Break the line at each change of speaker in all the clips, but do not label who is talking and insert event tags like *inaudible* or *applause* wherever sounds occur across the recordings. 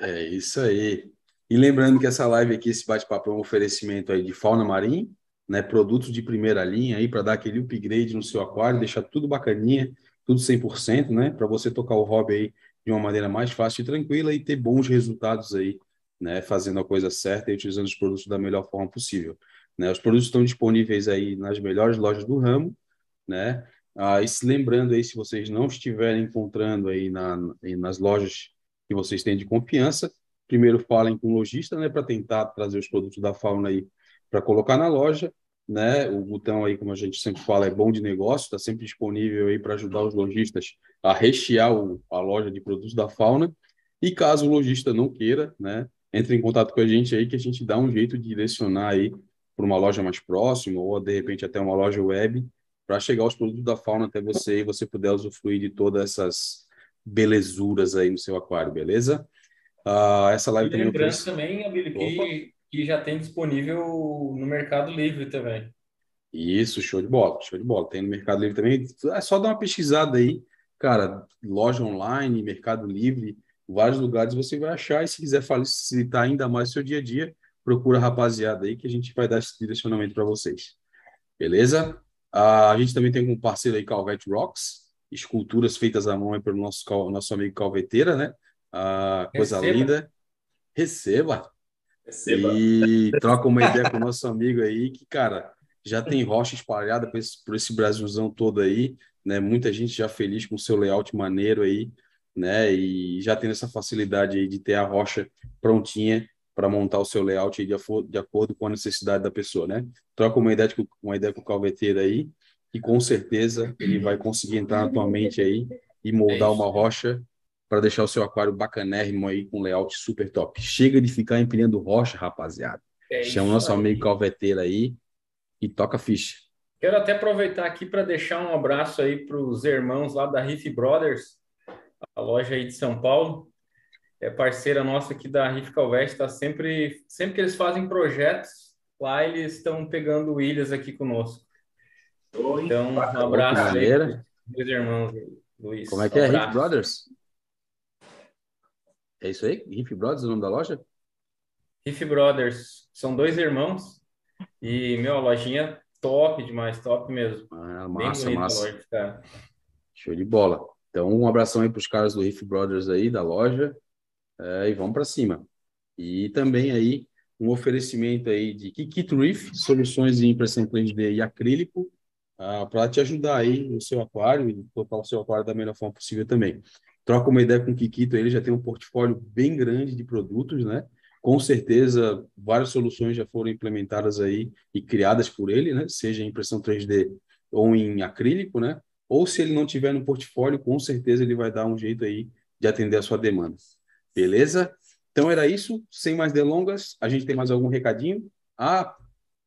É isso aí. E lembrando que essa live aqui, esse bate-papo é um oferecimento aí de fauna marinha, né? Produtos de primeira linha aí para dar aquele upgrade no seu aquário, deixar tudo bacaninha, tudo 100%, né? Para você tocar o hobby aí de uma maneira mais fácil e tranquila e ter bons resultados aí, né? Fazendo a coisa certa e utilizando os produtos da melhor forma possível. Né? Os produtos estão disponíveis aí nas melhores lojas do ramo, né? Ah, e se lembrando aí, se vocês não estiverem encontrando aí na, nas lojas que vocês têm de confiança, primeiro falem com o lojista, né, para tentar trazer os produtos da fauna aí para colocar na loja, né? O botão aí, como a gente sempre fala, é bom de negócio, está sempre disponível aí para ajudar os lojistas a rechear o, a loja de produtos da fauna. E caso o lojista não queira, né, entre em contato com a gente aí que a gente dá um jeito de direcionar aí para uma loja mais próxima ou de repente até uma loja web para chegar os produtos da fauna até você e você puder usufruir de todas essas belezuras aí no seu aquário, beleza? Uh, essa live
e
também
lembrando oferece... também, Abílio, que, que já tem disponível no Mercado Livre também.
Isso, show de bola, show de bola. Tem no Mercado Livre também. É só dar uma pesquisada aí, cara. Loja online, Mercado Livre, vários lugares você vai achar. E se quiser facilitar ainda mais o seu dia a dia, procura a rapaziada aí que a gente vai dar esse direcionamento para vocês. Beleza? Uh, a gente também tem um parceiro aí, Calvet Rocks, esculturas feitas à mão pelo nosso, nosso amigo Calveteira, né? Uh, coisa Receba. linda. Receba. Receba. E troca uma ideia com o nosso amigo aí, que, cara, já tem rocha espalhada por esse, por esse Brasilzão todo aí, né? Muita gente já feliz com o seu layout maneiro aí, né? E já tendo essa facilidade aí de ter a rocha prontinha para montar o seu layout de, de, acordo com a necessidade da pessoa, né? Troca uma ideia, com, uma ideia com o calveteiro aí e com certeza ele vai conseguir entrar na tua mente aí e moldar é uma rocha para deixar o seu aquário bacanérrimo aí com layout super top. Chega de ficar empilhando rocha, rapaziada. É Chama o nosso aí. amigo calveteiro aí e toca ficha.
Quero até aproveitar aqui para deixar um abraço aí para os irmãos lá da Riff Brothers, a loja aí de São Paulo é parceira nossa aqui da Riff Calveste, está sempre, sempre que eles fazem projetos, lá eles estão pegando ilhas aqui conosco. Então, um abraço aí, meus irmãos,
Luiz. Como é que um é, Riff Brothers? É isso aí? Riff Brothers, o nome da loja?
Riff Brothers, são dois irmãos e, meu, a lojinha top demais, top mesmo.
Ah, massa, massa. Loja, Show de bola. Então, um abração aí para os caras do Riff Brothers aí, da loja é, e vamos para cima. E também aí um oferecimento aí de Kikit Reef, soluções de impressão 3D e acrílico, ah, para te ajudar aí no seu aquário e colocar o seu aquário da melhor forma possível também. Troca uma ideia com o Kikito, ele já tem um portfólio bem grande de produtos, né? Com certeza, várias soluções já foram implementadas aí e criadas por ele, né? Seja em impressão 3D ou em acrílico, né? Ou se ele não tiver no portfólio, com certeza ele vai dar um jeito aí de atender a sua demanda. Beleza? Então era isso. Sem mais delongas, a gente tem mais algum recadinho? Ah,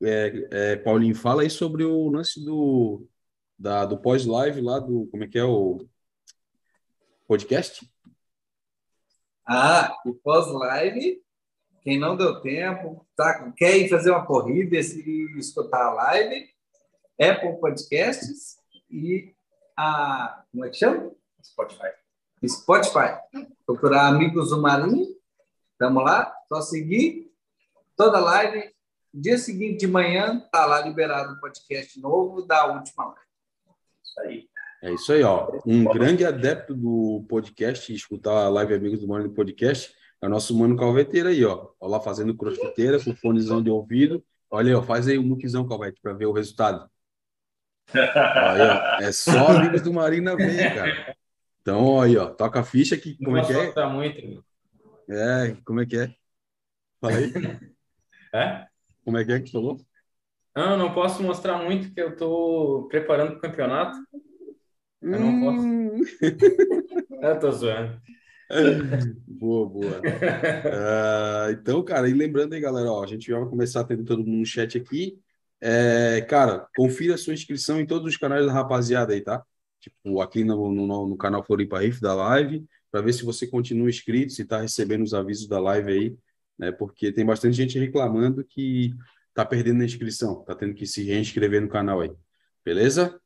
é, é, Paulinho, fala aí sobre o lance do, da, do pós-live lá do. Como é que é o podcast?
Ah, o pós-live, quem não deu tempo, tá, quer ir fazer uma corrida e escutar a live, Apple Podcasts e a. Como é que chama?
Spotify.
Spotify. Procurar Amigos do Marinho. Estamos lá, só seguir. Toda live. Dia seguinte de manhã, está lá liberado um podcast novo da última live.
Isso aí. É isso aí, ó. Um grande adepto do podcast, escutar a live Amigos do Marinho do podcast, é o nosso mano calveteiro aí, ó. Olha lá fazendo crossfiteira com fonezão de ouvido. Olha aí, ó, faz aí um muquizão, Calvete, para ver o resultado. Olha, é só Amigos do Marinho na veia, cara. Então, aí, ó, toca a ficha que. Como é que é?
Tá muito.
É, como é que é? Fala aí.
É?
Como é que é que falou?
Não, não posso mostrar muito, que eu estou preparando para o campeonato. Eu não posso. Hum. *laughs* eu tô zoando. *laughs*
boa, boa. Uh, então, cara, e lembrando aí, galera, ó, a gente vai começar a ter todo mundo no chat aqui. É, cara, confira a sua inscrição em todos os canais da rapaziada aí, tá? tipo, aqui no, no, no canal Floripa Riff da live, para ver se você continua inscrito, se está recebendo os avisos da live aí, né? Porque tem bastante gente reclamando que está perdendo a inscrição, está tendo que se reinscrever no canal aí. Beleza?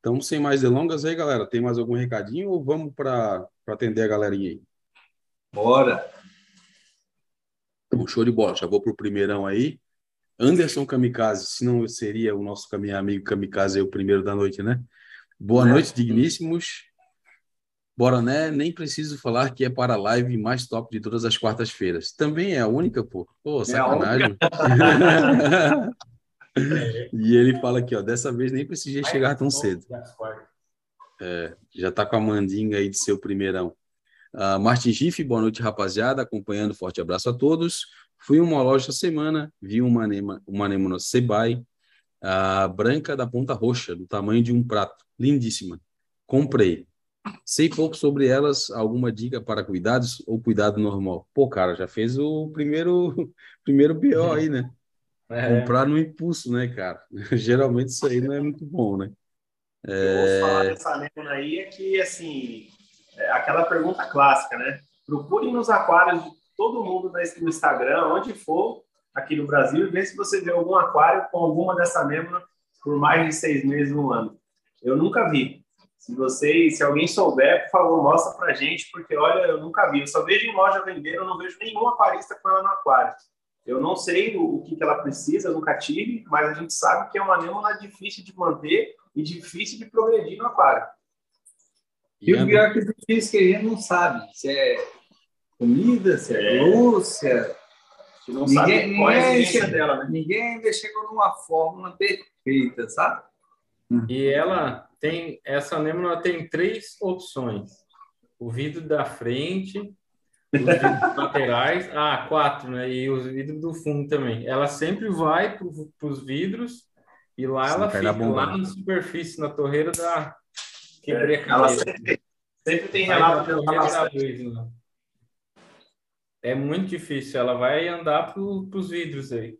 Então, sem mais delongas aí, galera, tem mais algum recadinho ou vamos para atender a galerinha aí?
Bora!
Então, show de bola. Já vou pro primeirão aí. Anderson Kamikaze, se não seria o nosso amigo Kamikaze o primeiro da noite, né? Boa é. noite, digníssimos. Bora, né? Nem preciso falar que é para a live mais top de todas as quartas-feiras. Também é a única, pô. Pô, é sacanagem. É *laughs* e ele fala aqui, ó, dessa vez nem precisei chegar tão cedo. É, já tá com a mandinga aí de seu primeirão. Uh, Martin Giff, boa noite, rapaziada, acompanhando, forte abraço a todos. Fui uma loja essa semana, vi uma anema, uma anemona Sebai, uh, branca da ponta roxa, do tamanho de um prato, lindíssima. Comprei. Sei pouco sobre elas, alguma dica para cuidados ou cuidado normal? Pô, cara, já fez o primeiro, *laughs* primeiro BO aí, né? É. Comprar no impulso, né, cara? *laughs* Geralmente isso aí não é muito bom, né?
É... Eu ouço falar dessa anemona aí é que, assim, é aquela pergunta clássica, né? Procure nos aquários de todo mundo no Instagram, onde for, aqui no Brasil, e vê se você vê algum aquário com alguma dessa anemona por mais de seis meses no ano. Eu nunca vi. Se você, se alguém souber, por favor, mostra pra gente, porque olha, eu nunca vi. Eu só vejo em loja vender, eu não vejo nenhum aquarista com ela no aquário. Eu não sei o, o que, que ela precisa, eu nunca tive, mas a gente sabe que é uma anêmona difícil de manter e difícil de progredir no aquário.
E o pior é que é difícil que a gente não sabe se é comida, se é, é. luz, se é... Não ninguém, sabe qual é a ninguém, dela, né? Ninguém ainda chegou numa fórmula perfeita, sabe?
E ela tem, essa anêmona tem três opções. O vidro da frente, os vidros *laughs* laterais, ah, quatro, né? E os vidros do fundo também. Ela sempre vai para os vidros e lá Sim, ela fica, lá na superfície, na torreira da,
Quebrei a Ela sempre, sempre tem relato
né? É muito difícil, ela vai andar para os vidros aí.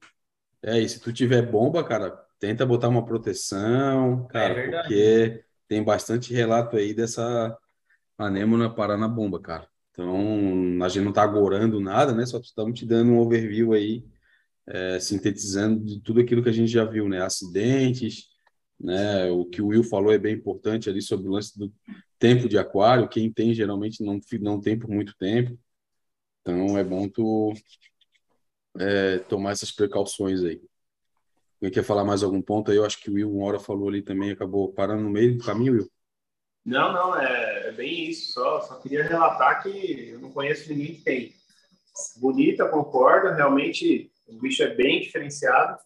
É, e se tu tiver bomba, cara, tenta botar uma proteção, cara, é porque tem bastante relato aí dessa anêmona parar na bomba, cara. Então, a gente não tá agorando nada, né? Só estamos te dando um overview aí, é, sintetizando de tudo aquilo que a gente já viu, né? Acidentes, né? O que o Will falou é bem importante ali sobre o lance do tempo de aquário. Quem tem geralmente não, não tem por muito tempo. Então é bom tu é, tomar essas precauções aí. Quem quer falar mais algum ponto aí? Eu acho que o Will, uma hora falou ali também, acabou parando no meio do caminho, Will.
Não, não, é, é bem isso. Só, só queria relatar que eu não conheço ninguém que tem. Bonita, concordo, realmente o bicho é bem diferenciado,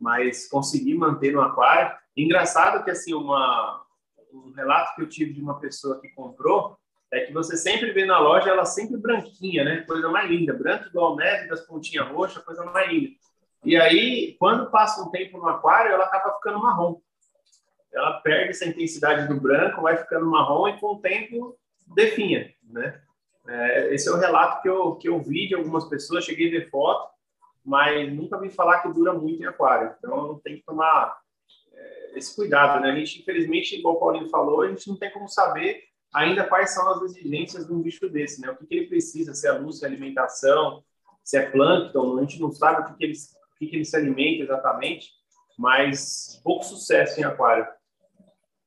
mas conseguir manter no aquário Engraçado que, assim, uma, um relato que eu tive de uma pessoa que comprou é que você sempre vê na loja ela sempre branquinha, né? Coisa mais linda. Branco igual neve, das pontinhas roxas, coisa mais linda. E aí, quando passa um tempo no aquário, ela acaba ficando marrom. Ela perde essa intensidade do branco, vai ficando marrom e com o tempo definha, né? É, esse é o relato que eu, que eu vi de algumas pessoas, cheguei a ver foto, mas nunca vi falar que dura muito em aquário. Então, tem que tomar esse cuidado, né? A gente, infelizmente, igual o Paulinho falou, a gente não tem como saber ainda quais são as exigências de um bicho desse, né? O que, que ele precisa, se é luz, se é alimentação, se é plâncton, a gente não sabe o que, que, ele, o que, que ele se alimenta exatamente, mas pouco sucesso em aquário.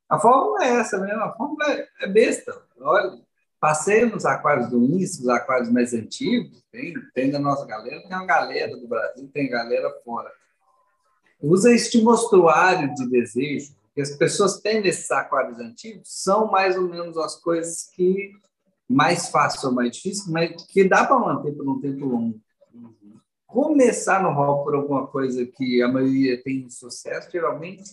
A fórmula é essa mesmo, a fórmula é besta. Olha, passei nos aquários do início, os aquários mais antigos, tem, tem da nossa galera, tem uma galera do Brasil, tem galera fora usa este mostruário de desejo que as pessoas têm nesses aquários antigos são mais ou menos as coisas que mais fácil ou mais difícil, mas que dá para manter por um tempo longo. Começar no hall por alguma coisa que a maioria tem sucesso, geralmente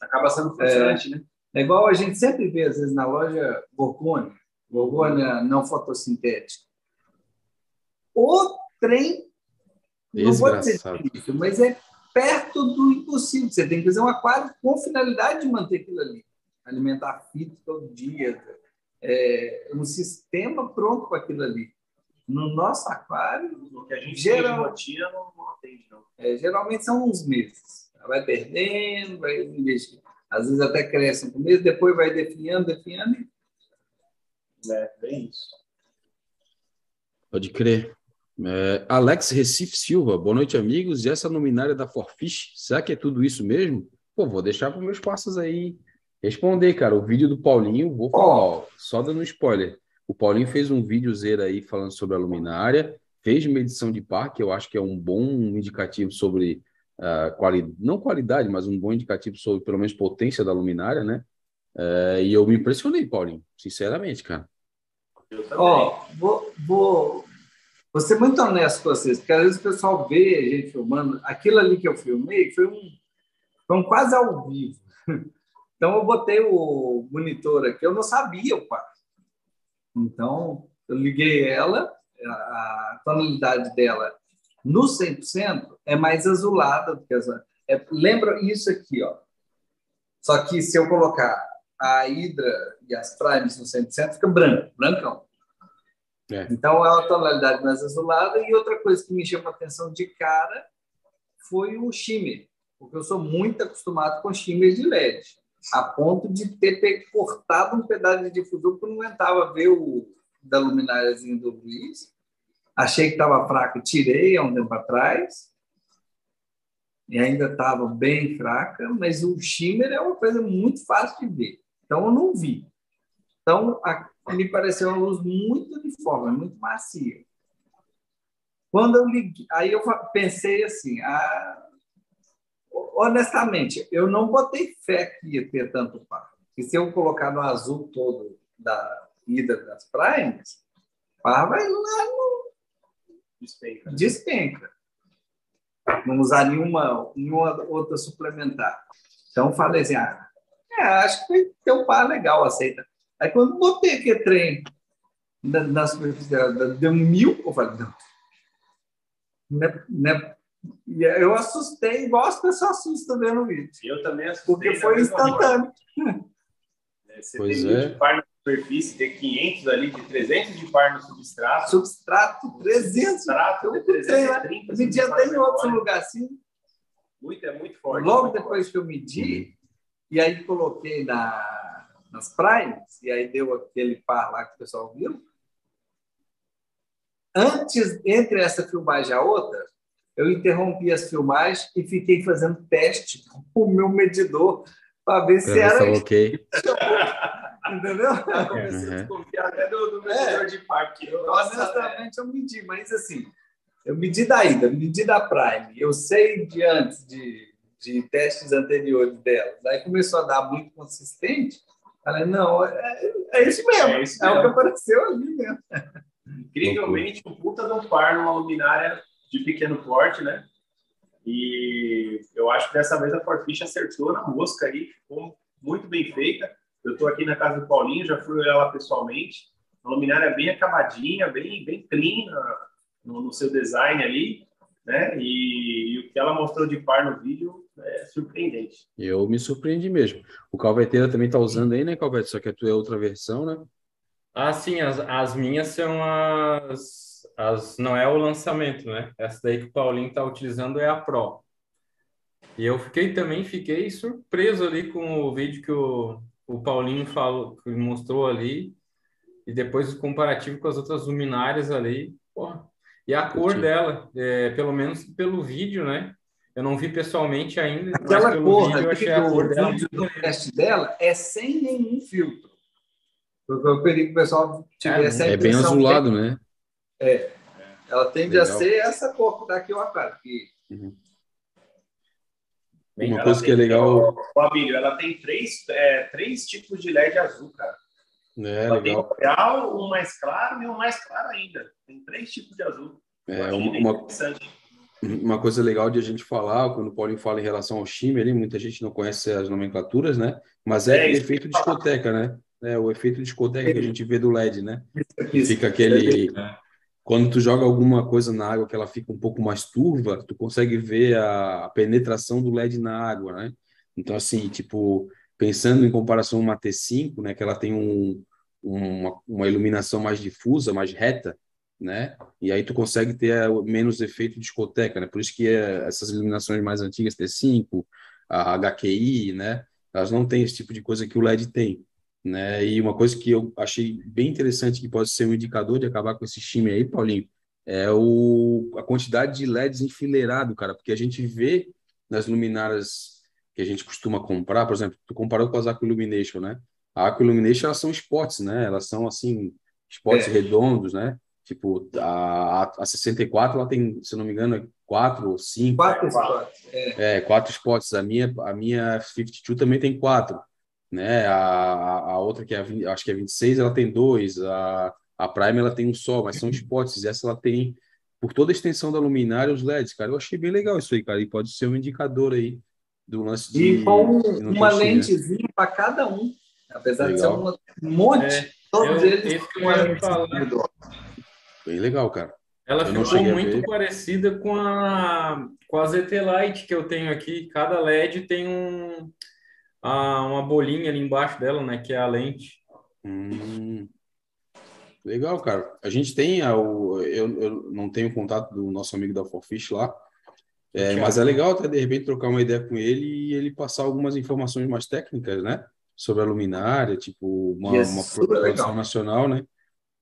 acaba sendo frustrante,
é, né? É igual a gente sempre vê, às vezes, na loja Gorgônia, Gorgônia não fotossintética. O trem, não vou dizer isso, mas é perto do impossível. Você tem que fazer um aquário com finalidade de manter aquilo ali. Alimentar fito todo dia. É um sistema pronto para aquilo ali. No nosso aquário,
o que a gente geral, rotina não, não atende, não.
É, geralmente são uns meses. Vai perdendo, vai investir. Às vezes até cresce um mês, depois vai definhando, definhando.
É, bem isso.
Pode crer. É, Alex Recife Silva, boa noite, amigos. E essa luminária da Forfish, será que é tudo isso mesmo? Pô, vou deixar para meus passos aí responder, cara. O vídeo do Paulinho, vou falar, oh. ó, só dando um spoiler. O Paulinho fez um videozeiro aí falando sobre a luminária, fez medição de par, que eu acho que é um bom indicativo sobre uh, quali não qualidade, mas um bom indicativo sobre pelo menos potência da luminária, né? Uh, e eu me impressionei, Paulinho, sinceramente, cara.
Ó, oh, vou, vou, vou ser muito honesto com vocês, porque às vezes o pessoal vê a gente filmando. Aquilo ali que eu filmei foi um, foi um quase ao vivo. *laughs* Então eu botei o monitor aqui, eu não sabia o quarto. Então eu liguei ela, a tonalidade dela no 100% é mais azulada do que. É, lembra isso aqui, ó. Só que se eu colocar a Hydra e as Primes no 100%, fica branco, brancão. É. Então é uma tonalidade mais azulada. E outra coisa que me chamou a atenção de cara foi o shimmer, porque eu sou muito acostumado com shimmer de LED, a ponto de ter cortado um pedaço de difusor porque eu não aguentava ver o da lumináriazinha do Luiz Achei que estava fraca, tirei há um tempo atrás. E ainda estava bem fraca, mas o shimmer é uma coisa muito fácil de ver. Então, eu não vi. Então, a, me pareceu uma luz muito uniforme, muito macia. Quando eu liguei, aí eu pensei assim, ah, honestamente, eu não botei fé que ia ter tanto par. E se eu colocar no azul todo da ida das praias, par vai lá Despenca. Despenca. Não usar nenhuma, nenhuma outra suplementar. Então, falei assim, ah, é, acho que ter um par legal, aceita. Aí, quando botei aquele trem na, na superfície dela, deu mil, eu falei, não. Né, né, eu assustei, igual as pessoas assustam vendo o vídeo.
Eu também assustei.
Porque foi instantâneo. *laughs*
É, você pois tem é. par superfície de 500 ali, de 300 de par no substrato.
Substrato, 300. Substrato, de 330. Medi até em outro lugar assim.
Muito, é muito forte.
Logo depois forte. que eu medi, e aí coloquei na, nas praias, e aí deu aquele par lá que o pessoal viu. Antes, entre essa filmagem e a outra, eu interrompi as filmagens e fiquei fazendo teste com o meu medidor para ver se era.
Ok. *laughs*
Entendeu?
Eu comecei uhum. a desconfiar até do, do medidor é. de parque.
Eu, honestamente, eu medi, mas assim, eu medi da ida, medi da Prime. Eu sei de antes de, de testes anteriores dela. Daí começou a dar muito consistente. Falei, não, é, é isso mesmo. É, isso mesmo. é o que apareceu ali mesmo.
Incrivelmente, um puta um par numa luminária de pequeno porte, né? E eu acho que dessa vez a Forfish acertou na mosca aí, ficou muito bem feita. Eu estou aqui na casa do Paulinho, já fui olhar lá pessoalmente. A luminária é bem acabadinha, bem, bem clean no, no seu design ali, né? E, e, o que ela mostrou de par no vídeo é surpreendente.
Eu me surpreendi mesmo. O Calveteira também está usando aí, né, Calvete? Só que a tua é outra versão, né?
Ah, sim, as, as minhas são as, as. Não é o lançamento, né? Essa daí que o Paulinho está utilizando é a Pro. E eu fiquei também, fiquei surpreso ali com o vídeo que o, o Paulinho falou, que mostrou ali, e depois o comparativo com as outras luminárias ali, porra. E a cor dela, é, pelo menos pelo vídeo, né? Eu não vi pessoalmente ainda,
Aquela mas pelo cor, vídeo eu achei a cor dela. O teste dela é sem nenhum filtro. Porque eu queria que o pessoal tivesse
é,
É
bem azulado, né?
É. Ela tende Legal. a ser essa cor que tá aqui, ó, cara. Que... Uhum.
Bem, Uma coisa que é legal.
Fabílio, ela tem três, é, três tipos de LED azul, cara.
É, ela legal.
tem um real, um mais claro e um mais claro ainda. Tem três tipos de azul.
É, uma, uma, uma, coisa legal de a gente falar, quando o Paulinho fala em relação ao shimmer, ali, muita gente não conhece as nomenclaturas, né? Mas é, é efeito discoteca, né? É, o efeito discoteca que a gente vê do LED, né? Fica aquele. Quando tu joga alguma coisa na água que ela fica um pouco mais turva, tu consegue ver a, penetração do LED na água, né? Então, assim, tipo, pensando em comparação a uma T5, né, que ela tem um, uma, uma iluminação mais difusa, mais reta, né? E aí tu consegue ter eh, menos efeito de discoteca, né? Por isso que é, essas iluminações mais antigas, T5, a HQI, né? Elas não têm esse tipo de coisa que o LED tem né? E uma coisa que eu achei bem interessante que pode ser um indicador de acabar com esse time aí, Paulinho, é o, a quantidade de LEDs enfileirado, cara, porque a gente vê nas luminárias que a gente costuma comprar, por exemplo, tu comparou com as Aqua Illumination, né? A Aqua Illumination, elas são spots, né? Elas são, assim, spots é. redondos, né? Tipo, a, a 64, ela tem, se não me engano, quatro ou cinco.
Quatro spots.
É. é, quatro spots. A minha, a minha 52 também tem quatro. Né? A, a outra, que é a, acho que é 26, ela tem dois. A, a Prime, ela tem um só, mas são spots. Essa ela tem, por toda a extensão da luminária, os LEDs. Cara, eu achei bem legal isso aí, cara. E pode ser um indicador aí do lance de.
E com uma lentezinha para cada um. Apesar legal. de ser um monte, é, todos eu, eles com uma lentezinha.
Bem legal, cara.
Ela eu ficou muito parecida com a, com a ZT Lite que eu tenho aqui. Cada LED tem um, a, uma bolinha ali embaixo dela, né? Que é a lente.
Hum, legal, cara. A gente tem, a, o, eu, eu não tenho contato do nosso amigo da Forfish lá, é, mas é legal até de repente trocar uma ideia com ele e ele passar algumas informações mais técnicas, né? Sobre a luminária, tipo uma, yes, uma produção nacional, né?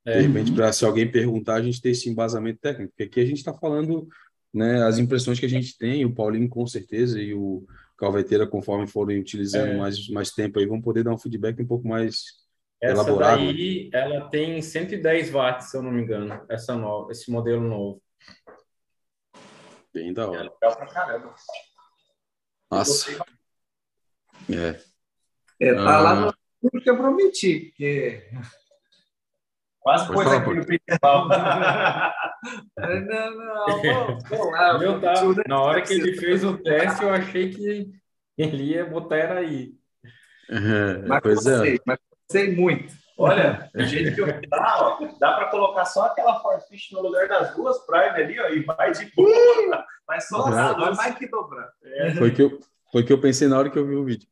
É. De repente, para se alguém perguntar, a gente ter esse embasamento técnico, porque aqui a gente está falando né, as impressões que a gente tem, o Paulinho com certeza e o Calveteira, conforme forem utilizando é. mais, mais tempo aí, vão poder dar um feedback um pouco mais essa elaborado.
Essa daí, ela tem 110 watts, se eu não me engano, essa nova, esse modelo novo.
Bem da hora. É
legal pra caramba.
Nossa.
É. É, tá ah. lá no que eu prometi, porque
Quase pôs aqui no principal. *laughs*
não, não, lá.
Eu tava, na hora que ele fez o teste, eu achei que ele ia botar era aí.
Uhum, mas pois é. mas sei muito.
Olha, do jeito que eu dá, ó, dá para colocar só aquela Forfish no lugar das duas Prime ali, ó, e vai de boa. Mas só
vai mais que dobrar.
É. Foi, que eu, foi que eu pensei na hora que eu vi o vídeo.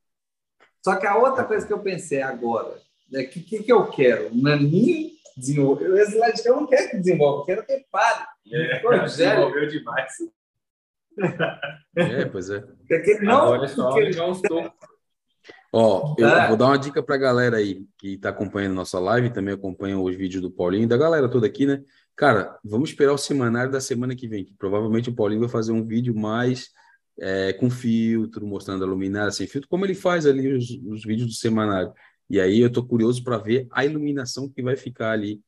Só que a outra coisa que eu pensei agora, é o que, que, que eu quero? Um naninho desenvolver. O eu não quero que desenvolva, quero que pare.
É, *laughs* desenvolveu demais.
É, pois é.
não, Agora é só
Ó, eu ah. vou dar uma dica para a galera aí que está acompanhando nossa live, também acompanha os vídeos do Paulinho, da galera toda aqui, né? Cara, vamos esperar o semanário da semana que vem, que provavelmente o Paulinho vai fazer um vídeo mais é, com filtro, mostrando a luminária sem filtro, como ele faz ali os, os vídeos do semanário. E aí eu tô curioso para ver a iluminação que vai ficar ali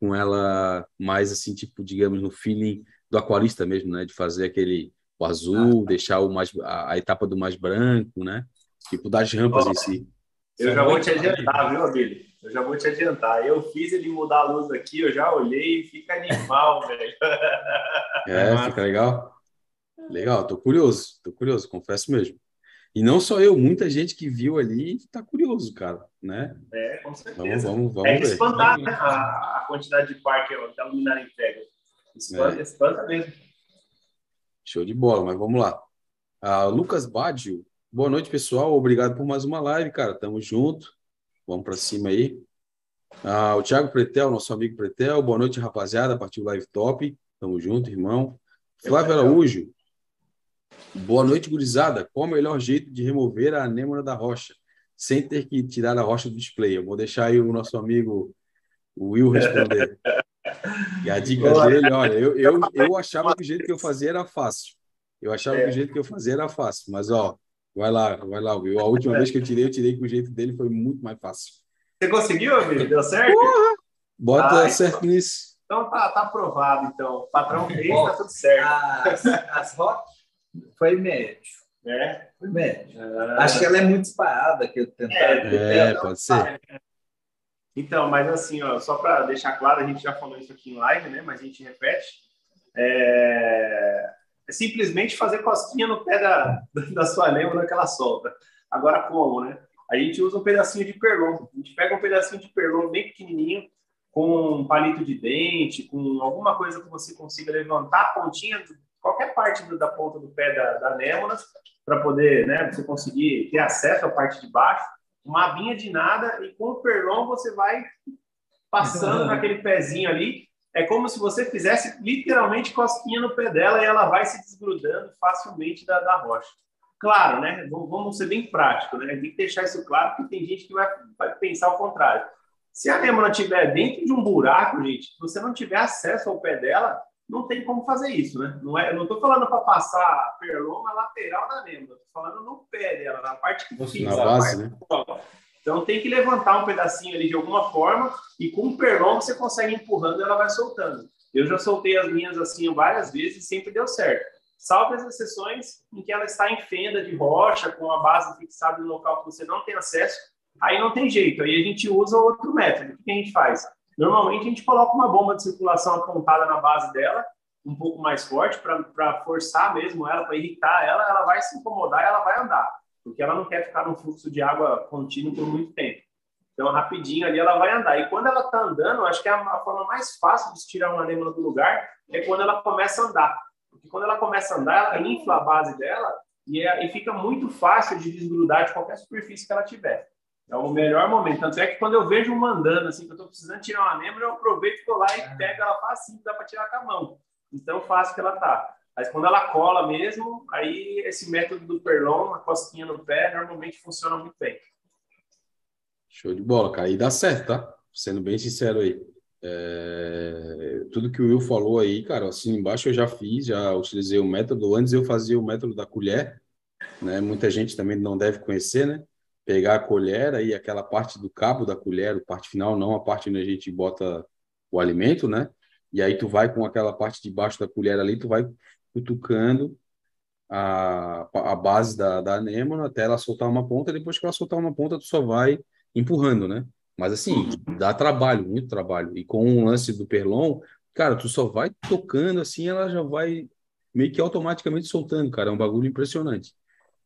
com ela mais assim, tipo, digamos, no feeling do aquarista mesmo, né? De fazer aquele o azul, ah, deixar o mais a, a, etapa do mais branco, né? Tipo das rampas oh, em si.
Eu já vou te adiantar, viu, Abílio? Eu já vou te adiantar. Eu fiz ele mudar a luz aqui, eu já olhei e fica animal, *laughs* velho.
É, fica legal. Legal, tô curioso, tô curioso, confesso mesmo. E não só eu, muita gente que viu ali está curioso, cara, né?
É, com certeza. Vamos, vamos, vamos é espantar né, a, a, quantidade de par que a luminária entrega. Espanta, é. espanta mesmo.
Show de bola, mas vamos lá. Uh, Lucas Badio, boa noite, pessoal. Obrigado por mais uma live, cara. Tamo junto. Vamos para cima aí. Uh, o Thiago Pretel, nosso amigo Pretel. Boa noite, rapaziada. Partiu Live Top. Tamo junto, irmão. Flávio Araújo, Boa noite, gurizada. Qual o melhor jeito de remover a anêmona da rocha, sem ter que tirar a rocha do display? Eu vou deixar aí o nosso amigo Will responder. E a dica Boa. dele, olha, eu, eu, eu achava que o jeito que eu fazia era fácil. Eu achava é. que o jeito que eu fazia era fácil, mas ó, vai lá, vai lá, Will. A última vez que eu tirei, eu tirei com o jeito dele foi muito mais fácil.
Você conseguiu, amigo? Deu certo?
Porra! Bota ah, certo então, nisso.
Então tá, tá aprovado, então. O patrão fez, tá tudo certo.
As, as foi médio.
É?
Foi médio. Ah. Acho que ela é muito disparada que eu tentar.
É, é pode ser.
Então, mas assim, ó, só para deixar claro, a gente já falou isso aqui em live, né? Mas a gente repete. É, é simplesmente fazer cosquinha no pé da, *laughs* da sua lêmura que ela solta. Agora, como, né? A gente usa um pedacinho de perlon. A gente pega um pedacinho de perlon bem pequenininho, com um palito de dente, com alguma coisa que você consiga levantar a pontinha qualquer parte do, da ponta do pé da, da anêmona para poder, né, você conseguir ter acesso à parte de baixo. Uma abinha de nada e com o perlon você vai passando *laughs* naquele pezinho ali. É como se você fizesse literalmente cosquinha no pé dela e ela vai se desgrudando facilmente da, da rocha. Claro, né? Vamos ser bem prático, né? Tem que deixar isso claro, porque tem gente que vai, vai pensar o contrário. Se a anêmona estiver dentro de um buraco, gente, se você não tiver acesso ao pé dela, não tem como fazer isso, né? Não é, não estou falando para passar perlon na lateral da lembra, estou falando no pé dela, na parte que
fixa. Na base, né?
Então tem que levantar um pedacinho ali de alguma forma e com o perlon você consegue empurrando ela vai soltando. Eu já soltei as minhas assim várias vezes e sempre deu certo. Salve as exceções em que ela está em fenda de rocha, com a base fixada no local que você não tem acesso, aí não tem jeito. Aí a gente usa outro método. O que a gente faz? Normalmente a gente coloca uma bomba de circulação apontada na base dela, um pouco mais forte, para forçar mesmo ela, para irritar ela, ela vai se incomodar e ela vai andar, porque ela não quer ficar num fluxo de água contínuo por muito tempo. Então, rapidinho ali ela vai andar. E quando ela está andando, acho que a, a, forma mais fácil de tirar uma anêmona do lugar é quando ela começa a andar. Porque quando ela começa a andar, ela infla a base dela e, é, e fica muito fácil de desgrudar de qualquer superfície que ela tiver. É o melhor momento. Tanto é que quando eu vejo uma andando, assim, que eu estou precisando tirar uma anêmona, eu aproveito, estou lá e pego ela facinho, dá para tirar com a mão. Então, fácil que ela tá. Mas quando ela cola mesmo, aí esse método do perlon, a cosquinha no pé, normalmente funciona muito bem.
Show de bola, cara. E dá certo, tá? Sendo bem sincero aí. É... Tudo que o Will falou aí, cara, assim embaixo eu já fiz, já utilizei o método. Antes eu fazia o método da colher, né? Muita gente também não deve conhecer, né? Pegar a colher aí, aquela parte do cabo da colher, a parte final, não a parte onde a gente bota o alimento, né? E aí tu vai com aquela parte de baixo da colher ali, tu vai cutucando a, a base da, da anêmona até ela soltar uma ponta. Depois que ela soltar uma ponta, tu só vai empurrando, né? Mas assim, dá trabalho, muito trabalho. E com o lance do perlon, cara, tu só vai tocando assim, ela já vai meio que automaticamente soltando, cara. É um bagulho impressionante.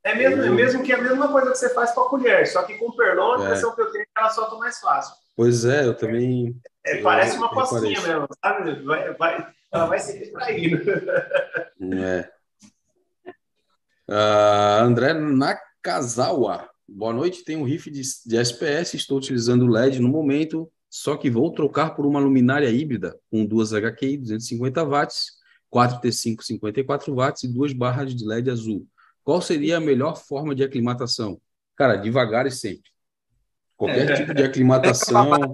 É mesmo, é mesmo que é a mesma coisa que você faz com a colher, só que com o perlon, a impressão é. que eu tenho é que ela solta mais fácil.
Pois é, eu também.
É, parece uma costinha mesmo, sabe? Vai, vai, ela vai se distraindo.
É. Uh, André Nakazawa. Boa noite, tenho um riff de, de SPS, estou utilizando LED no momento, só que vou trocar por uma luminária híbrida com duas HQI 250 watts, 4T5 54 watts e duas barras de LED azul. Qual seria a melhor forma de aclimatação? Cara, devagar e sempre. Qualquer é. tipo de aclimatação.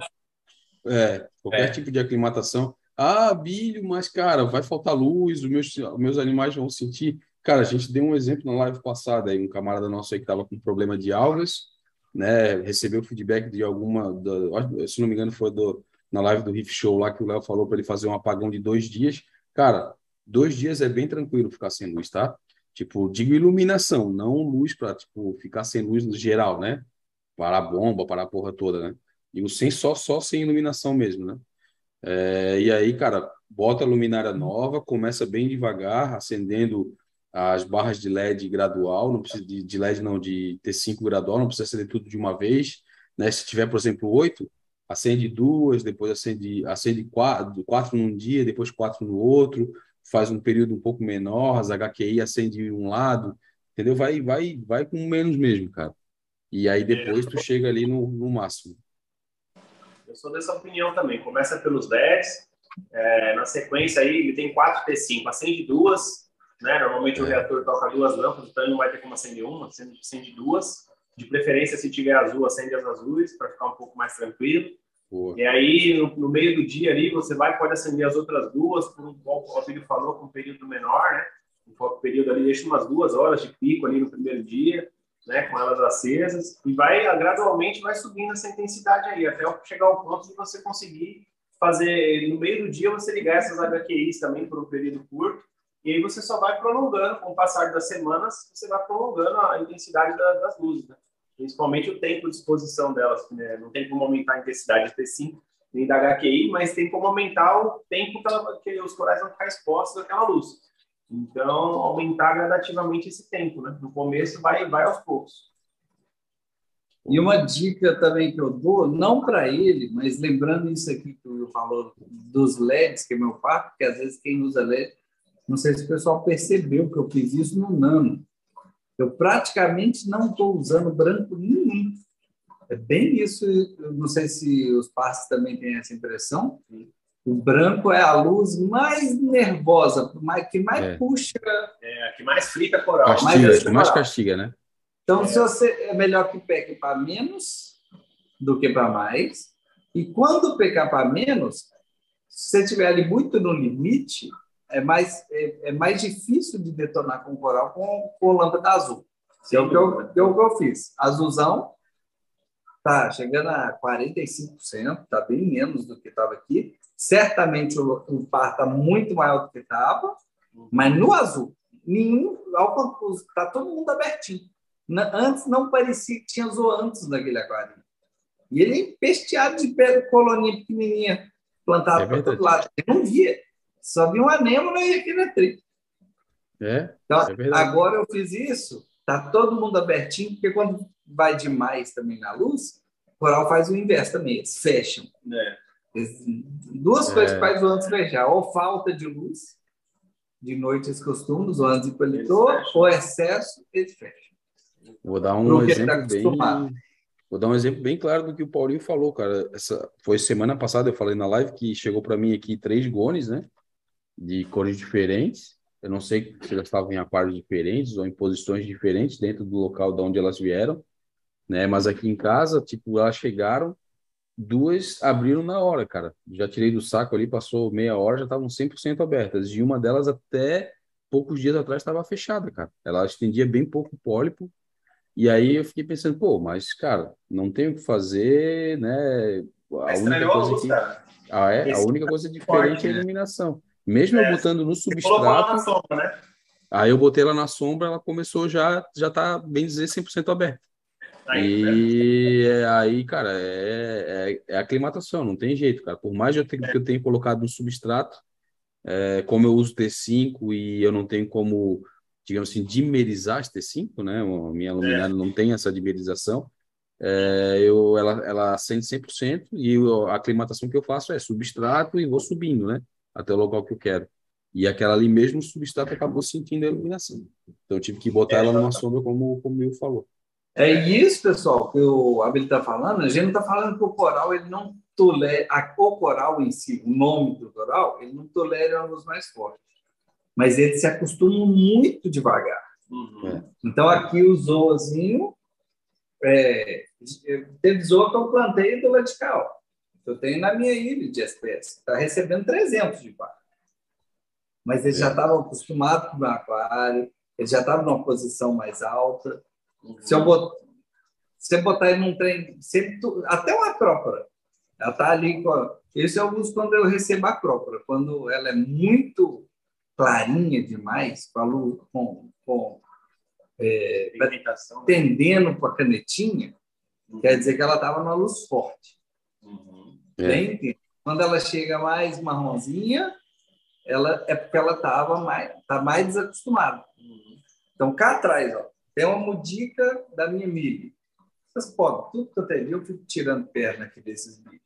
É, qualquer é. tipo de aclimatação. Ah, bilho, mas, cara, vai faltar luz, os meus, os meus animais vão sentir. Cara, a gente deu um exemplo na live passada aí, um camarada nosso aí que estava com problema de algas, né? Recebeu feedback de alguma, da, se não me engano, foi do, na live do Riff Show lá que o Léo falou para ele fazer um apagão de dois dias. Cara, dois dias é bem tranquilo ficar sem luz, tá? Tipo, digo iluminação, não luz para tipo, ficar sem luz no geral, né? parar a bomba, parar a porra toda, né? Digo, sem só, só sem iluminação mesmo, né? É, e aí, cara, bota a luminária nova, começa bem devagar, acendendo as barras de LED gradual, não precisa de, de LED não, de T5 gradual, não precisa acender tudo de uma vez, né? Se tiver, por exemplo, oito, acende duas, depois acende, acende quatro, quatro num dia, depois quatro no outro, faz um período um pouco menor, as HQI acende um lado, entendeu? Vai, vai, vai com menos mesmo, cara. E aí depois tu chega ali no, no máximo.
Eu sou dessa opinião também. Começa pelos 10, é, na sequência aí ele tem 4 T5, acende duas, né? Normalmente é. o reator toca duas lâmpadas, então ele não vai ter como acender uma, acende, acende duas. De preferência, se tiver azul, acende as azuis para ficar um pouco mais tranquilo. Boa. E aí, no, no, meio do dia ali, você vai pode acender as outras duas, por um, o Filho falou, com um período menor, né? Um período ali, deixa umas duas horas de pico ali no primeiro dia né, com elas acesas, e vai gradualmente vai subindo essa intensidade aí, até chegar ao ponto de você conseguir fazer, no meio do dia, você ligar essas HQIs também por um período curto, e aí você só vai prolongando, com o passar das semanas, você vai prolongando a intensidade da, das luzes, né? Principalmente o tempo de exposição delas, né? não tem como aumentar a intensidade de T5 nem da HQI, mas tem como aumentar o tempo que, ela, que os corais vão ficar expostos àquela luz. Então, aumentar gradativamente esse tempo, né? No começo vai, vai aos poucos.
E uma dica também que eu dou, não para ele, mas lembrando isso aqui que eu falou dos LEDs, que é meu quarto, porque às vezes quem usa LED, não sei se o pessoal percebeu que eu fiz isso no Nano. Eu praticamente não estou usando branco nenhum. É bem isso, eu não sei se os passes também têm essa impressão. O branco é a luz mais nervosa, que mais é. puxa.
É, a que mais frita coral.
Castiga, mais, que mais castiga, né?
Então, é. se você é melhor que peque para menos do que para mais. E quando pecar para menos, se você estiver ali muito no limite, é mais, é, é, mais difícil de detonar com coral com, com lâmpada azul. Sim, é o que eu, é que eu fiz. Azulzão, Tá chegando a 45%, tá bem menos do que estava aqui. Certamente o, o par está muito maior do que estava, mas no azul, nenhum, está todo mundo abertinho. Antes não parecia que tinha zoantes naquele aquário. E ele é empesteado de pedra colonia pequenininha, plantada é para todo lado. Eu não via. Só vi um anêmona e aqui na tri.
É,
então,
é
agora eu fiz isso, tá todo mundo abertinho, porque quando vai demais também na luz, o coral faz o inverso também, eles fecham.
É.
duas é. coisas que faz o antes fechar, ou falta de luz, de noite eles costumam, os antes de paletó, ou excesso, eles fecham.
Vou dar um Porque exemplo tá bem... Vou dar um exemplo bem claro do que o Paulinho falou, cara. Essa foi semana passada eu falei na live que chegou para mim aqui três gones, né? De cores diferentes. Eu não sei se elas estavam em aquários diferentes ou em posições diferentes dentro do local de onde elas vieram, né? Mas aqui em casa, tipo, elas chegaram, duas abriram na hora, cara. Já tirei do saco ali, passou meia hora, já estavam 100% abertas. E uma delas até poucos dias atrás estava fechada, cara. Ela estendia bem pouco pólipo. E aí eu fiquei pensando, pô, mas, cara, não tem o que fazer, né? A única coisa que... Ah, é? A única coisa diferente é a né? Mesmo é, eu botando no substrato. Sombra, né? Aí eu botei ela na sombra, ela começou já, já tá, bem dizer, 100% aberta. Aí, e é, aí, cara, é, é, é, aclimatação, não tem jeito, cara. Por mais eu tenha, que eu tenha colocado no substrato, é, como eu uso T5 e eu não tenho como, digamos assim, dimerizar esse T5, né? A minha luminária é. não tem essa dimerização. É, eu, ela, ela acende 100% e a aclimatação que eu faço é substrato e vou subindo, né? Até o local que eu quero. E aquela ali mesmo, o substrato acabou sentindo a iluminação. Então eu tive que botar é, ela numa sombra, como, como o Will falou.
É isso, pessoal, que o Abel está falando. A gente não está falando que o coral ele não tolera, a, o coral em si, o nome do coral, ele não tolera a luz mais forte. Mas ele se acostuma muito devagar. Uhum. É. Então aqui o zoazinho, é, teve zoa que eu plantei do radical eu tenho na minha ilha de espécie. Está recebendo 300 de par. Mas eles é. já estavam acostumados com o aquário, eles já estavam numa posição mais alta. Uhum. Se eu botar, você botar ele num trem, sempre, até uma acrópora, ela está ali com. Esse eu uso quando eu recebo a acrópora, quando ela é muito clarinha demais, com, com, com é, tendendo para a canetinha, uhum. quer dizer que ela estava na luz forte. É. Bem Quando ela chega mais marronzinha, ela é porque ela estava mais, tá mais desacostumada. Então, cá atrás, ó, tem uma mudica da minha milha. Vocês podem, tudo que eu tenho, eu fico tirando perna aqui desses bichos.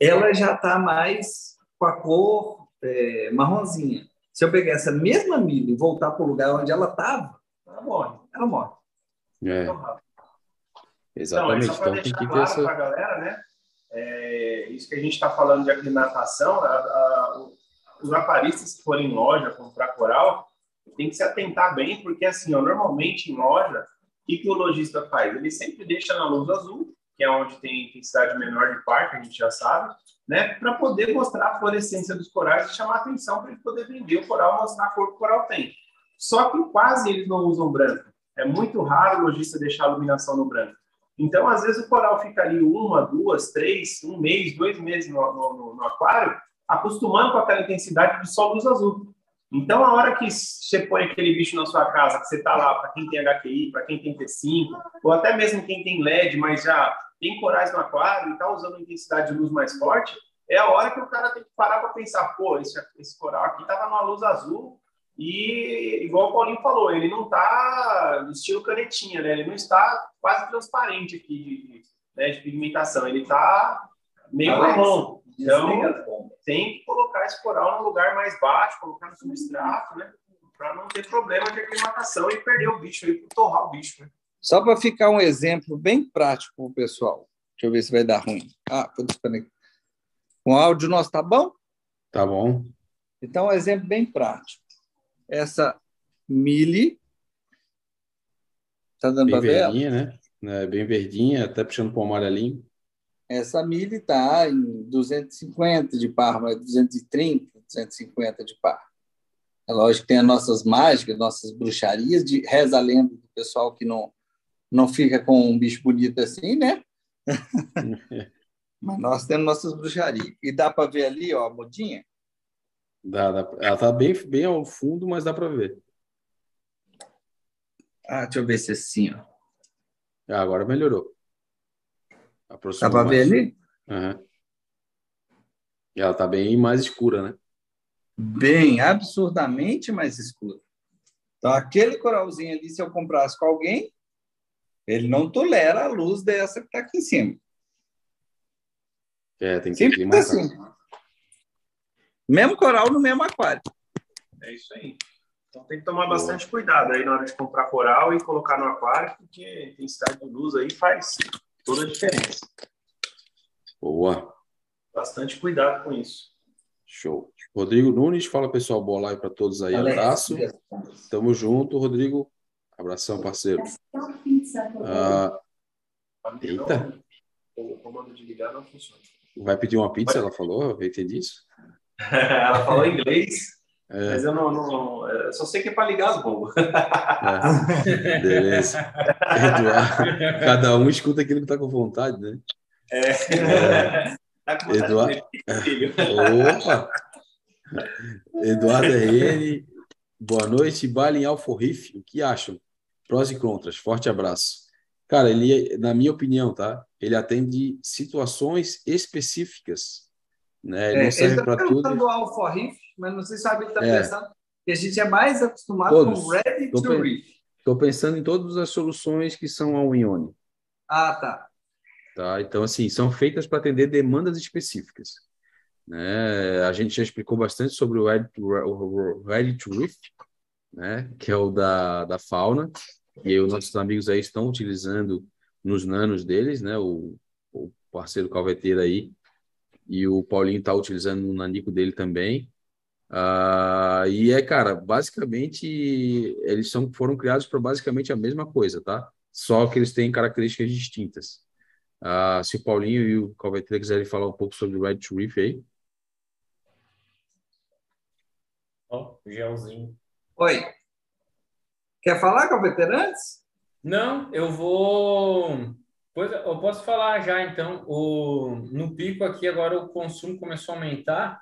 Ela já está mais com a cor é, marronzinha. Se eu pegar essa mesma milha e voltar para o lugar onde ela estava, ela morre. Ela morre.
É. Então, Exatamente. Então,
então tem que ter essa... para a galera, né? É, isso que a gente está falando de aclimatação, a, a, os aparistas que forem em loja comprar coral, tem que se atentar bem, porque assim, ó, normalmente em loja, o que, que o lojista faz? Ele sempre deixa na luz azul, que é onde tem intensidade menor de par, que a gente já sabe, né, para poder mostrar a fluorescência dos corais e chamar atenção para ele poder vender o coral, mostrar a cor que o coral tem. Só que quase eles não usam branco. É muito raro o lojista deixar a iluminação no branco. Então, às vezes, o coral fica ali uma, duas, três, um mês, dois meses no, no, no aquário, acostumando com aquela intensidade de só luz azul. Então, a hora que você põe aquele bicho na sua casa, que você está lá, para quem tem HQI, para quem tem T5, ou até mesmo quem tem LED, mas já tem corais no aquário e está usando intensidade de luz mais forte, é a hora que o cara tem que parar para pensar, pô, esse, esse coral aqui estava numa luz azul, e, igual o Paulinho falou, ele não está estilo canetinha, né? Ele não está quase transparente aqui de, né, de pigmentação. Ele está meio ah, marrom. Então, tem que colocar esse coral num lugar mais baixo, colocar no substrato, né? Para não ter problema de aclimatação e perder o bicho aí, torrar o bicho. Né?
Só para ficar um exemplo bem prático para o pessoal. Deixa eu ver se vai dar ruim. Ah, vou desconectar. O áudio nosso tá bom?
Tá bom.
Então, um exemplo bem prático essa mili.
Tá dando para ver? Verdinha, né? É, bem verdinha, até puxando para o amarelinho.
Essa mili está em 250 de par, mas 230, 250 de par. É lógico que tem as nossas mágicas, nossas bruxarias, de reza a lenda do pessoal que não, não fica com um bicho bonito assim, né? *laughs* Mas nós temos nossas bruxarias. E dá para ver ali, ó, a mudinha?
Dá, dá, ela tá bem, bem ao fundo, mas dá para ver.
Ah, deixa eu ver se é assim, ó.
Ah, agora melhorou.
Aproximou dá para ver ali?
Uhum. E ela tá bem mais escura, né?
Bem, absurdamente mais escura. Então, aquele coralzinho ali, se eu comprasse com alguém, ele não tolera a luz dessa que está aqui em cima.
É, tem que ser Simples assim.
Mesmo coral no mesmo aquário.
É isso aí. Então tem que tomar Boa. bastante cuidado aí na hora de comprar coral e colocar no aquário, porque a intensidade de luz aí faz toda a diferença.
Boa.
Bastante cuidado com isso.
Show. Rodrigo Nunes, fala pessoal, boa live para todos aí. Alex, Abraço. Tamo junto, Rodrigo. Abração, parceiro. Ah, eita.
O comando de ligar não funciona.
Vai pedir uma pizza, ela falou? Eu entendi isso. *laughs*
ela falou inglês, é. mas eu não, não, Eu só sei que é para ligar as bombas.
É. Beleza. Eduardo, cada um escuta aquilo que está com vontade, né?
É. é. Tá com
Eduardo. Opa! Eduardo RN, boa noite. Bala em Alforrife, o que acham? Prós e contras. Forte abraço. Cara, ele, na minha opinião, tá? Ele atende situações específicas, né? Ele é, não serve para tá tudo.
do Alpha Reef, mas não sei se sabe ele está é. pensando que a gente é mais acostumado Todos. com Ready tô to Reef.
Estou pensando em todas as soluções que são ao Ione.
Ah, tá.
Tá, então assim são feitas para atender demandas específicas. Né? A gente já explicou bastante sobre o Ready to, Ready to Reef, né? Que é o da, da fauna e os nossos amigos aí estão utilizando nos nanos deles, né? O, o parceiro calveteiro aí e o Paulinho está utilizando no nanico dele também. Uh, e é, cara, basicamente eles são, foram criados para basicamente a mesma coisa, tá? Só que eles têm características distintas. Uh, se o Paulinho e o Calveteiro quiserem falar um pouco sobre o Red to Reef aí.
Ó, oh, gelzinho.
Oi. Quer falar com a veterantes?
Não, eu vou. Pois eu posso falar já então. O no pico aqui agora o consumo começou a aumentar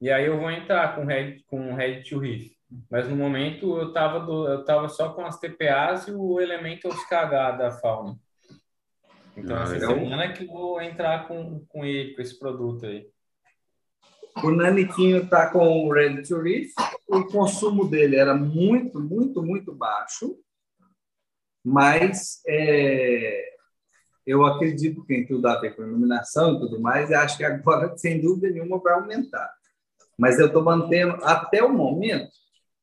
e aí eu vou entrar com red com red to reef. Mas no momento eu tava do, eu tava só com as TPAs e o elemento KH da fauna. Então ah, essa semana é que eu vou entrar com com ele com esse produto aí.
O Naniquinho está com o Ready to Reef. O consumo dele era muito, muito, muito baixo. Mas é, eu acredito que tem tudo a ver com iluminação e tudo mais. E acho que agora, *laughs* sem dúvida nenhuma, vai aumentar. Mas eu estou mantendo, até o momento,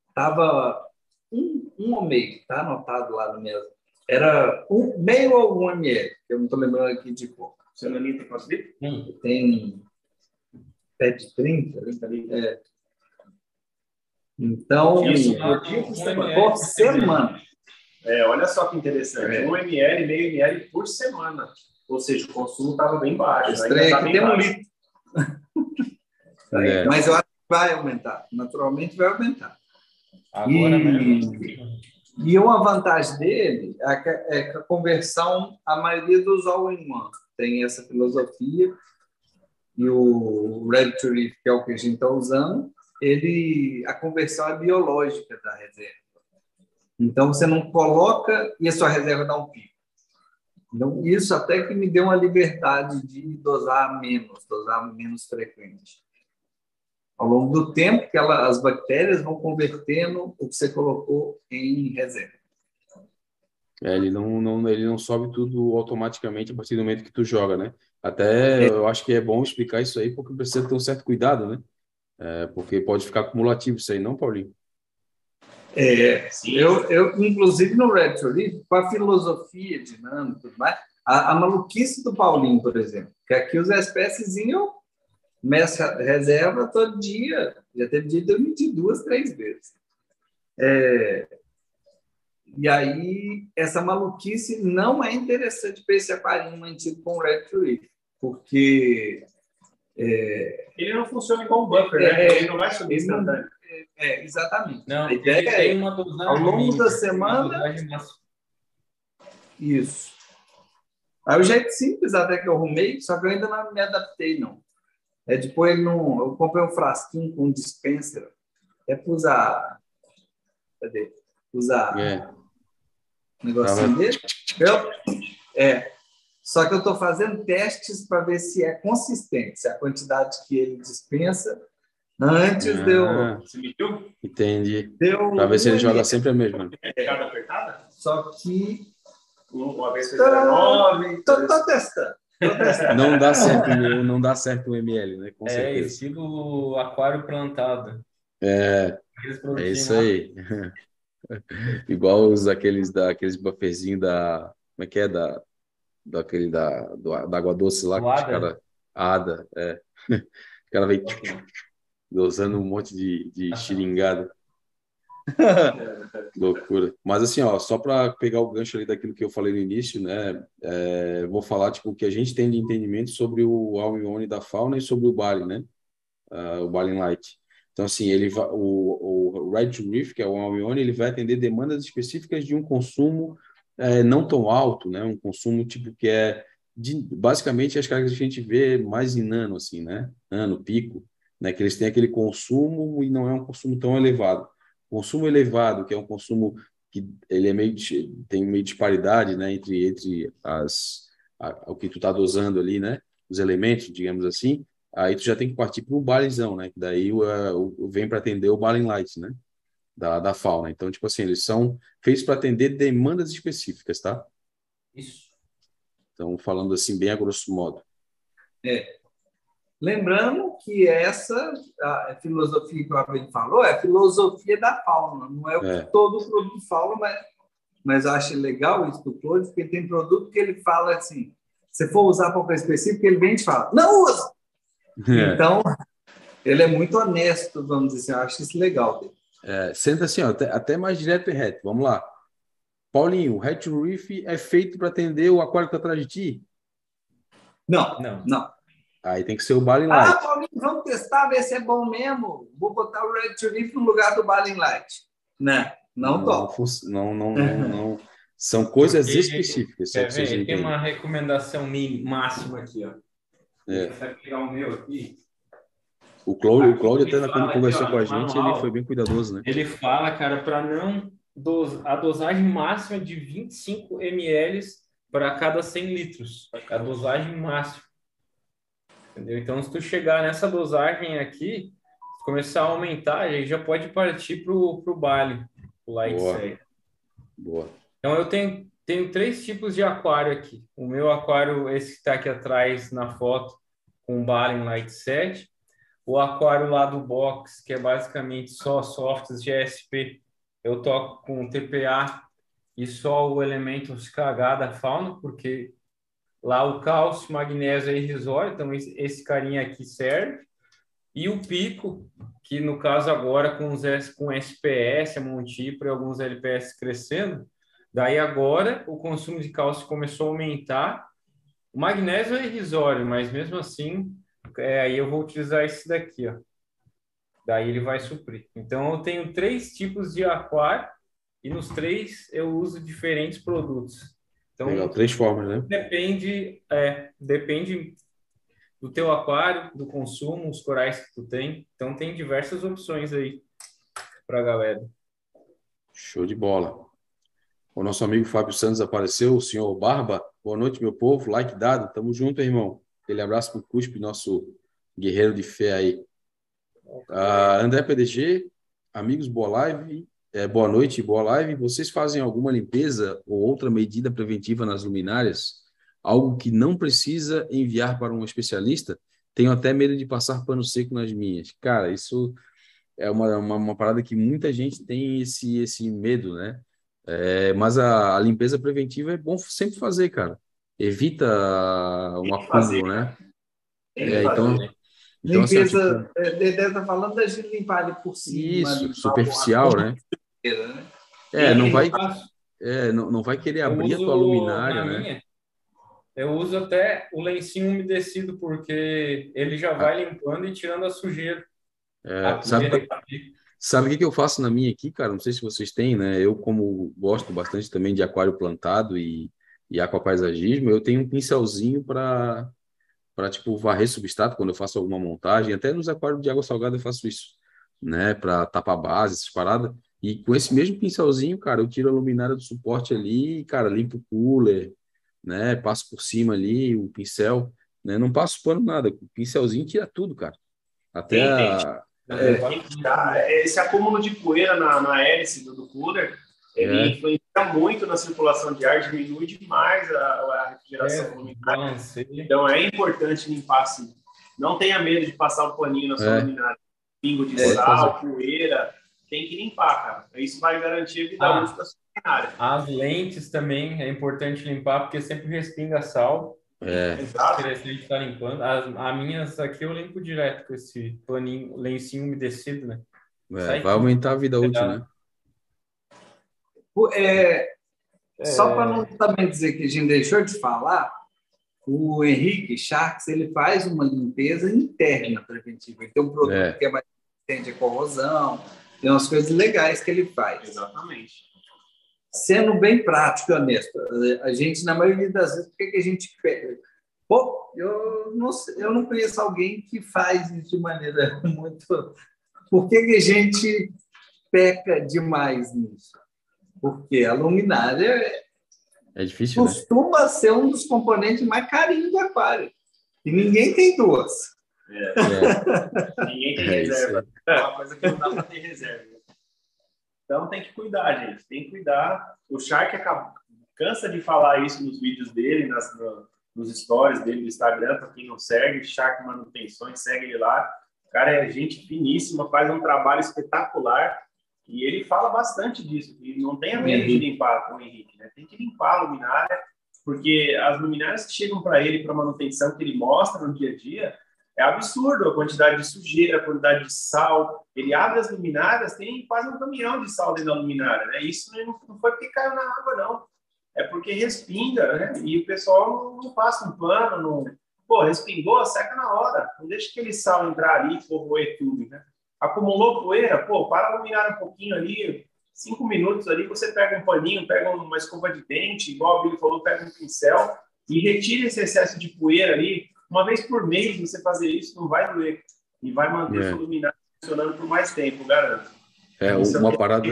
estava um, um ou meio, está anotado lá no mesmo. Era um, meio ou um ml, eu não estou lembrando aqui de cor.
Seu Naninho tem quantos litros?
Tem 7,30? É. Então, Isso, por semana.
É, olha só que interessante. É. 1 ml, meio ml por semana. Ou seja, o consumo estava bem baixo.
Estranho tá tem um litro. *laughs* É. Mas eu acho que vai aumentar. Naturalmente vai aumentar.
Agora e, mesmo.
E uma vantagem dele é que, é que a conversão, a maioria dos all-in-one tem essa filosofia e o Red to Reef, que é o que a gente está usando, ele, a conversão é biológica da reserva. Então, você não coloca e a sua reserva dá um pico. Então, isso até que me deu uma liberdade de dosar menos, dosar menos frequente. Ao longo do tempo, que ela, as bactérias vão convertendo o que você colocou em reserva.
É, ele não, não, ele não sobe tudo automaticamente a partir do momento que tu joga, né? Até eu acho que é bom explicar isso aí, porque precisa ter um certo cuidado, né? É, porque pode ficar acumulativo isso aí, não, Paulinho?
É, eu, eu, inclusive no Red Leaf, com a filosofia dinâmica tudo mais, a, a, maluquice do Paulinho, por exemplo, que aqui os espécies iam mestra reserva todo dia, já teve dia de eu medir duas, três vezes. É, e aí, essa maluquice não é interessante para esse aquarinho mantido com Red Leaf porque. É,
ele não funciona igual um buffer, né? é, né? Ele não vai subir instantâneo.
É, é, exatamente.
Não, a ideia é,
ao longo da semana. Isso. Aí o jeito simples até que eu arrumei, só que eu ainda não me adaptei, não. É de pôr ele num. Eu comprei um frasquinho com um dispenser. É para usar. Cadê? Usar.
É.
Um negocinho
Tava-
dele. Eu, é. Só que eu estou fazendo testes para ver se é consistente, se a quantidade que ele dispensa antes deu.
Ah,
Você mediu?
entendi.
deu
Para ver se ele joga sempre a mesma.
Pegada apertada?
Só que.
Uma vez fez
Tá,
19.
Tô, tô *laughs* testando.
Não dá certo, o- não dá certo o ML, né? Com
É,
certeza.
estilo aquário plantado.
É, é isso aí. *laughs* Igual os aqueles da aqueles bufferzinhos da como é que é da daquele da do, da água doce lá
Do
que os
Ada?
cara Ada, é. *laughs* O cara vem usando um monte de, de xiringada. *laughs* Loucura. Mas assim, ó, só para pegar o gancho ali daquilo que eu falei no início, né? é, vou falar tipo o que a gente tem de entendimento sobre o Almione da fauna e sobre o Balin, né? Ah, o Balin Light. Então assim, ele vai, o, o Red Reef, que é o Almione, ele vai atender demandas específicas de um consumo é, não tão alto, né? Um consumo tipo que é de, basicamente as características que a gente vê mais em nano, assim, né? Nano, pico, né? Que eles têm aquele consumo e não é um consumo tão elevado. Consumo elevado, que é um consumo que ele é meio tem meio disparidade, né? Entre entre as a- o que tu tá dosando ali, né? Os elementos, digamos assim. Aí tu já tem que partir para o balinzão, né? Que daí o, é, o- vem para atender o Balin Light, né? Da, da fauna. Então, tipo assim, eles são feitos para atender demandas específicas, tá?
Isso.
Então, falando assim, bem a grosso modo.
Lembrando que essa a filosofia que o Abel falou é a filosofia da fauna, não é o que
É.
todo produto fala, mas, mas eu acho legal isso do Clóvis, porque tem produto que ele fala assim, se for usar para uma coisa específica, ele vem e te fala, não usa! Então, ele é muito honesto, vamos dizer assim, eu acho isso legal dele.
É, senta assim, ó, até, até mais direto e reto. Vamos lá. Paulinho, o Hatch Reef é feito para atender o aquário que está atrás de ti?
Não,
Não.
não.
Aí tem que ser o Balin
Ah,
Light.
Paulinho, vamos testar, ver se é bom mesmo. Vou botar o Red Tulip no lugar do Balin Light. Não, não
não, fun- não, não, não, *laughs* não. São coisas
Porque-
específicas,
Quer ver? Tem uma recomendação mi- máxima aqui, ó.
É.
Vai pegar o meu aqui.
O Cláudio, o Cláudio até quando conversou
aqui,
com
ó,
a gente,
manual.
ele foi bem cuidadoso, né?
Ele fala, cara, para não dos, a dosagem máxima de 25 ml para cada 100 litros. A dosagem máxima. Entendeu? Então, se tu chegar nessa dosagem aqui, começar a aumentar, aí já pode partir pro pro baile, o light
Boa.
série.
Boa.
Então, eu tenho, tenho três tipos de aquário aqui. O meu aquário, esse que está aqui atrás na foto, com Balin Light 7. O aquário lá do box, que é basicamente só softs GSP, eu toco com TPA e só o elemento KH da fauna, porque lá o cálcio, magnésio é irrisório, então esse carinha aqui serve. E o pico, que no caso agora com, os com SPS, a Montipro e alguns LPS crescendo, daí agora o consumo de cálcio começou a aumentar. O magnésio é irrisório, mas mesmo assim, é, aí eu vou utilizar esse daqui, ó. Daí ele vai suprir. Então eu tenho três tipos de aquário e nos três eu uso diferentes produtos. Então
Legal, três formas, né?
depende, é, depende do teu aquário, do consumo, os corais que tu tem. Então tem diversas opções aí para galera.
Show de bola. O nosso amigo Fábio Santos apareceu, o senhor Barba. Boa noite, meu povo. Like dado. Tamo junto, irmão. Aquele abraço pro Cuspe, nosso guerreiro de fé aí. Ah, André PDG, amigos, boa live. É, boa noite, boa live. Vocês fazem alguma limpeza ou outra medida preventiva nas luminárias? Algo que não precisa enviar para um especialista? Tenho até medo de passar pano seco nas minhas. Cara, isso é uma, uma, uma parada que muita gente tem esse, esse medo, né? É, mas a, a limpeza preventiva é bom sempre fazer, cara. Evita um acúmulo, né? É,
fazer.
então, então assim,
Limpeza,
tipo,
é, Dedé tá falando da gente limpar ali por cima.
isso, superficial, né?
Né?
É, não vai, é, não, não vai querer abrir a tua luminária, né?
minha, eu uso até o lencinho umedecido, porque ele já vai limpando e tirando a sujeira.
É,
A
sabe,
fica.
sabe o que que eu faço na minha aqui, cara? Não sei se vocês têm, né? Eu, como gosto bastante também de aquário plantado e e aquapaisagismo, eu tenho um pincelzinho para para tipo varrer substrato quando eu faço alguma montagem, até nos aquários de água salgada eu faço isso, né, para tapar base, essas paradas. E com esse mesmo pincelzinho, cara, eu tiro a luminária do suporte ali, cara, limpo o cooler, né, passo por cima ali o pincel, né, não passo pano nada, o pincelzinho tira tudo, cara. Até a...
é, esse acúmulo de poeira na, na hélice do, do cooler, ele é. influencia muito na circulação de ar, diminui demais a, a refrigeração é, luminária. Então é importante limpar assim. Não tenha medo de passar o paninho na sua é. luminária. Pingo de é, sal, poeira, tem que limpar, cara. Isso vai garantir a vida ah, útil da sua luminária.
As lentes também é importante limpar, porque sempre respinga sal.
É.
Exato. Interessante estar limpando. As, as minhas aqui eu limpo direto com esse paninho, lencinho umedecido, né?
É, vai aumentar a vida útil, né?
É, é... Só para não também dizer que a gente deixou de falar, o Henrique Sharks ele faz uma limpeza interna preventiva. Ele tem um produto é. que é mais resistente à corrosão, tem umas coisas legais que ele faz.
Exatamente.
Sendo bem prático e honesto, a gente, na maioria das vezes, por que, que a gente Pô, eu não, eu não conheço alguém que faz isso de maneira *laughs* muito. Por que, que a gente peca demais nisso? porque a luminária
é difícil,
né? costuma
né?
ser um dos componentes mais carinhos do aquário. E ninguém tem duas.
É. *laughs* Ninguém tem é reserva. É uma coisa que não dá para ter reserva. Então tem que cuidar, gente. Tem que cuidar. O Shark acaba, cansa de falar isso nos vídeos dele, nas, no, nos stories dele no Instagram, para quem não segue, Shark Manutenções, segue ele lá. O cara é gente finíssima, faz um trabalho espetacular e ele fala bastante disso, que não tenha medo de limpar com o Henrique, né? Tem que limpar a luminária, porque as luminárias que chegam para ele para manutenção que ele mostra no dia a dia é absurdo a quantidade de sujeira, a quantidade de sal. Ele abre as luminárias, tem quase um caminhão de sal dentro da luminária, né? Isso não foi porque caiu na água, não. É porque respinga, né? E o pessoal não passa um pano, não... Pô, respingou, seca na hora. Não deixa aquele sal entrar ali e corroer tudo, né? acumulou poeira, pô, para iluminar um pouquinho ali, cinco minutos ali, você pega um paninho, pega uma escova de dente, igual o Billy falou, pega um pincel e retira esse excesso de poeira ali. Uma vez por mês você fazer isso não vai doer e vai manter é. sua luminária funcionando por mais tempo, garanto.
É, uma parada,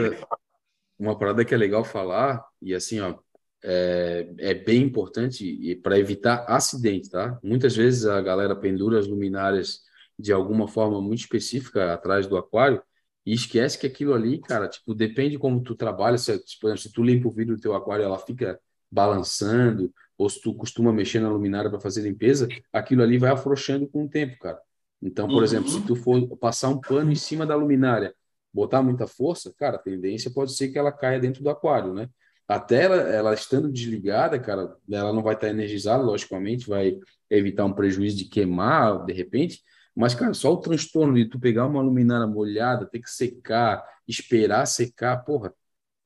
uma parada que é legal falar, e assim, ó, é, é bem importante para evitar acidente, tá? Muitas vezes a galera pendura as luminárias de alguma forma muito específica atrás do aquário e esquece que aquilo ali, cara, tipo, depende como tu trabalha, se, por exemplo, se tu limpa o vidro do teu aquário, ela fica balançando, ou se tu costuma mexer na luminária para fazer limpeza, aquilo ali vai afrouxando com o tempo, cara. Então, por uhum. exemplo, se tu for passar um pano em cima da luminária, botar muita força, cara, a tendência pode ser que ela caia dentro do aquário, né? Até ela, ela estando desligada, cara, ela não vai estar energizada, logicamente, vai evitar um prejuízo de queimar de repente, mas, cara, só o transtorno de tu pegar uma luminária molhada, ter que secar, esperar secar, porra,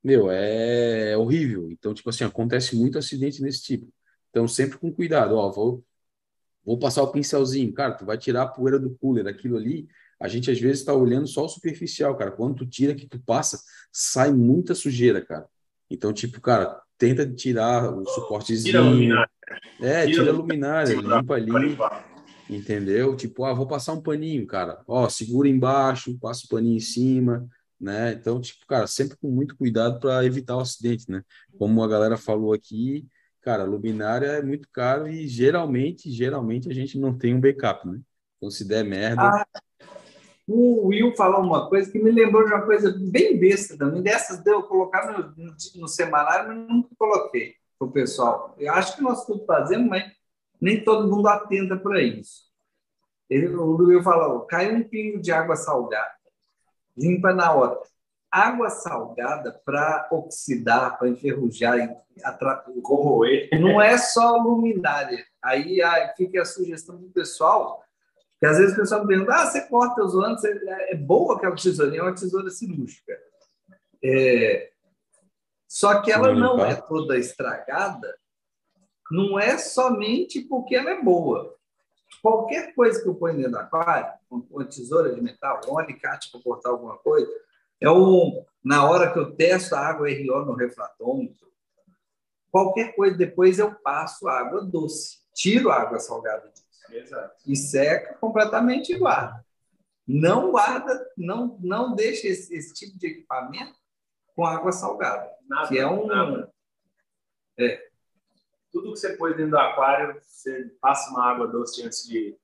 meu, é, horrível. Então, tipo assim, acontece muito acidente nesse tipo. Então, sempre com cuidado, ó, vou, vou passar o pincelzinho, cara, tu vai tirar a poeira do cooler, aquilo ali, a gente às vezes está olhando só o superficial, cara. Quando tu tira, que tu passa, sai muita sujeira, cara. Então, tipo, cara, tenta tirar o suportezinho. Tira a luminária. É, tira, tira a luminária, limpa ali. Entendeu? Tipo, ah, vou passar um paninho, cara. Ó, segura embaixo, passa o paninho em cima, né? Então, tipo, cara, sempre com muito cuidado para evitar o acidente, né? Como a galera falou aqui, cara, luminária é muito caro e geralmente, geralmente a gente não tem um backup, né? Então, se der merda. Ah,
o Will falou uma coisa que me lembrou de uma coisa bem besta também. Dessas deu colocar no, no, no semanário, mas nunca coloquei para o pessoal. Eu acho que nós tudo fazemos, mas nem todo mundo atenta para isso. Ele, o Luiz falou: cai um pingo de água salgada, limpa na hora. Água salgada para oxidar, para enferrujar e corroer, não é só luminária. Aí, aí fica a sugestão do pessoal, que às vezes o pessoal me pergunta: ah, você corta os anos, é boa aquela tesourinha, é uma tesoura cirúrgica. É, só que ela não é toda estragada não é somente porque ela é boa. Qualquer coisa que eu ponho dentro do aquário, uma tesoura de metal, um alicate para cortar alguma coisa, é um, na hora que eu testo a água RO no refratômetro, qualquer coisa, depois eu passo água doce, tiro a água salgada disso.
Exato.
E seca completamente e guarda. Não guarda, não, não deixa esse, esse tipo de equipamento com água salgada.
Nada,
que é um.
nada.
É.
Tudo que você põe dentro do aquário, você passa uma água doce antes de,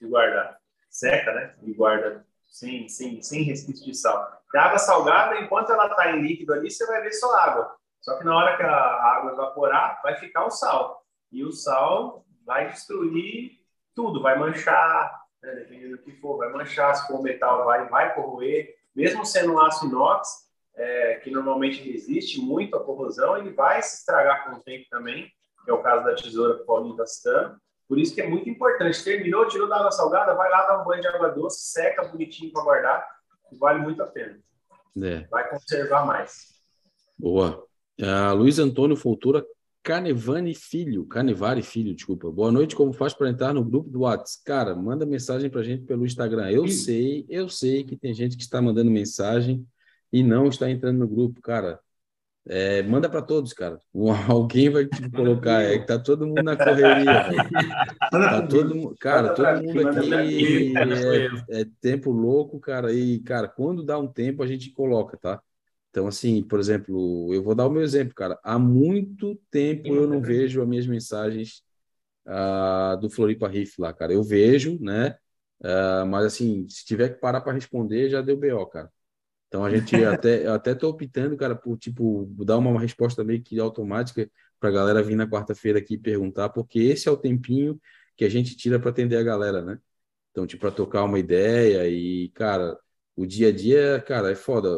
de guardar. Seca, né? E guarda sem, sem, sem resquício de sal. A água salgada, enquanto ela está em líquido ali, você vai ver só água. Só que na hora que a água evaporar, vai ficar o sal. E o sal vai destruir tudo, vai manchar, né? dependendo do que for, vai manchar. Se for metal, vai, vai corroer. Mesmo sendo um aço inox, é, que normalmente resiste muito à corrosão, ele vai se estragar com o tempo também, que é o caso da tesoura que o Paulinho está citando. Por isso que é muito importante. Terminou, tirou da água salgada, vai lá dar um banho de água doce, seca bonitinho para guardar, vale muito a pena.
É.
Vai conservar mais.
Boa. Uh, Luiz Antônio Foltura Canevani Filho, Canevari Filho, desculpa. Boa noite, como faz para entrar no grupo do WhatsApp? Cara, manda mensagem para a gente pelo Instagram. Eu Sim. sei, eu sei que tem gente que está mandando mensagem e não está entrando no grupo, cara. É, manda para todos, cara. *laughs* Alguém vai te colocar. É que tá todo mundo na correria. *laughs* tá todo, cara, todo mundo aqui é, é, tempo louco, cara. E, cara, quando dá um tempo, a gente coloca, tá? Então, assim, por exemplo, eu vou dar o meu exemplo, cara. Há muito tempo eu não vejo as minhas mensagens uh, do Floripa Riff lá, cara. Eu vejo, né? Uh, mas, assim, se tiver que parar para responder, já deu BO, cara. Então, a gente *laughs* até, eu até tô optando, cara, por, tipo, dar uma resposta meio que automática para a galera vir na quarta-feira aqui perguntar, porque esse é o tempinho que a gente tira para atender a galera, né? Então, tipo, para tocar uma ideia e, cara, o dia a dia, cara, é foda.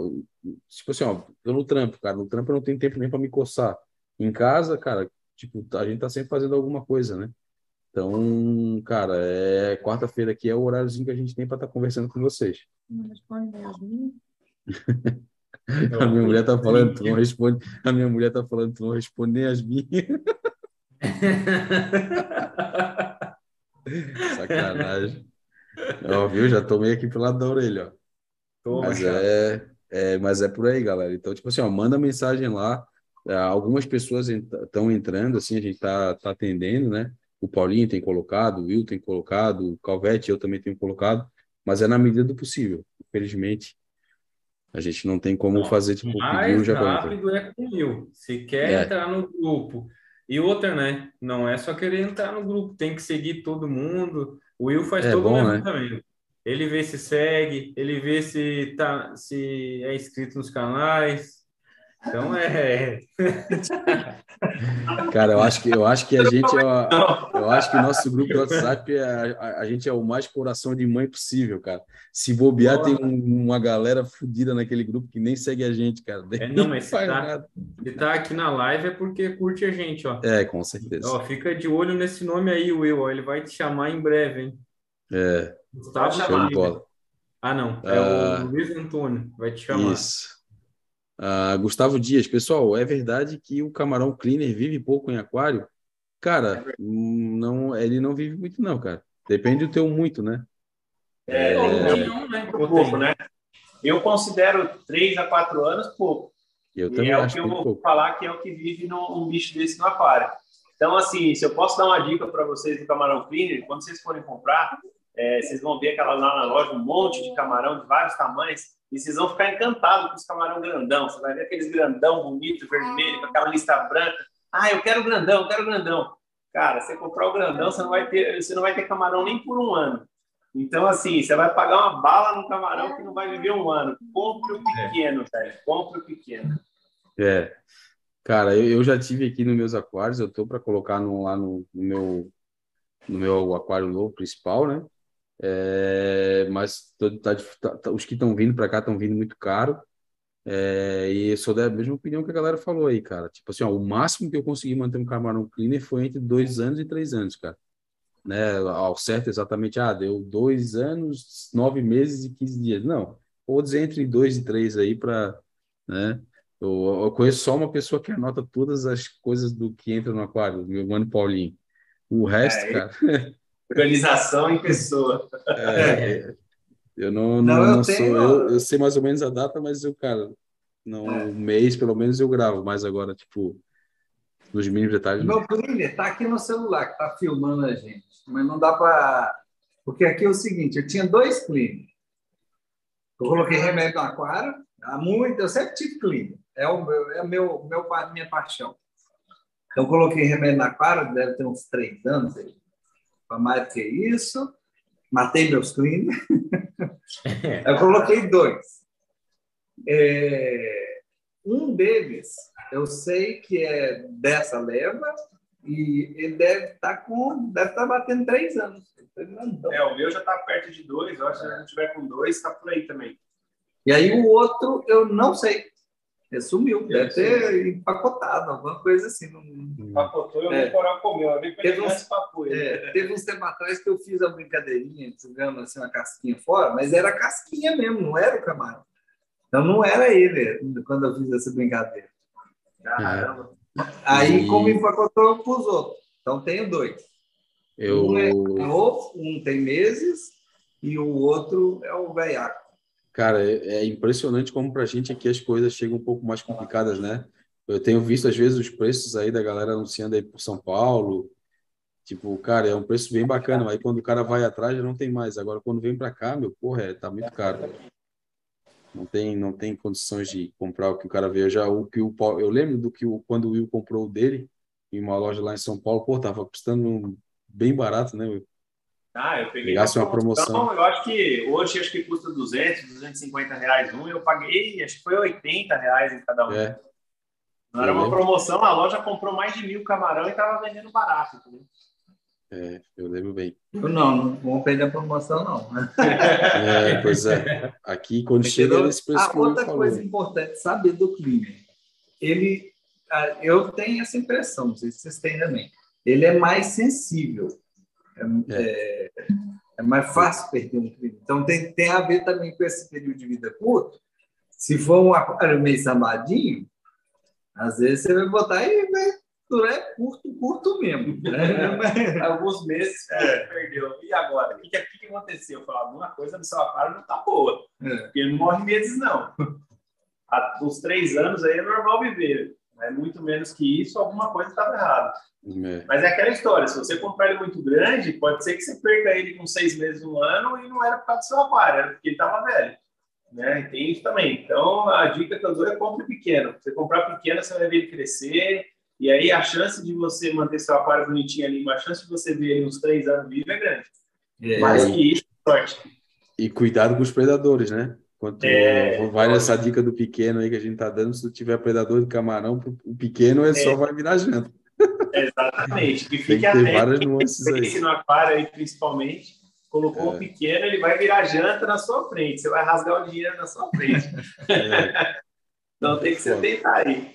Tipo assim, ó, eu no trampo, cara, no trampo eu não tenho tempo nem para me coçar. Em casa, cara, tipo, a gente tá sempre fazendo alguma coisa, né? Então, cara, é quarta-feira aqui é o horáriozinho que a gente tem para estar tá conversando com vocês. *laughs* a minha mulher tá falando, tu não responde. A minha mulher tá falando, tu não responde nem as minhas. *laughs* Sacanagem. Viu? Já tomei aqui pelo lado da orelha, ó. Toma, mas é, é, mas é por aí, galera. Então, tipo assim, ó, manda mensagem lá. É, algumas pessoas estão entrando, assim, a gente tá, tá atendendo, né? O Paulinho tem colocado, o Will tem colocado, o Calvete eu também tenho colocado, mas é na medida do possível. Infelizmente, a gente não tem como não, fazer, tipo,
mais pedir um rápido é com o Will. Se quer é. entrar no grupo. E outra, né? Não é só querer entrar no grupo, tem que seguir todo mundo. O Will faz é todo bom, o levantamento. Né? Ele vê se segue, ele vê se tá, se é inscrito nos canais. Então é. *laughs*
Cara, eu acho que eu acho que a gente é, eu acho que o nosso grupo do WhatsApp é, a, a, gente é o mais coração de mãe possível, cara. Se bobear tem um, uma galera fodida naquele grupo que nem segue a gente, cara.
É, não, mas se tá, se tá aqui na live é porque curte a gente, ó.
É, com certeza.
Ó, fica de olho nesse nome aí, Will. Ó, ele vai te chamar em breve, hein?
É.
Gustavo Show de bola. Ah, não. É uh, o Luiz Antônio. Vai te chamar.
Isso. Uh, Gustavo Dias, pessoal, é verdade que o camarão cleaner vive pouco em aquário? Cara, é não, ele não vive muito, não, cara. Depende do teu muito, né?
É, é... Não, né? pouco, né? Eu considero três a quatro anos pouco.
Eu e também
é
acho
o que eu vou pouco. falar que é o que vive num um bicho desse no aquário. Então, assim, se eu posso dar uma dica para vocês do camarão cleaner, quando vocês forem comprar, é, vocês vão ver aquela lá na loja, um monte de camarão de vários tamanhos, e vocês vão ficar encantados com os camarão grandão. Você vai ver aqueles grandão bonito, vermelho, com aquela lista branca. Ah, eu quero grandão, eu quero grandão. Cara, você comprar o grandão, você não vai ter, você não vai ter camarão nem por um ano. Então, assim, você vai pagar uma bala no camarão que não vai viver um ano. Compre o pequeno, velho. Compre o pequeno.
É. Cara, eu, eu já tive aqui nos meus aquários, eu tô para colocar no, lá no, no, meu no meu aquário novo principal, né? É, mas tá, tá, tá, os que estão vindo para cá estão vindo muito caro. É, e eu sou da mesma opinião que a galera falou aí, cara. Tipo assim, ó, o máximo que eu consegui manter um camarão cleaner foi entre dois anos e três anos, cara. Né? Ao certo, exatamente, ah, deu dois anos, nove meses e quinze dias. Não, vou dizer entre dois e três aí para, né? Eu, eu, conheço só uma pessoa que anota todas as coisas do que entra no aquário, meu mano Paulinho. O resto, é, cara. *laughs*
Organização em pessoa.
É, eu não, não, não, eu, não sou. Eu, eu, sei mais ou menos a data, mas eu, cara, não, é. um mês pelo menos eu gravo, mas agora, tipo, Nos mínimos detalhes.
Meu cleaner está aqui no celular, que está filmando a gente. Mas não dá para. Porque aqui é o seguinte: eu tinha dois cleaners. Eu coloquei remédio no aquário. Há muito, eu sempre tive cleaner. É o meu, é meu, meu, minha paixão. Eu coloquei remédio na aquário, deve ter uns três anos aí. Para mais que isso. Matei meus cleaners. *laughs* eu coloquei dois. É, um deles, eu sei que é dessa leva e ele deve estar tá com, deve estar tá batendo três anos.
É, o meu já está perto de dois. Eu acho que se a gente tiver com dois, está por aí também.
E aí o outro, eu não sei. Ele sumiu, deve ter empacotado, alguma coisa assim. Não...
Empacotou e o é. coral comeu.
Teve uns, papo, é, teve uns tempos atrás que eu fiz a brincadeirinha, jogando assim uma casquinha fora, mas era casquinha mesmo, não era o camarão. Então não era ele quando eu fiz essa brincadeira. Caramba. Aí, como empacotou, eu pus outro. Então tenho dois. Eu... Um é novo, um tem meses, e o outro é o velhaco.
Cara, é, é impressionante como para a gente aqui as coisas chegam um pouco mais complicadas, né? Eu tenho visto, às vezes, os preços aí da galera anunciando aí por São Paulo. Tipo, cara, é um preço bem bacana, mas aí quando o cara vai atrás já não tem mais. Agora, quando vem para cá, meu, porra, é, tá muito caro. Não tem, não tem condições de comprar o que o cara. Eu já o que o eu lembro do que o quando o Will comprou o dele em uma loja lá em São Paulo, pô, tava custando bem barato, né? Will?
Ah, eu peguei uma promoção. promoção. Eu acho que hoje acho que custa 200, 250 reais um. Eu paguei, acho que foi 80 reais em cada um. É. Não era uma promoção, a loja comprou mais de mil camarão e estava vendendo barato. Entendeu?
É, eu lembro bem.
Não, não vou perder a promoção, não.
É, pois é. Aqui, quando Porque chega nesse preço
a outra coisa importante, saber do crime. Ele, eu tenho essa impressão, não sei se vocês têm também. Ele é mais sensível. É, é. é, é mais fácil perder um crime. Então, tem, tem a ver também com esse período de vida curto. Se for um aquário meio sambadinho, às vezes você vai botar e vai é curto, curto mesmo. Né? *laughs*
Alguns meses é. perdeu. E agora? O que, que, que aconteceu? Eu falei, alguma coisa no seu aquário não está boa. É. Porque ele não morre meses, não. Há uns três anos aí é normal viver. É muito menos que isso, alguma coisa estava errada. É. Mas é aquela história, se você comprar ele muito grande, pode ser que você perca ele com seis meses, um ano, e não era por causa do seu aquário, era porque ele estava velho. Né? Tem isso também. Então, a dica que eu dou é compre pequeno. Se você comprar pequeno, você vai ver ele crescer, e aí a chance de você manter seu aquário bonitinho ali, a chance de você ver ele uns três anos vivo é grande. É. Mais que isso, sorte.
E cuidado com os predadores, né? Quanto é, vai nessa dica do pequeno aí que a gente tá dando, se tu tiver predador de camarão, o pequeno é, é. só vai virar janta.
Exatamente. E *laughs* fique nuances aí. no aquário aí, principalmente. Colocou é. o pequeno, ele vai virar janta na sua frente. Você vai rasgar o dinheiro na sua frente. *laughs* É. então tem que se tentar aí.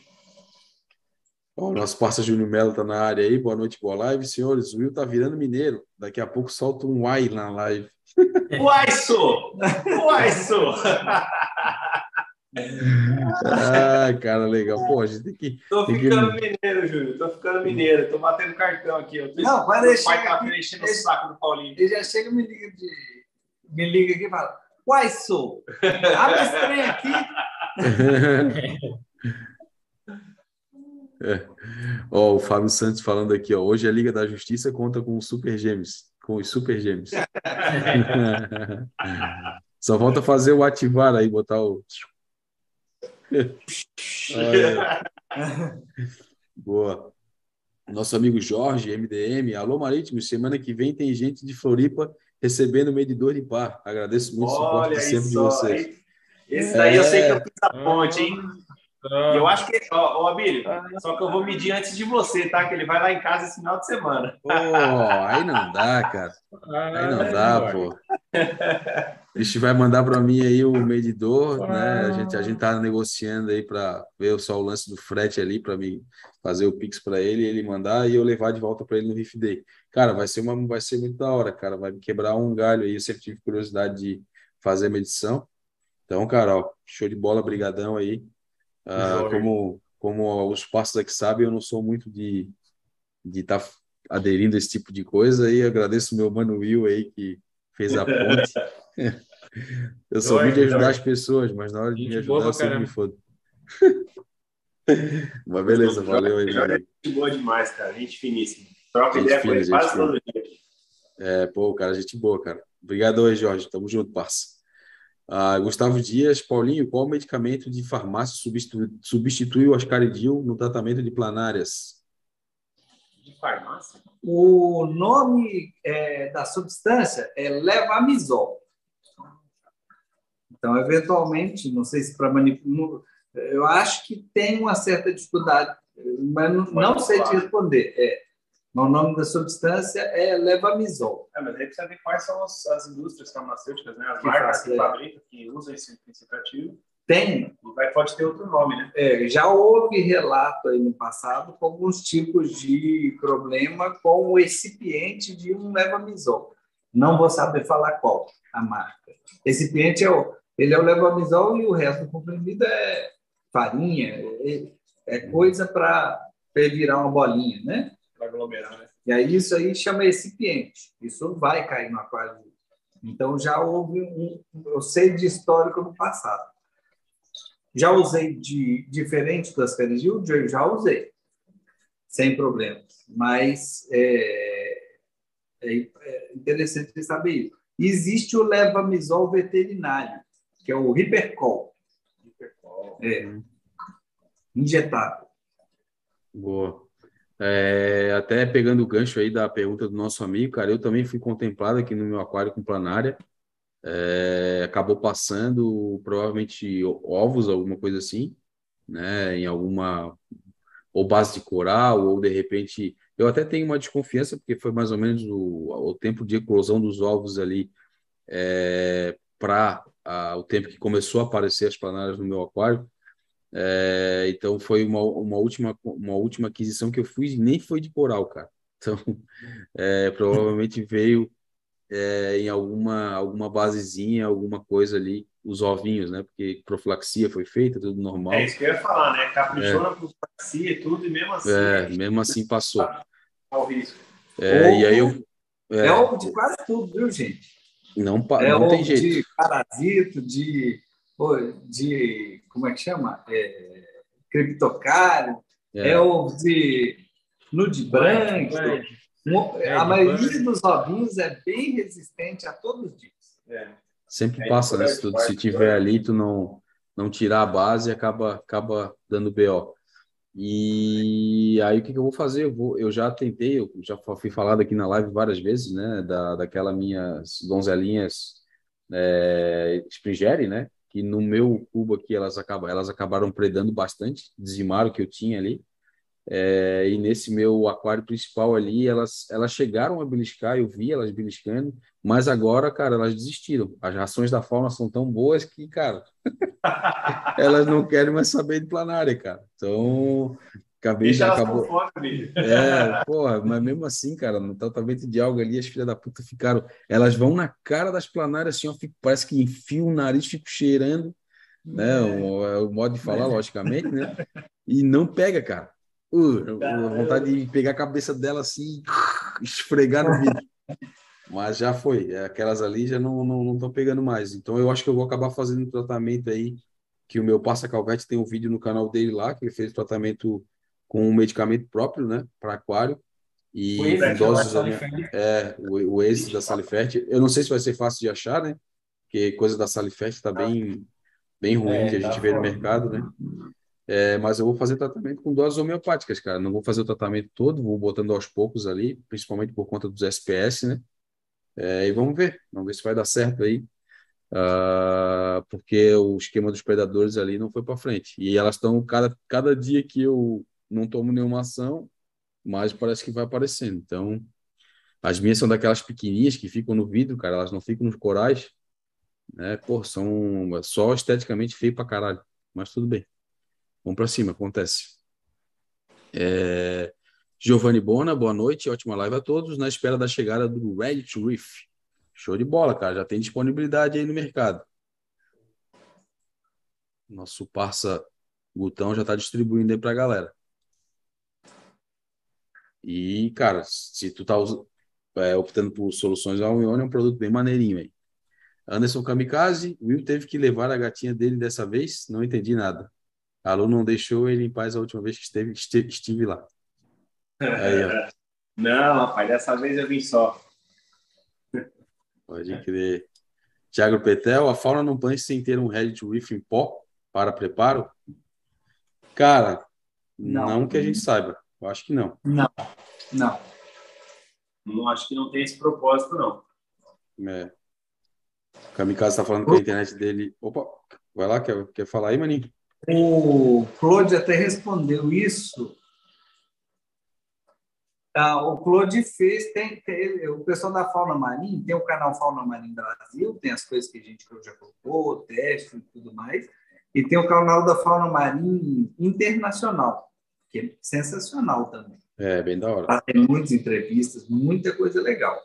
o nosso parceiro Júnior Melo está na área aí. Boa noite, boa live. Senhores, o Will tá virando mineiro. Daqui a pouco solta um uai na live.
Uaiço! Uaiço!
ah, cara, legal. Pô, a gente tem que.
Tô tem ficando que... mineiro, Júlio. Tô ficando mineiro. Tô batendo cartão aqui. Eu tô...
Não, vai deixar. Pai
tá enchendo o saco do Paulinho.
Ele já chega me liga, de... me liga aqui e fala: Uai, sou! Abre esse trem aqui. *laughs*
É. Ó, o Fábio Santos falando aqui, ó. Hoje a Liga da Justiça conta com o Super Gêmeos com os super gêmeos. *laughs* Só falta fazer o ativar aí, botar o. *laughs* Boa. Nosso amigo Jorge, MDM. Alô, Marítimo. Semana que vem tem gente de Floripa recebendo medidor de par. Agradeço muito o suporte sempre de vocês.
Esse daí é... eu sei que eu fiz a ponte, hein? Ah. Eu acho que, ó, ó Abílio, ah. só que eu vou medir antes de você, tá? Que ele vai lá em casa esse final de semana.
Pô, aí não dá, cara. Aí não dá, pô. A gente vai mandar para mim aí o medidor, né? A gente, a gente tá negociando aí para ver só o lance do frete ali, para mim fazer o Pix para ele, ele mandar e eu levar de volta para ele no Riff Day. Cara, vai ser, uma, vai ser muito da hora, cara. Vai quebrar um galho aí. Eu sempre tive curiosidade de fazer a medição. Então, cara, ó, show de bola, brigadão aí. Uh, como, como os passos aqui sabem, eu não sou muito de estar tá aderindo a esse tipo de coisa e agradeço meu mano Will aí que fez a ponte. *laughs* eu sou muito de ajudar as pessoas, mas na hora de me ajudar eu sempre me fodo. Mas beleza, valeu aí.
Gente boa demais, cara. Gente finíssima. Troca ideia com ele quase todo dia.
É, pô, cara, gente boa, cara. Obrigado aí, Jorge. Tamo junto, parça. Ah, Gustavo Dias, Paulinho, qual medicamento de farmácia substitui, substitui o ascaridil no tratamento de planárias?
De farmácia?
O nome é, da substância é levamisol. Então, eventualmente, não sei se para manipular, eu acho que tem uma certa dificuldade, mas não, não sei te responder. É, o nome da substância é levamisol.
É, mas aí precisa ver quais são as, as indústrias farmacêuticas, né? as que marcas que é. fabricam, que usam esse princípio ativo.
Tem.
Vai, pode ter outro nome, né?
É, já houve relato aí no passado com alguns tipos de problema com o recipiente de um levamisol. Não vou saber falar qual a marca. Recipiente é o, ele é o levamisol e o resto do comprimido é farinha, é, é coisa para virar uma bolinha, né?
Para aglomerar, né?
E aí isso aí chama recipiente. Isso vai cair no aquário. Então já houve um, eu sei de histórico no passado. Já usei de diferente do aspergil, já usei sem problemas. Mas é, é, é interessante saber isso. Existe o levamisol veterinário, que é o Ripercol. Ripercol. É. Injetável.
Boa. É, até pegando o gancho aí da pergunta do nosso amigo, cara, eu também fui contemplado aqui no meu aquário com planária. É, acabou passando provavelmente ovos, alguma coisa assim, né? Em alguma ou base de coral, ou de repente. Eu até tenho uma desconfiança, porque foi mais ou menos o, o tempo de eclosão dos ovos ali é, para o tempo que começou a aparecer as planárias no meu aquário. É, então foi uma, uma, última, uma última aquisição que eu fiz e nem foi de coral, cara. Então, *laughs* é, provavelmente veio é, em alguma, alguma basezinha, alguma coisa ali, os ovinhos, né? Porque profilaxia foi feita, tudo normal.
É isso que eu ia falar, né? Caprichou na profilaxia e tudo, e mesmo assim.
É, mesmo assim passou.
Tá ao risco.
É, e aí eu.
É, ovo de quase tudo, viu, gente?
Não, é não tem jeito.
De parasito, de de como é que chama? É, criptocário, é, é o de nude branco. É, a maioria dos ovinhos é bem resistente a todos isso.
É.
Sempre é, passa, né? Se, tu, se tiver ali, tu não, não tirar a base, acaba, acaba dando BO. E aí o que, que eu vou fazer? Eu, vou, eu já tentei, eu já fui falado aqui na live várias vezes, né? Da, daquela minhas donzelinhas é, Springere, né? Que no meu cubo aqui elas, acabam, elas acabaram predando bastante, dizimaram o que eu tinha ali. É, e nesse meu aquário principal ali, elas, elas chegaram a beliscar, eu vi elas beliscando, mas agora, cara, elas desistiram. As rações da fauna são tão boas que, cara, *laughs* elas não querem mais saber de planária, cara. Então, Acabei
já
acabou.
Fome,
é, porra, mas mesmo assim, cara, no tratamento de alga ali, as filhas da puta ficaram. Elas vão na cara das planárias assim, ó, fico, parece que enfio o nariz, fico cheirando, né? O, é o modo de falar, logicamente, né? E não pega, cara. Uh, vontade de pegar a cabeça dela assim, esfregar no vidro. Mas já foi. É, aquelas ali já não estão não, não pegando mais. Então eu acho que eu vou acabar fazendo um tratamento aí. Que o meu Passa Calvete tem um vídeo no canal dele lá, que ele fez o tratamento com um medicamento próprio, né, para aquário. E o com doses, é, o, o ex da Salifert. Eu não sei se vai ser fácil de achar, né? Porque coisa da Salifert está bem, bem ruim é, que a gente tá vê no mercado, né? É, mas eu vou fazer tratamento com doses homeopáticas, cara. Não vou fazer o tratamento todo, vou botando aos poucos ali, principalmente por conta dos SPS, né? É, e vamos ver, vamos ver se vai dar certo aí. Uh, porque o esquema dos predadores ali não foi para frente. E elas estão, cada, cada dia que eu não tomo nenhuma ação, mas parece que vai aparecendo. Então, as minhas são daquelas pequenininhas que ficam no vidro, cara, elas não ficam nos corais, né? Pô, são só esteticamente feio pra caralho, mas tudo bem. Vamos para cima, acontece. É... Giovanni Bona, boa noite, ótima live a todos, na espera da chegada do Reddit Reef. Show de bola, cara, já tem disponibilidade aí no mercado. Nosso parça Gutão já está distribuindo aí para a galera. E, cara, se tu tá é, optando por soluções a Unione, é um produto bem maneirinho aí. Anderson Kamikaze, Will teve que levar a gatinha dele dessa vez? Não entendi nada. A Lu não deixou ele em paz a última vez que esteve, estive, estive lá. Aí, ó. *laughs*
Não, rapaz, dessa vez eu vim só. *laughs*
Pode crer. Tiago Petel, a fauna não planeja sem ter um Reddit Reef em pó para preparo? Cara, não. não que a gente saiba. Eu acho que não.
Não, não.
Não acho que não tem esse propósito, não.
É. O Kamikaze está falando que a internet dele. Opa, vai lá, quer, quer falar aí, Maninho?
O Claude até respondeu isso. Ah, o Claude fez, tem, tem, o pessoal da Fauna Marinha, tem o canal Fauna Marinha Brasil, tem as coisas que a gente já colocou, teste e tudo mais, e tem o canal da Fauna Marinha Internacional, que é sensacional também.
É, bem da hora.
Lá tem muitas entrevistas, muita coisa legal.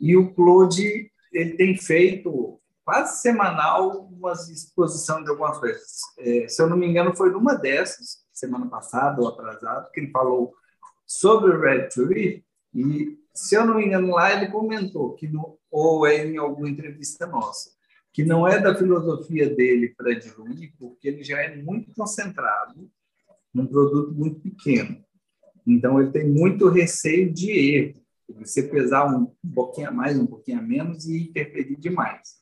E o Claude, ele tem feito quase semanal uma exposição de algumas coisas. É, se eu não me engano, foi numa dessas, semana passada ou atrasado, que ele falou sobre o Red Tree e, se eu não me engano, lá ele comentou, que no, ou é em alguma entrevista nossa, que não é da filosofia dele para diluir, porque ele já é muito concentrado num produto muito pequeno. Então, ele tem muito receio de erro. Você pesar um, pouquinho a mais, um pouquinho a menos e interferir demais.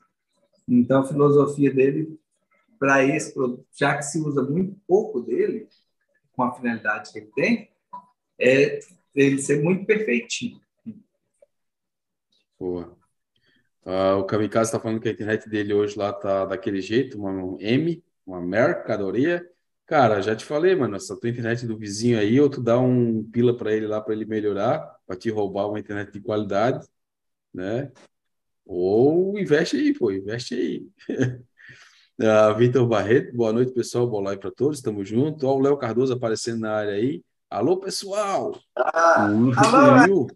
Então, a filosofia dele, para esse produto, já que se usa muito pouco dele, com a finalidade que ele tem, é ele ser muito perfeitinho.
Boa. Uh, o Kamikaze está falando que a internet dele hoje lá tá daquele jeito, uma um M, uma mercadoria. Cara, já te falei, mano, essa tua internet do vizinho aí, ou tu dá um pila para ele lá para ele melhorar, para te roubar uma internet de qualidade, né? Ou investe aí, pô, investe aí. uh, *laughs* Vitor Barreto, boa noite, pessoal. Boa live para todos, estamos juntos. Olha o Léo Cardoso aparecendo na área aí. Alô, pessoal!
Ah, o alô,
Will.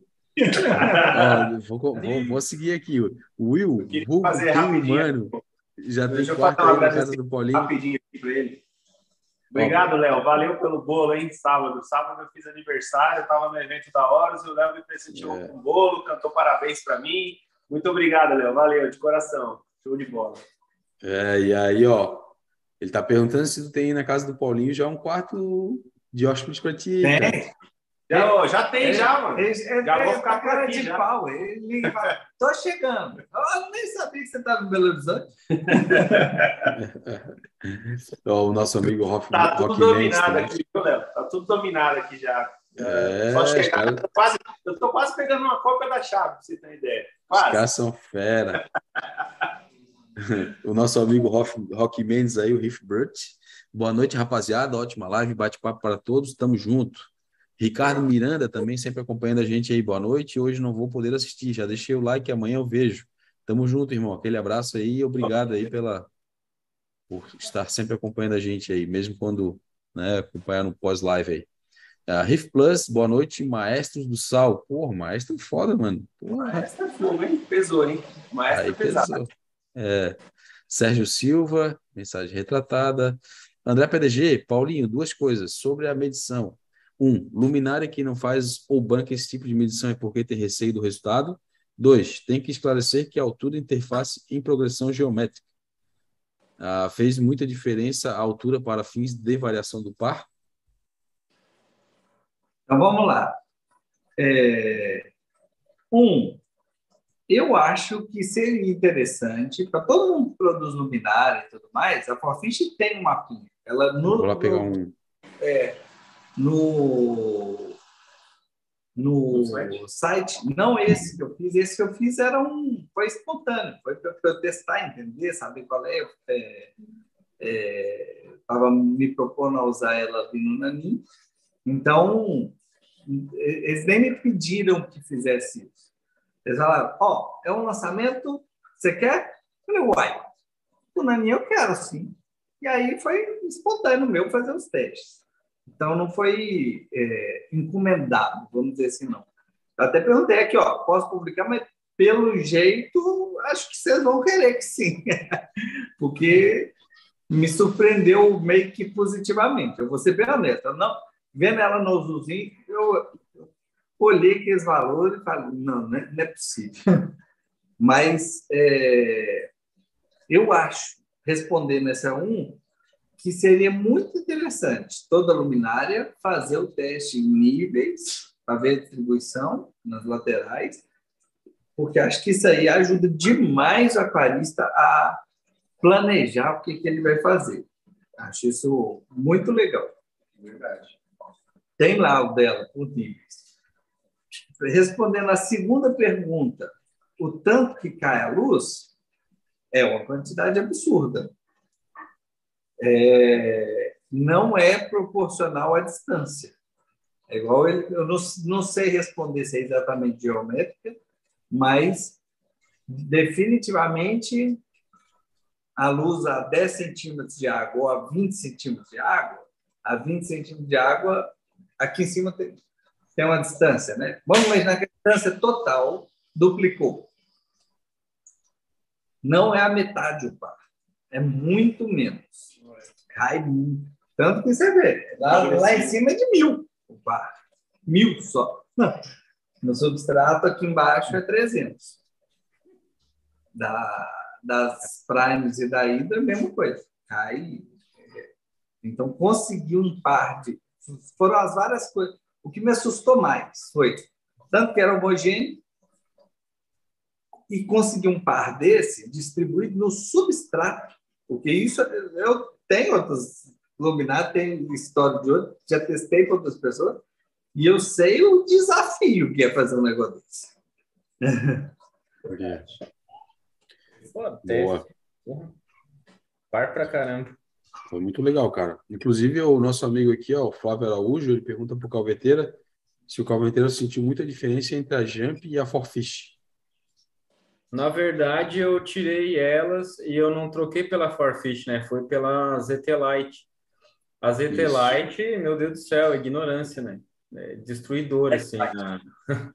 vou, vou, vou, seguir aqui. O Will, vulgo humano, já tem quarto aí na casa do Paulinho.
Rapidinho aqui para ele. Obrigado, Léo. Valeu pelo bolo, hein? Sábado. Sábado eu fiz aniversário, estava no evento da Horas e o Léo me presenteou é. com um bolo, cantou parabéns para mim. Muito obrigado, Léo. Valeu, de coração. Show de bola.
É, e aí, ó, ele tá perguntando se tu tem na casa do Paulinho já um quarto de hóspedes para ti.
Tem. Já, já tem, já, mano. Ele, já vou ficar
por aqui, de já. pau. Ele fala, *laughs* tô chegando. Eu nem sabia que você estava no Belo Horizonte. *laughs*
o nosso amigo Rock
Tá tudo Rock dominado Mendes, aqui, viu, Léo? Tá tudo dominado aqui já. É, Só chegar. Cara... Eu, tô quase, eu tô quase pegando uma cópia da chave, pra você ter uma ideia. Quase.
Os caras são fera. *laughs* o nosso amigo Rock, Rock Mendes aí, o Riff Burt. Boa noite, rapaziada. Ótima live, bate-papo para todos. Tamo junto. Ricardo Miranda também sempre acompanhando a gente aí. Boa noite. Hoje não vou poder assistir. Já deixei o like, amanhã eu vejo. Tamo junto, irmão. Aquele abraço aí. Obrigado aí pela por estar sempre acompanhando a gente aí, mesmo quando né, acompanhar no pós-live aí. Uh, Riff Plus, boa noite, Maestros do Sal. Porra, maestro foda, mano. Porra.
Maestro é fogo, hein? Pesou, hein? Maestro Aí pesado. Pesou.
É. Sérgio Silva, mensagem retratada. André PDG, Paulinho, duas coisas sobre a medição. Um, luminária que não faz ou banca esse tipo de medição é porque tem receio do resultado. Dois, tem que esclarecer que a altura interface em progressão geométrica. Ah, fez muita diferença a altura para fins de variação do par?
Então vamos lá. É... Um, eu acho que seria interessante para todo mundo que produz luminária e tudo mais. A Forfish tem um mapinha. Ela no,
Vou lá pegar um.
É, no no site. site. Não esse que eu fiz, esse que eu fiz era um. Foi espontâneo, foi para eu testar, entender, saber qual é. Estava é, é, me propondo a usar ela ali no Nanin. Então, eles nem me pediram que fizesse isso. Eles falaram: Ó, oh, é um lançamento, você quer? Eu falei: Uai, o Nanin eu quero sim. E aí foi espontâneo meu fazer os testes. Então, não foi é, encomendado, vamos dizer assim, não. Eu até perguntei aqui, ó, posso publicar, mas pelo jeito, acho que vocês vão querer que sim. *laughs* Porque me surpreendeu meio que positivamente. Eu vou ser bem honesto. Não, vendo ela no Zuzinho, eu, olhei aqueles valores e falei, não, não é, não é possível. *laughs* Mas é, eu acho, respondendo essa um, que seria muito interessante toda luminária fazer o teste em níveis para ver a distribuição nas laterais, porque acho que isso aí ajuda demais o aquarista a planejar o que, que ele vai fazer. Acho isso muito legal. Verdade. Tem lá o dela, por níveis. Respondendo a segunda pergunta, o tanto que cai a luz é uma quantidade absurda. É, não é proporcional à distância. É igual ele, eu não, não sei responder se é exatamente geométrica, mas definitivamente a luz a 10 centímetros de água ou a 20 centímetros de água, a 20 centímetros de água, aqui em cima tem, tem uma distância, né? Vamos imaginar que a distância total duplicou. Não é a metade o par, é muito menos. Cai muito. Tanto que você vê, lá, lá em cima é de mil o par. Mil só. Não. No substrato, aqui embaixo, é 300. Da, das primes e da hidra, mesma coisa. Cai. Então, conseguir um par de. Foram as várias coisas. O que me assustou mais foi tanto que era homogêneo e conseguir um par desse distribuído no substrato, porque isso eu tenho outros luminares, tenho história de outros, já testei com outras pessoas e eu sei o desafio que é fazer um negócio desse.
Boa. Par pra caramba.
Foi muito legal, cara. Inclusive, o nosso amigo aqui, ó, o Flávio Araújo, ele pergunta para o Calveteira se o Calveteira sentiu muita diferença entre a Jump e a Forfish.
Na verdade, eu tirei elas e eu não troquei pela Forfish, né? Foi pela ZT Lite. A ZT Lite, meu Deus do céu, ignorância, né? É destruidora, assim. A, *laughs*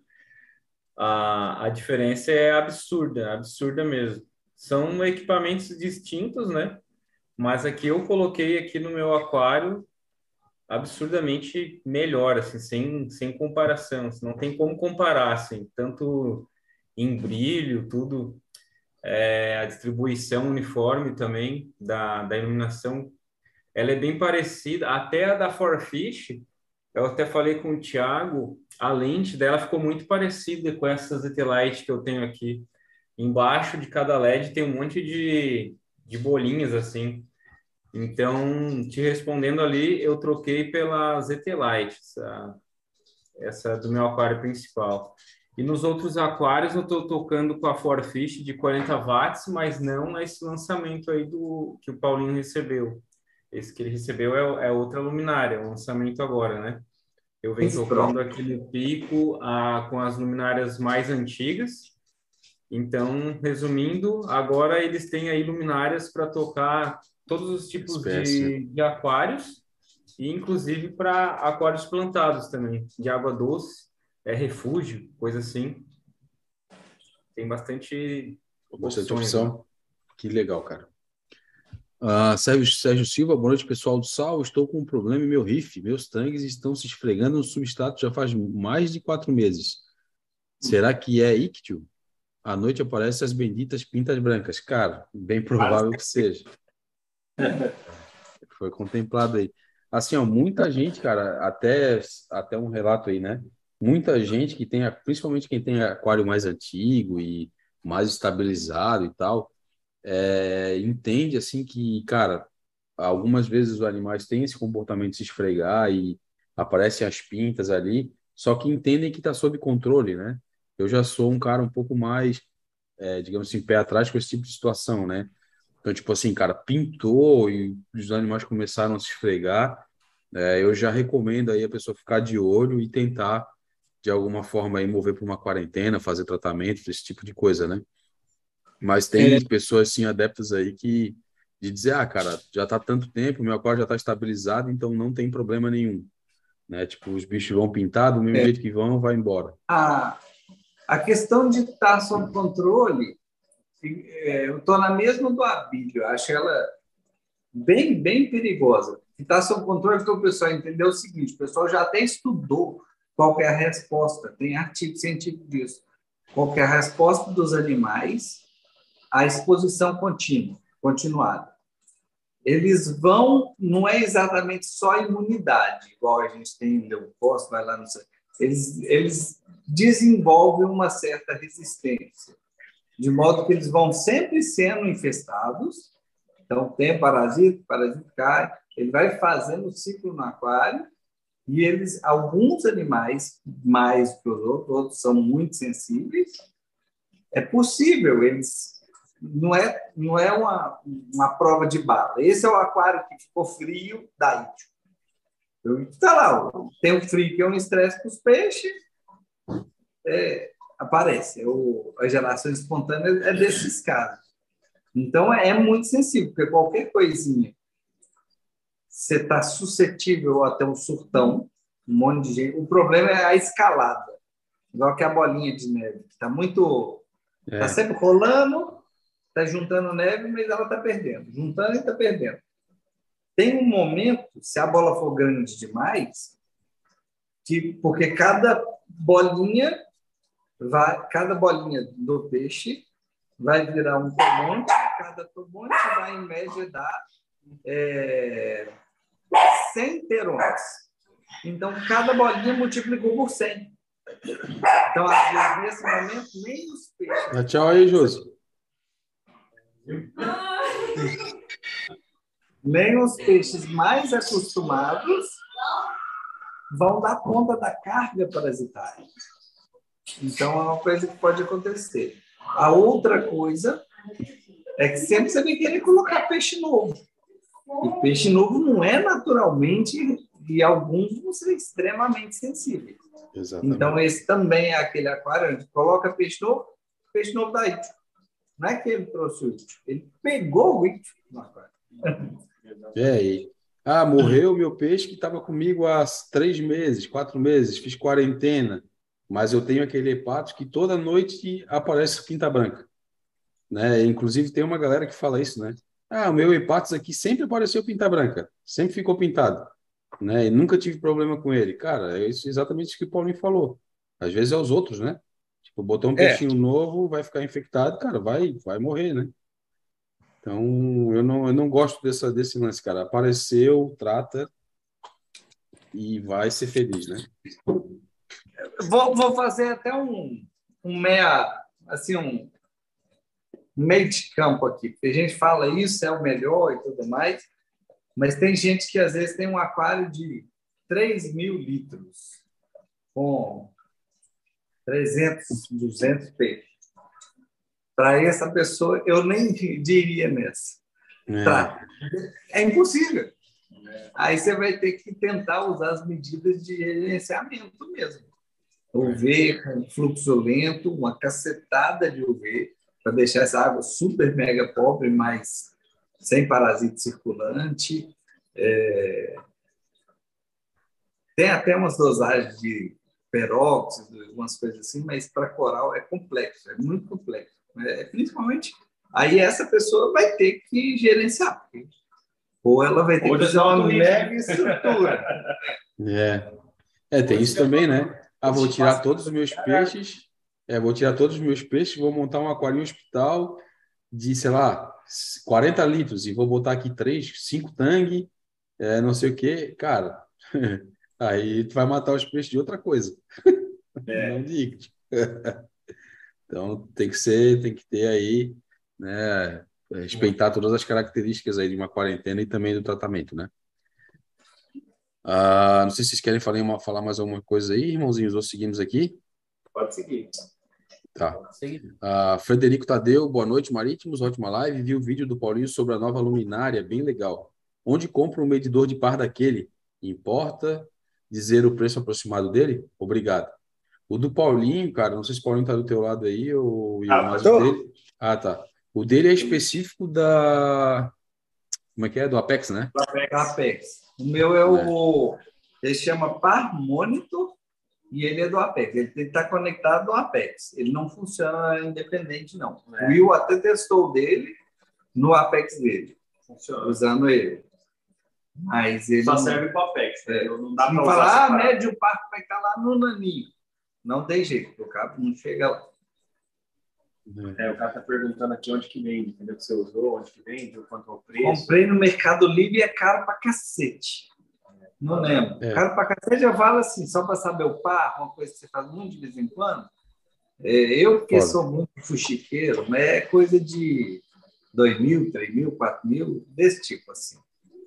a, a diferença é absurda, absurda mesmo. São equipamentos distintos, né? Mas aqui eu coloquei aqui no meu aquário absurdamente melhor, assim, sem, sem comparação. Não tem como comparar, assim, tanto em brilho, tudo. É, a distribuição uniforme também da, da iluminação, ela é bem parecida, até a da Forfish, eu até falei com o Thiago, a lente dela ficou muito parecida com essas ET que eu tenho aqui. Embaixo de cada LED tem um monte de, de bolinhas assim. Então, te respondendo ali, eu troquei pela ZT Light, essa, essa do meu aquário principal. E nos outros aquários eu estou tocando com a Forfish de 40 watts, mas não esse lançamento aí do que o Paulinho recebeu. Esse que ele recebeu é, é outra luminária, o lançamento agora, né? Eu venho tocando aquele pico ah, com as luminárias mais antigas. Então, resumindo, agora eles têm aí luminárias para tocar todos os tipos de, de aquários e inclusive para aquários plantados também, de água doce é refúgio, coisa assim. Tem bastante,
bastante opção. Né? Que legal, cara. Uh, Sérgio, Sérgio Silva, boa noite, pessoal do Sal. Estou com um problema em meu riff. Meus tanques estão se esfregando no substrato já faz mais de quatro meses. Será que é ictio? À noite aparecem as benditas pintas brancas. Cara, bem *laughs* provável que seja. Foi contemplado aí. Assim, ó, muita gente, cara, até, até um relato aí, né? Muita gente que tem, principalmente quem tem aquário mais antigo e mais estabilizado e tal, é, entende assim que, cara, algumas vezes os animais têm esse comportamento de se esfregar e aparecem as pintas ali, só que entendem que está sob controle, né? Eu já sou um cara um pouco mais, é, digamos assim, pé atrás com esse tipo de situação, né? Então, tipo assim, cara, pintou e os animais começaram a se esfregar, é, eu já recomendo aí a pessoa ficar de olho e tentar de alguma forma aí mover para uma quarentena, fazer tratamento, esse tipo de coisa, né? Mas tem é. pessoas assim adeptas aí que de dizer, ah, cara, já está tanto tempo, meu aquário já está estabilizado, então não tem problema nenhum, né? Tipo, os bichos vão pintar do mesmo é. jeito que vão, vai embora.
A, a questão de estar tá sob controle, é, eu estou na mesma do abílio, acho ela bem, bem perigosa. Está sob controle porque o pessoal entendeu o seguinte, o pessoal já até estudou qual é a resposta? Tem artigo científico disso. Qual é a resposta dos animais à exposição contínua, continuada? eles vão, não é exatamente só imunidade, igual a gente tem leucócito, vai lá no eles, eles desenvolvem uma certa resistência, de modo que eles vão sempre sendo infestados. Então, tem parasita, parasita cai, ele vai fazendo o ciclo no aquário, e eles, alguns animais, mais que os outros, outros são muito sensíveis, é possível, eles não é, não é uma, uma prova de bala. Esse é o aquário que ficou frio da Ítio. Está lá, tem o frio que é um estresse para os peixes, é, aparece. É o, a geração espontânea é desses casos. Então, é, é muito sensível, porque qualquer coisinha você está suscetível a ter um surtão, um monte de gente. O problema é a escalada, igual que a bolinha de neve, está muito. Está é. sempre rolando, está juntando neve, mas ela está perdendo. Juntando e está perdendo. Tem um momento, se a bola for grande demais, que, porque cada bolinha vai, cada bolinha do peixe vai virar um tomonte, cada tomonte vai, em média, dar é, 100 terões. Então, cada bolinha multiplicou por 100. Então, às vezes, nesse momento, nem os peixes.
Tchau aí, Josi.
Nem os peixes mais acostumados vão dar conta da carga parasitária. Então, é uma coisa que pode acontecer. A outra coisa é que sempre você vai querer colocar peixe novo. E peixe novo não é naturalmente, e alguns vão ser extremamente sensíveis. Exatamente. Então, esse também é aquele aquário onde coloca peixe novo, peixe novo daí. Não é que ele trouxe o It, ele pegou o It no aquário.
É aí. Ah, morreu meu peixe que estava comigo há três meses, quatro meses, fiz quarentena, mas eu tenho aquele hepato que toda noite aparece pinta branca. Né? Inclusive tem uma galera que fala isso, né? Ah, o meu hepatos aqui sempre apareceu pinta branca, sempre ficou pintado, né? E nunca tive problema com ele. Cara, é isso, exatamente isso que o Paulinho falou. Às vezes é os outros, né? Tipo, botar um é. peixinho é. novo, vai ficar infectado, cara, vai, vai morrer, né? Então, eu não, eu não gosto dessa, desse lance, cara. Apareceu, trata e vai ser feliz, né?
Vou, vou fazer até um, um meia, assim, um meio de campo aqui. Porque a gente fala isso é o melhor e tudo mais, mas tem gente que às vezes tem um aquário de 3 mil litros com 300, 200 peixes. Para essa pessoa, eu nem diria nessa. É. Tá. é impossível. Aí você vai ter que tentar usar as medidas de gerenciamento mesmo. UV fluxo lento, uma cacetada de UV, para deixar essa água super mega pobre, mas sem parasita circulante. É... Tem até umas dosagens de peróxido, algumas coisas assim, mas para coral é complexo, é muito complexo. É, principalmente, aí essa pessoa vai ter que gerenciar, porque, ou ela vai ter que fazer uma mega estrutura. *laughs*
É. é, tem isso também, né? Ah, vou tirar todos os meus peixes, é, vou tirar todos os meus peixes, vou montar um aquário hospital de, sei lá, 40 litros e vou botar aqui três, cinco tangue, é, não sei o quê. Cara, *laughs* Aí tu vai matar os peixes de outra coisa. É. *laughs* Não de *laughs* então tem que ser, tem que ter aí, né? Respeitar todas as características aí de uma quarentena e também do tratamento, né? Ah, não sei se vocês querem falar, falar mais alguma coisa aí, irmãozinhos, ou seguimos aqui?
Pode seguir.
Tá. Ah, Frederico Tadeu, boa noite, Marítimos, ótima live. Vi o vídeo do Paulinho sobre a nova luminária, bem legal. Onde compra um medidor de par daquele? Importa? dizer o preço aproximado dele? Obrigado. O do Paulinho, cara, não sei se o Paulinho tá do teu lado aí ou ah, mas o dele. Ah, tá. O dele é específico da como é que é? Do Apex, né?
Do Apex. Apex. O meu é o é. ele chama Par Monitor e ele é do Apex. Ele tem que estar conectado ao Apex. Ele não funciona independente não. É. O Will até testou dele no Apex dele. Funciona. Usando ele. Mas ele
Só serve para Apex.
Né? É, não dá para falar, ah, médio parque vai estar lá no naninho. Não tem jeito, o cabo não chega lá.
É, o cara tá perguntando aqui onde que vende, entendeu? Que você usou, onde que vende, quanto é o preço.
Comprei no Mercado Livre e é caro pra cacete. Não lembro.
É.
Caro pra cacete já vale assim, só para saber o par, uma coisa que você faz muito de vez em quando. É, eu, que
Foda.
sou muito fuxiqueiro, mas é coisa de 2 mil, 3 mil, 4 mil, desse tipo assim.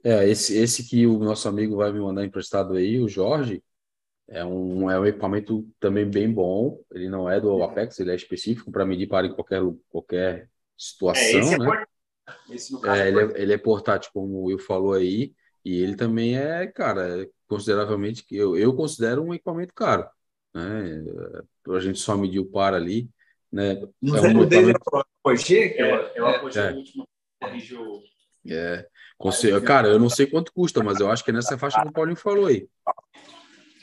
É, esse, esse que o nosso amigo vai me mandar emprestado aí, o Jorge, é um, é um equipamento também bem bom. Ele não é do Apex, ele é específico para medir para em qualquer, qualquer
É,
situação,
esse é
né?
portátil. Esse, caso,
É,
é
ele, é, ele é portátil, como o Will falou aí, e ele também é, cara, é consideravelmente, eu, eu considero um equipamento caro, né? A gente só medir o par ali, né?
Não
É um
o é
equipamento-
o que
É,
é,
eu apoiei
É.
o último, corrigiu.
É, conse- cara, eu não sei quanto custa, mas eu acho que é nessa faixa que o Paulinho falou aí.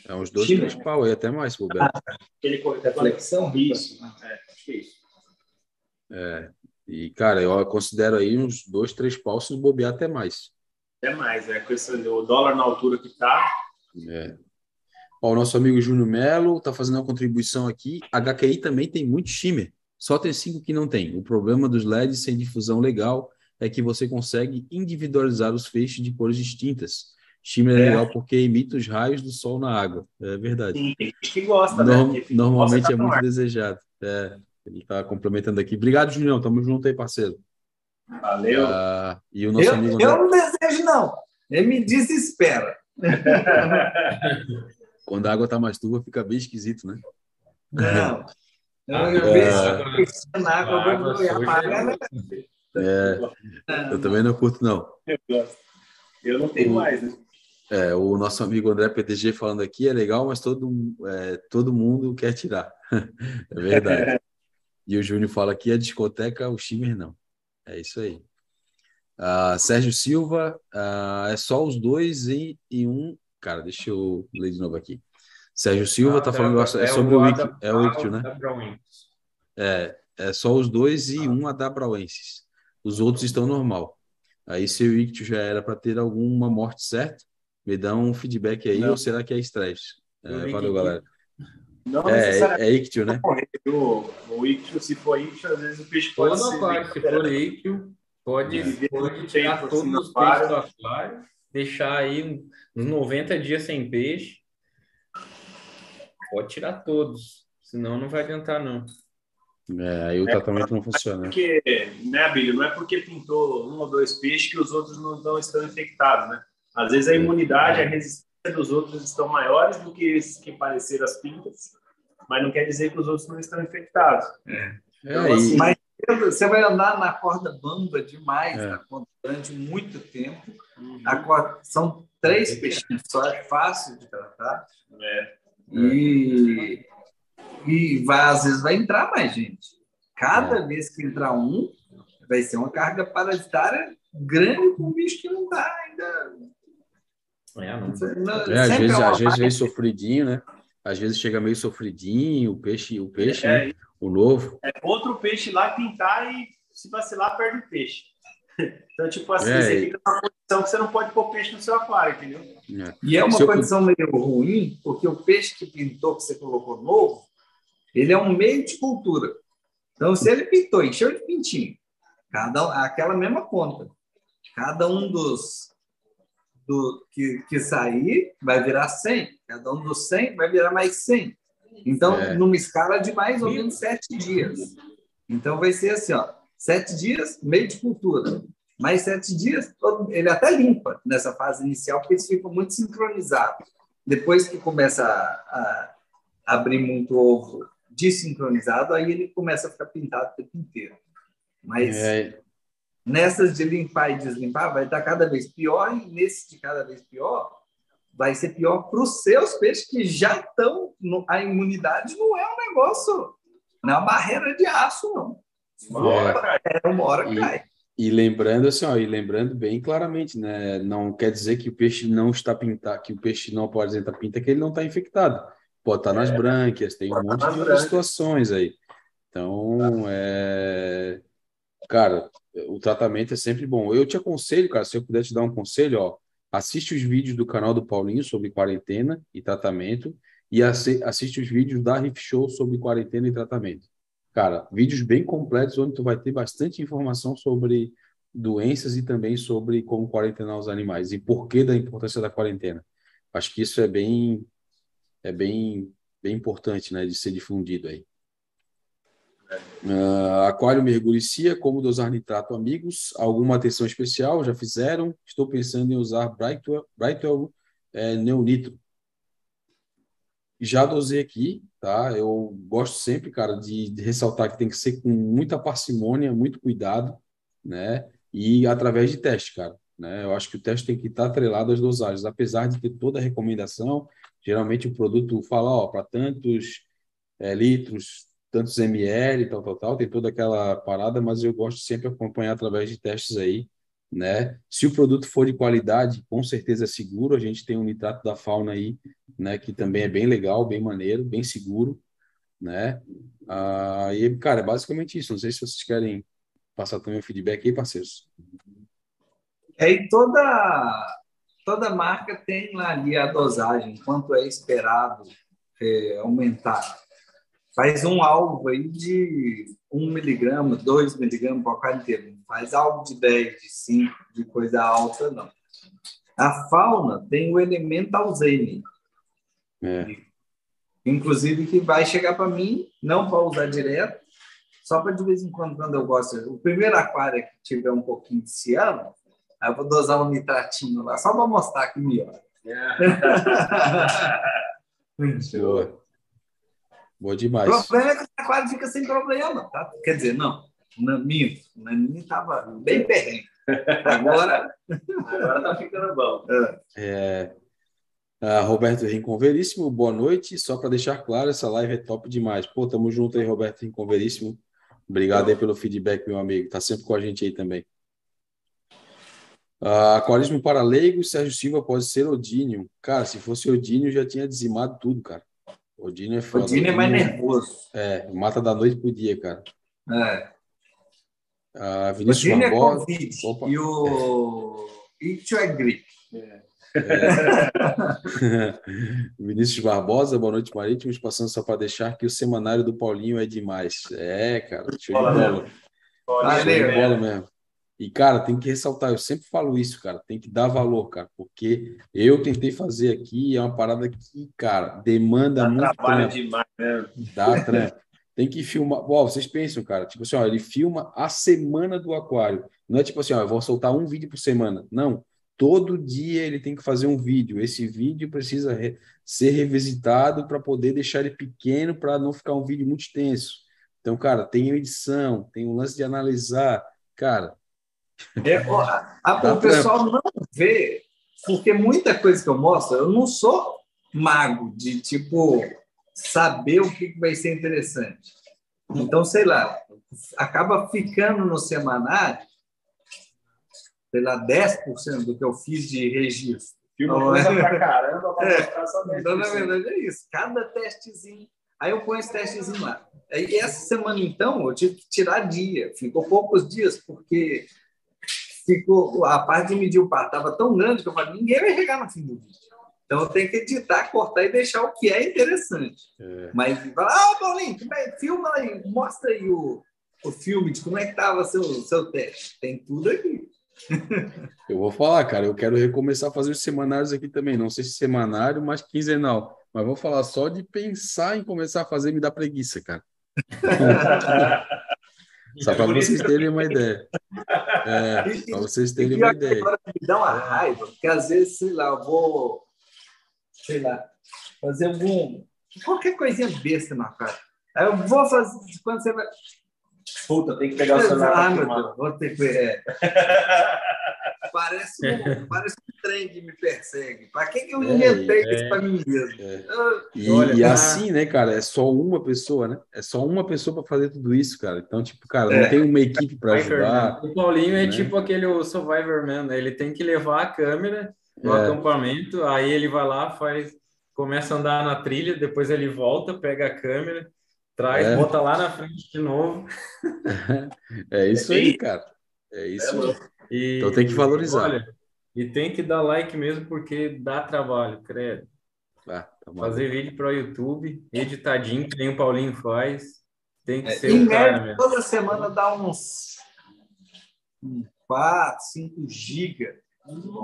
É uns dois,
Chile.
três pau aí, até mais, se bobear.
Ele corrigiu.
é flexão.
Isso. É, acho que é isso.
É, e, cara, eu considero aí uns dois, três pau, se bobear até mais.
Até mais, é. Com esse, o dólar na altura que tá,
É. Ó, o nosso amigo Júnior Melo está fazendo uma contribuição aqui. HQI também tem muito shimmer, só tem cinco que não tem. O problema dos LEDs sem difusão legal é que você consegue individualizar os feixes de cores distintas. Shimmer é,
É.
legal porque imita os raios do sol na água. É verdade.
sim, tem gente que gosta,
Norm-
né?
Normalmente
gosta
é muito
ar.
desejado. É, ele está complementando aqui. Obrigado, Junião. Tamo junto aí, parceiro.
Valeu.
Ah, e o nosso
Eu,
amigo
eu não desejo, não. Ele me desespera. *laughs*
quando a água tá mais turva, fica bem esquisito, né?
Não. *laughs* Eu,
Ah,
eu
é.
vejo na água, eu vou apagar, né?
É, eu também não curto, não.
Eu gosto. Eu não tenho
O-
mais, né?
É, o nosso amigo André PTG falando aqui é legal, mas todo, é, todo mundo quer tirar. *laughs* É verdade. E o Júnior fala aqui a discoteca, o Shimmer não. É isso aí. Ah, Sérgio Silva, ah, é só os dois em, em um. Cara, deixa eu ler de novo aqui. Sérgio Silva tá falando é sobre o Wiki, é o Ictio, né? É, é só os dois e um adabrauensis. Os outros estão normal. Aí se o ictio já era para ter alguma morte certa, me dá um feedback aí,
Não.
ou será que é estresse? É, valeu, galera.
Não
É,
necessariamente
é, é ictio, né?
O, o ictio, se for ictio, às vezes o peixe pode
Todo
ser.
aquário, se for líquido, pode,
É.
pode tirar
Tempo,
todos
assim,
os peixes do aquário, deixar aí uns 90 dias sem peixe. Pode tirar todos, senão não vai adiantar, não.
É, aí o tratamento não funciona. né?
Porque, né, Abílio, não é porque pintou um ou dois peixes que os outros não, estão infectados, né? Às vezes a imunidade, a resistência dos outros estão maiores do que esses que pareceram as pintas, mas não quer dizer que os outros não estão infectados.
É,
Então,
e-
assim,
Mas você vai andar na corda bamba demais
É.
na corda durante muito tempo. A corda, são três peixinhos só, é fácil de tratar.
É.
E, e vai, às vezes vai entrar mais gente. Cada
É.
vez que entrar um, vai ser uma carga parasitária grande com um bicho que não está ainda.
É, não.
é, às
sempre
vezes,
uma
às vezes vem sofridinho, né? Às vezes chega meio sofridinho, o peixe, o peixe,
É,
né? O novo.
é outro peixe lá pintar e se vacilar, perde o peixe. *laughs* Então, tipo assim,
É,
você fica numa condição que você não pode pôr peixe no seu aquário, entendeu?
É.
E é uma
Se eu-
condição meio ruim, porque o peixe que pintou, que você colocou novo, ele é um meio de cultura. Então, se ele pintou, encheu de pintinho, cada, um- aquela mesma conta. Cada um dos do, que, que sair vai virar 100. Cada um dos 100 vai virar mais 100. Então,
É.
numa escala de mais ou menos sete dias. Então, vai ser assim, ó, sete dias, meio de cultura. Mais sete dias, todo- ele até limpa nessa fase inicial, porque eles ficam muito sincronizados. Depois que começa a, a abrir muito ovo desincronizado, aí ele começa a ficar pintado o tempo inteiro. Mas
É,
nessas de limpar e deslimpar, vai estar cada vez pior, e nesse de cada vez pior, vai ser pior para os seus peixes que já estão. no- A imunidade não é um negócio, não é uma barreira de aço, não. Uma
É.
hora cai, uma hora
E-
cai.
E lembrando assim, ó, e lembrando bem claramente, né? Não quer dizer que o peixe não está pintado, que o peixe não pode apresentar pinta, que ele não está infectado. Pode estar nas brânquias, tem um
Pode
monte de outras situações aí. Então, é... cara, o tratamento é sempre bom. Eu te aconselho, cara, se eu puder te dar um conselho, ó, assiste os vídeos do canal do Paulinho sobre quarentena e tratamento e assi- assiste os vídeos da Riff Show sobre quarentena e tratamento. cara, vídeos bem completos onde tu vai ter bastante informação sobre doenças e também sobre como quarentenar os animais e por que da importância da quarentena. Acho que isso é bem é bem bem importante, né, de ser difundido aí. Uh, aquário mergulhicia, como dosar nitrato amigos? Alguma atenção especial? Já fizeram? Estou pensando em usar Brightwell, Brightwell é, Neonitro. Já dosei aqui, tá? Eu gosto sempre, cara, de, de, ressaltar que tem que ser com muita parcimônia, muito cuidado, né? E através de teste, cara. Né? Eu acho que o teste tem que estar atrelado às dosagens, apesar de ter toda a recomendação. Geralmente o produto fala, ó, para tantos é, litros, tantos ml, tal, tal, tal, tem toda aquela parada, mas eu gosto sempre de acompanhar através de testes aí, né? Se o produto for de qualidade, com certeza é seguro. A gente tem um nitrato da fauna aí, né? Que também é bem legal, bem maneiro, bem seguro, né? Ah, e, cara, é basicamente isso. Não sei se vocês querem passar também o feedback aí, parceiros.
É, e toda, toda marca tem ali a dosagem, quanto é esperado é, aumentar faz um alvo aí de 1 miligrama, 2 miligramas para inteiro. Não faz algo de 10, de 5, de coisa alta, não. A fauna tem o elemento Alzheimer. É. Inclusive, que vai chegar para mim, não para usar direto, só para de vez em quando, quando eu gosto. O primeiro aquário que tiver um pouquinho de ciano, eu vou dosar um nitratinho lá, só para mostrar que melhora. *laughs* *laughs*
Show. Boa demais.
O problema é que o aquário fica sem problema, tá? Quer dizer, não, minto, o Naninho estava bem perrengue. Agora, agora tá ficando bom.
É. é Roberto Rincon Veríssimo, boa noite. Só para deixar claro, essa live é top demais. Pô, tamo junto aí, Roberto Rincon Veríssimo. Obrigado aí pelo feedback, meu amigo. Tá sempre com a gente aí também. Uh, aquarismo para leigos, Sérgio Silva pode ser Odínio. Cara, se fosse Odínio, já tinha dizimado tudo, cara. Odine é foda.
Odine é mais nervoso.
É, mata da noite pro dia, cara.
É.
Ah, Vinícius Odine é Barbosa.
É COVID, Opa. E o Ictio é gripe. É.
É. Vinícius Barbosa, boa noite, Marítimos. Passando só para deixar que o semanário do Paulinho é demais. É, cara, show de bola. Show de bola mesmo. E, cara, tem que ressaltar, eu sempre falo isso, cara, tem que dar valor, cara, porque eu tentei fazer aqui, é uma parada que, cara, demanda Dá muito
trabalho trampo. demais, né?
Dá trampo. Tem que filmar. Ó, vocês pensam, cara, tipo assim, ó, ele filma a semana do aquário. Não é tipo assim, ó, eu vou soltar um vídeo por semana. Não. Todo dia ele tem que fazer um vídeo. Esse vídeo precisa re ser revisitado para poder deixar ele pequeno para não ficar um vídeo muito extenso. Então, cara, tem edição, tem o lance de analisar. Cara,
é, a, o pessoal não vê, porque muita coisa que eu mostro, eu não sou mago de tipo saber o que vai ser interessante. Então, sei lá, acaba ficando no semanário, sei lá, 10% do que eu fiz de registro.
Então, coisa pra caramba *laughs* pra
é, só Então, na verdade, é isso. Cada testezinho. Aí eu ponho esse testezinho lá. E essa semana, então, eu tive que tirar dia. Ficou poucos dias, porque ficou a parte de medir o par estava tão grande que eu falei, ninguém vai chegar no fim do vídeo. Então eu tenho que editar, cortar e deixar o que é interessante. É. Mas fala, ah, Paulinho, é? filma aí, mostra aí o, o filme de como é que estava seu seu teste. Tem tudo aqui. *laughs*
Eu vou falar, cara, eu quero recomeçar a fazer os semanários aqui também. Não sei se semanário, mas quinzenal. Mas vou falar só de pensar em começar a fazer me dá preguiça, cara. *laughs* Só para vocês terem uma ideia. É, para vocês terem uma ideia. Agora
me dá uma raiva, porque às vezes, sei lá, eu vou, sei lá, fazer algum. qualquer coisinha besta na cara. Aí eu vou fazer. Quando você vai.
Puta, tem que pegar o celular.
Ah, meu Deus, vou ter que. É. *laughs* parece, um, *laughs* parece um trem que me persegue. Para que, que eu é, inventei é, isso para mim mesmo? É.
E, Olha, e assim, né, cara, é só uma pessoa, né? É só uma pessoa para fazer tudo isso, cara. Então, tipo, cara, não é. tem uma equipe para ajudar.
O Paulinho é né? é tipo aquele Survivor Man, né? Ele tem que levar a câmera no é. acampamento, aí ele vai lá, faz, começa a andar na trilha, depois ele volta, pega a câmera, traz, é. bota lá na frente de novo. *laughs*
É isso aí, cara. É isso. É, e, então tem que valorizar. Olha,
e tem que dar like mesmo, porque dá trabalho, credo. Ah, tá Fazer vídeo para o YouTube, editadinho, que nem o Paulinho faz. Tem que
É,
ser
em
o cara mesmo.
toda semana dá uns 4, 5 gigas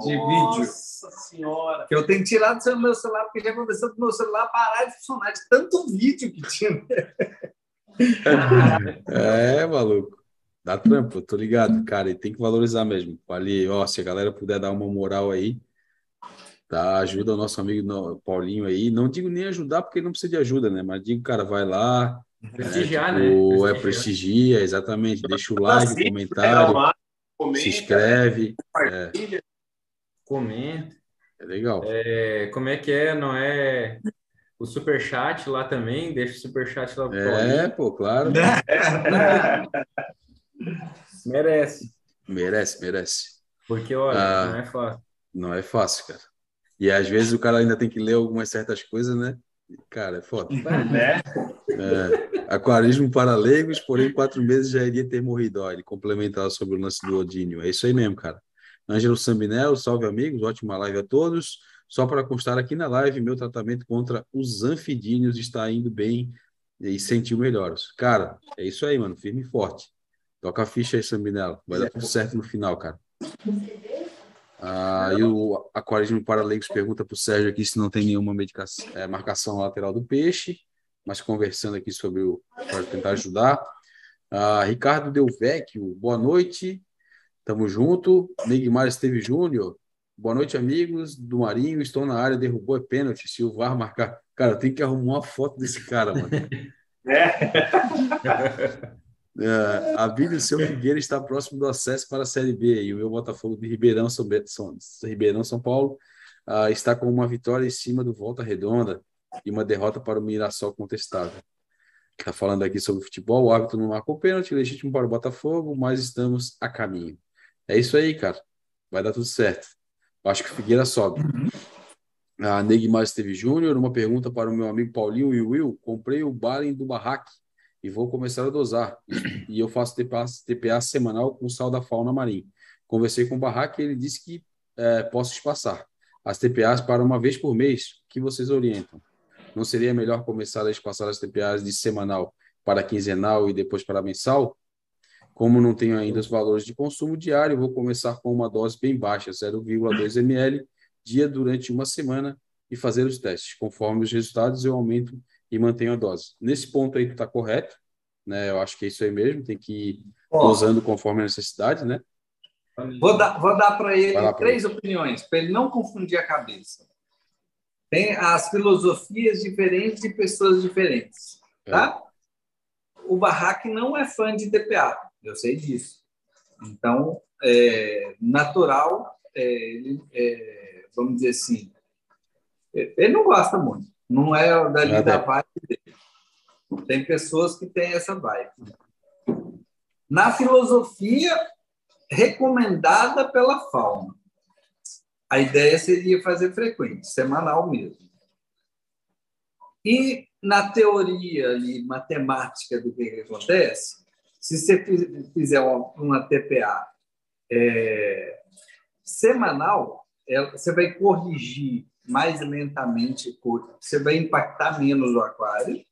de vídeo.
Nossa senhora.
Que eu tenho tirado do meu celular, porque já aconteceu do meu celular parar de funcionar de tanto vídeo que tinha. *laughs*
É, maluco. Dá trampo, eu tô ligado, cara, e tem que valorizar mesmo. Vale, ó, se a galera puder dar uma moral aí, tá? Ajuda o nosso amigo Paulinho aí. Não digo nem ajudar, porque ele não precisa de ajuda, né? Mas digo, cara, vai lá,
Prestigiar,
tipo,
né?
é, prestigia, exatamente. Deixa o like, o comentário, se
comenta,
inscreve.
compartilha.
Comenta.
É legal.
É, como é que é? Não é o superchat lá também? Deixa o superchat lá pro
É,
Paulinho.
pô, claro. *laughs*
Merece.
Merece, merece.
Porque, olha,
Ah.
não é fácil.
Não é fácil, cara. E às vezes o cara ainda tem que ler algumas certas coisas, né? Cara, é foda. *laughs*
né?
É, aquarismo para leigos, porém quatro meses já iria ter morrido. Ó, ele complementar sobre o lance do Odínio. É isso aí mesmo, cara. Ângelo Sambinello, salve amigos, ótima live a todos. Só para constar aqui na live, meu tratamento contra os anfidíneos está indo bem e sentiu melhoras. Cara, é isso aí, mano, firme e forte. Toca a ficha aí, Sambinello. Vai dar tudo certo no final, cara. Ah, e o Aquarismo para Leigos pergunta para o Sérgio aqui se não tem nenhuma medicação, é, marcação lateral do peixe, mas conversando aqui sobre o. para tentar ajudar. Ah, Ricardo Delvecchio, boa noite, tamo junto. Neguimar Esteve Júnior, boa noite, amigos do Marinho. Estou na área, derrubou é pênalti. Se o VAR marcar. Cara, tenho que arrumar uma foto desse cara, mano. *laughs*
É. *laughs*
É, Abílio Seu Figueira está próximo do acesso para a Série B e o meu Botafogo de Ribeirão, São, Be- São, Ribeirão, São Paulo ah, está com uma vitória em cima do Volta Redonda e uma derrota para o Mirassol contestável. Está falando aqui sobre futebol, o árbitro não marcou pênalti, legítimo para o Botafogo, mas estamos a caminho. É isso aí, cara. Vai dar tudo certo. Acho que o Figueira sobe. A Neguimar Esteve Júnior, uma pergunta para o meu amigo Paulinho e Will. Comprei o Balen do Barraque e vou começar a dosar. E eu faço TPA, TPA semanal com sal da fauna marinha. Conversei com o Barraque e ele disse que eh, posso espaçar as TPAs para uma vez por mês. Que vocês orientam? Não seria melhor começar a espaçar as TPAs de semanal para quinzenal e depois para mensal? Como não tenho ainda os valores de consumo diário, vou começar com uma dose bem baixa, 0,2 ml, dia durante uma semana e fazer os testes. Conforme os resultados, eu aumento e mantenho a dose. Nesse ponto aí tu está correto, né? Eu acho que é isso aí mesmo, tem que ir
Ó,
dosando conforme a necessidade, né?
Vou dar, vou dar para ele
lá,
três opiniões, para ele não confundir a cabeça. Tem as filosofias diferentes de pessoas diferentes, tá? O Barraque não é fã de TPA, eu sei disso. Então, é natural, é, ele, é, vamos dizer assim, é, ele não gosta muito, não é dali
Ah,
da vibe dele. Tem pessoas que têm essa vibe. Na filosofia, recomendada pela fauna. A ideia seria fazer frequente, semanal mesmo. E na teoria ali, matemática do que, acontece, se você fiz- fizer uma, TPA é, semanal, você vai corrigir mais lentamente, você vai impactar menos o aquário,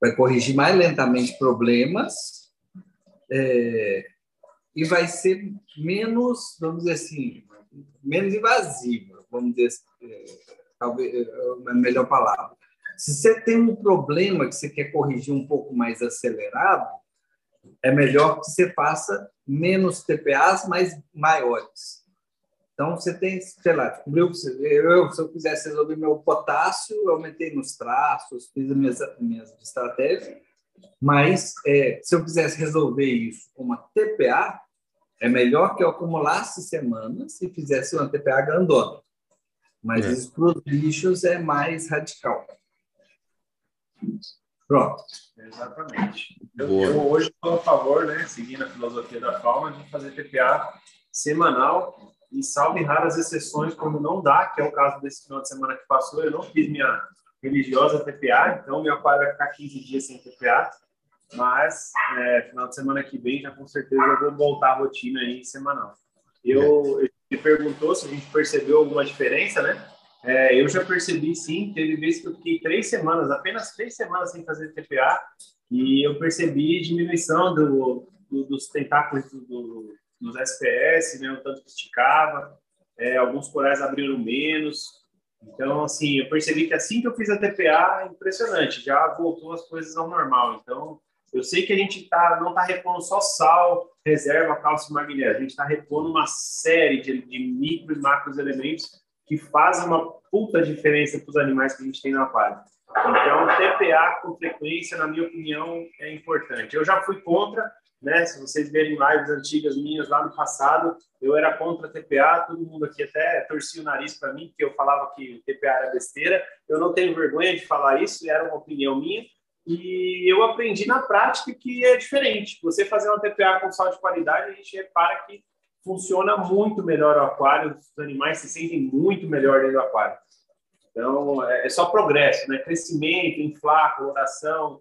vai corrigir mais lentamente problemas, é, e vai ser menos, vamos dizer assim, menos invasiva, vamos dizer, é, talvez é a melhor palavra. Se você tem um problema que você quer corrigir um pouco mais acelerado, é melhor que você faça menos TPAs, mas maiores. Então, você tem, sei lá, descobriu que você- eu, se eu quisesse resolver meu potássio, eu aumentei nos traços, fiz as minhas, minhas estratégias, mas é, se eu quisesse resolver isso com uma TPA, é melhor que eu acumulasse semanas e fizesse uma TPA grandona. Mas
É.
isso para os bichos é mais radical. Pronto.
Exatamente. Eu, eu hoje estou a favor, né, seguindo a filosofia da fauna, de fazer TPA semanal e salve raras exceções, quando não dá, que é o caso desse final de semana que passou. Eu não fiz minha religiosa TPA, então meu aquário vai ficar 15 dias sem TPA, mas é, final de semana que vem já com certeza eu vou voltar à rotina aí semanal. Eu, ele me perguntou se a gente percebeu alguma diferença, né? É, eu já percebi sim, teve vezes que eu fiquei três semanas, apenas três semanas sem fazer TPA, E eu percebi diminuição do, do, dos tentáculos do, dos SPS, né, o tanto que esticava, é, alguns corais abriram menos. Então, assim, eu percebi que assim que eu fiz a TPA, impressionante, já voltou as coisas ao normal. Então, eu sei que a gente tá, não está repondo só sal, reserva, cálcio e magnésio, a gente está repondo uma série de, de micro e macros elementos que fazem uma puta diferença para os animais que a gente tem no aquário. Então, TPA com frequência, na minha opinião, é importante. Eu já fui contra, né? Se vocês verem lives antigas minhas lá no passado, eu era contra TPA, todo mundo aqui até torcia o nariz para mim, porque eu falava que TPA era besteira. Eu não tenho vergonha de falar isso, era uma opinião minha. E eu aprendi na prática que é diferente. Você fazer uma TPA com sal de qualidade, a gente repara que funciona muito melhor o aquário, os animais se sentem muito melhor dentro do aquário. Então, é, é só progresso, né? Crescimento, inflar, coloração,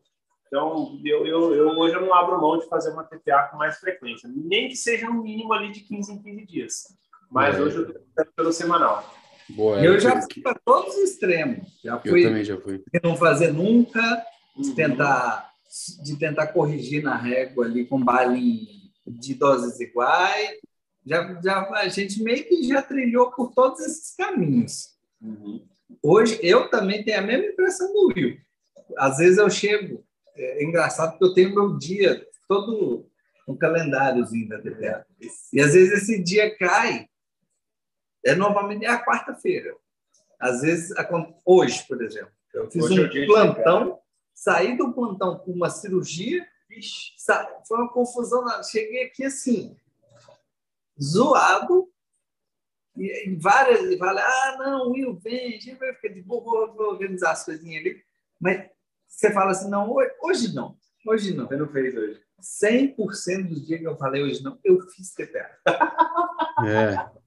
então, eu, eu, eu, hoje eu não abro mão de fazer uma TPA com mais frequência, nem que seja no mínimo ali de 15 em 15 dias. Mas é. hoje eu estou pelo semanal.
Boa, eu já fui para todos os extremos. Já fui,
eu também já fui.
De não fazer nunca, de uhum. tentar, de tentar corrigir na régua ali com balinha de doses iguais. Já, já, a gente meio que já trilhou por todos esses caminhos. Uhum. Hoje, eu também tenho a mesma impressão do Will. Às vezes eu chego é engraçado porque eu tenho meu dia todo um calendáriozinho da TPA. E às vezes esse dia cai, é novamente é a quarta-feira. Às vezes, hoje, por exemplo, eu fiz hoje um é plantão, saí do plantão com uma cirurgia, foi uma confusão. Cheguei aqui assim, zoado, e várias, várias, ah, não, Will, vem, a gente vai ficar de boa, vou organizar as coisinhas ali. Mas você fala assim, não, hoje não, hoje não.
Você não fez hoje.
100% dos dias que eu falei hoje não, eu fiz TPA.
É.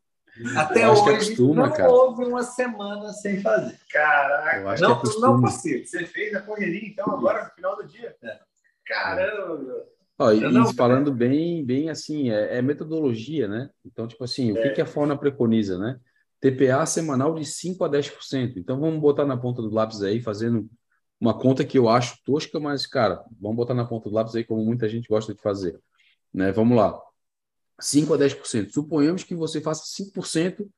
Até hoje acostuma, não cara. houve uma semana sem fazer.
Caraca,
não, não consigo.
Você fez a correria, então, agora no final do dia? É. Caramba!
Ó, e, não, falando bem, bem assim, é, é, metodologia, né? Então, tipo assim, o que, é. que a fauna preconiza, né? TPA semanal de 5 a 10%. Então, vamos botar na ponta do lápis aí, fazendo uma conta que eu acho tosca, mas, cara, vamos botar na ponta do lápis aí, como muita gente gosta de fazer. Né? Vamos lá. 5 a 10%. Suponhamos que você faça 5%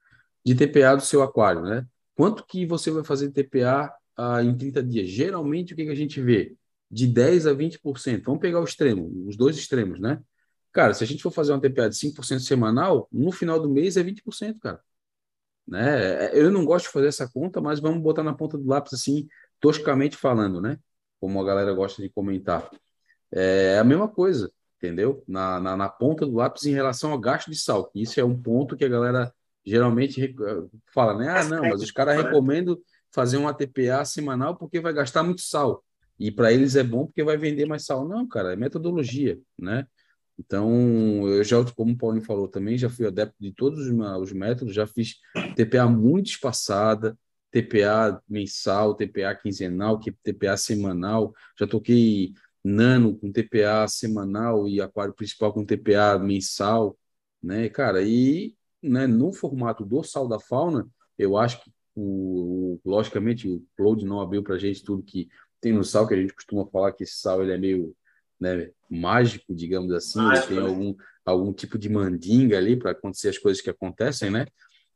de TPA do seu aquário, né? Quanto que você vai fazer de TPA ah, em 30 dias? Geralmente, o que, que a gente vê? De 10 a 20%. Vamos pegar o extremo, os dois extremos, né? Cara, se a gente for fazer uma TPA de 5% semanal, no final do mês é 20%, cara. Né? Eu não gosto de fazer essa conta, mas vamos botar na ponta do lápis assim, toscamente falando, né? Como a galera gosta de comentar. É a mesma coisa, entendeu? Na, na, na ponta do lápis em relação ao gasto de sal. Isso é um ponto que a galera geralmente fala, né? Ah, não, mas os caras recomendam fazer um ATPA semanal porque vai gastar muito sal. E para eles é bom porque vai vender mais sal. Não, cara, é metodologia, né? Então, eu já, como o Paulinho falou também, já fui adepto de todos os, os métodos, já fiz TPA muito espaçada, TPA mensal, TPA quinzenal, TPA semanal. Já toquei nano com TPA semanal e aquário principal com TPA mensal, né, cara? E né, no formato do sal da fauna, eu acho que, o, o logicamente, o Claude não abriu para a gente tudo que tem no sal, que a gente costuma falar que esse sal ele é meio né, mágico, digamos assim, mágico, tem né? algum, algum tipo de mandinga ali para acontecer as coisas que acontecem, né?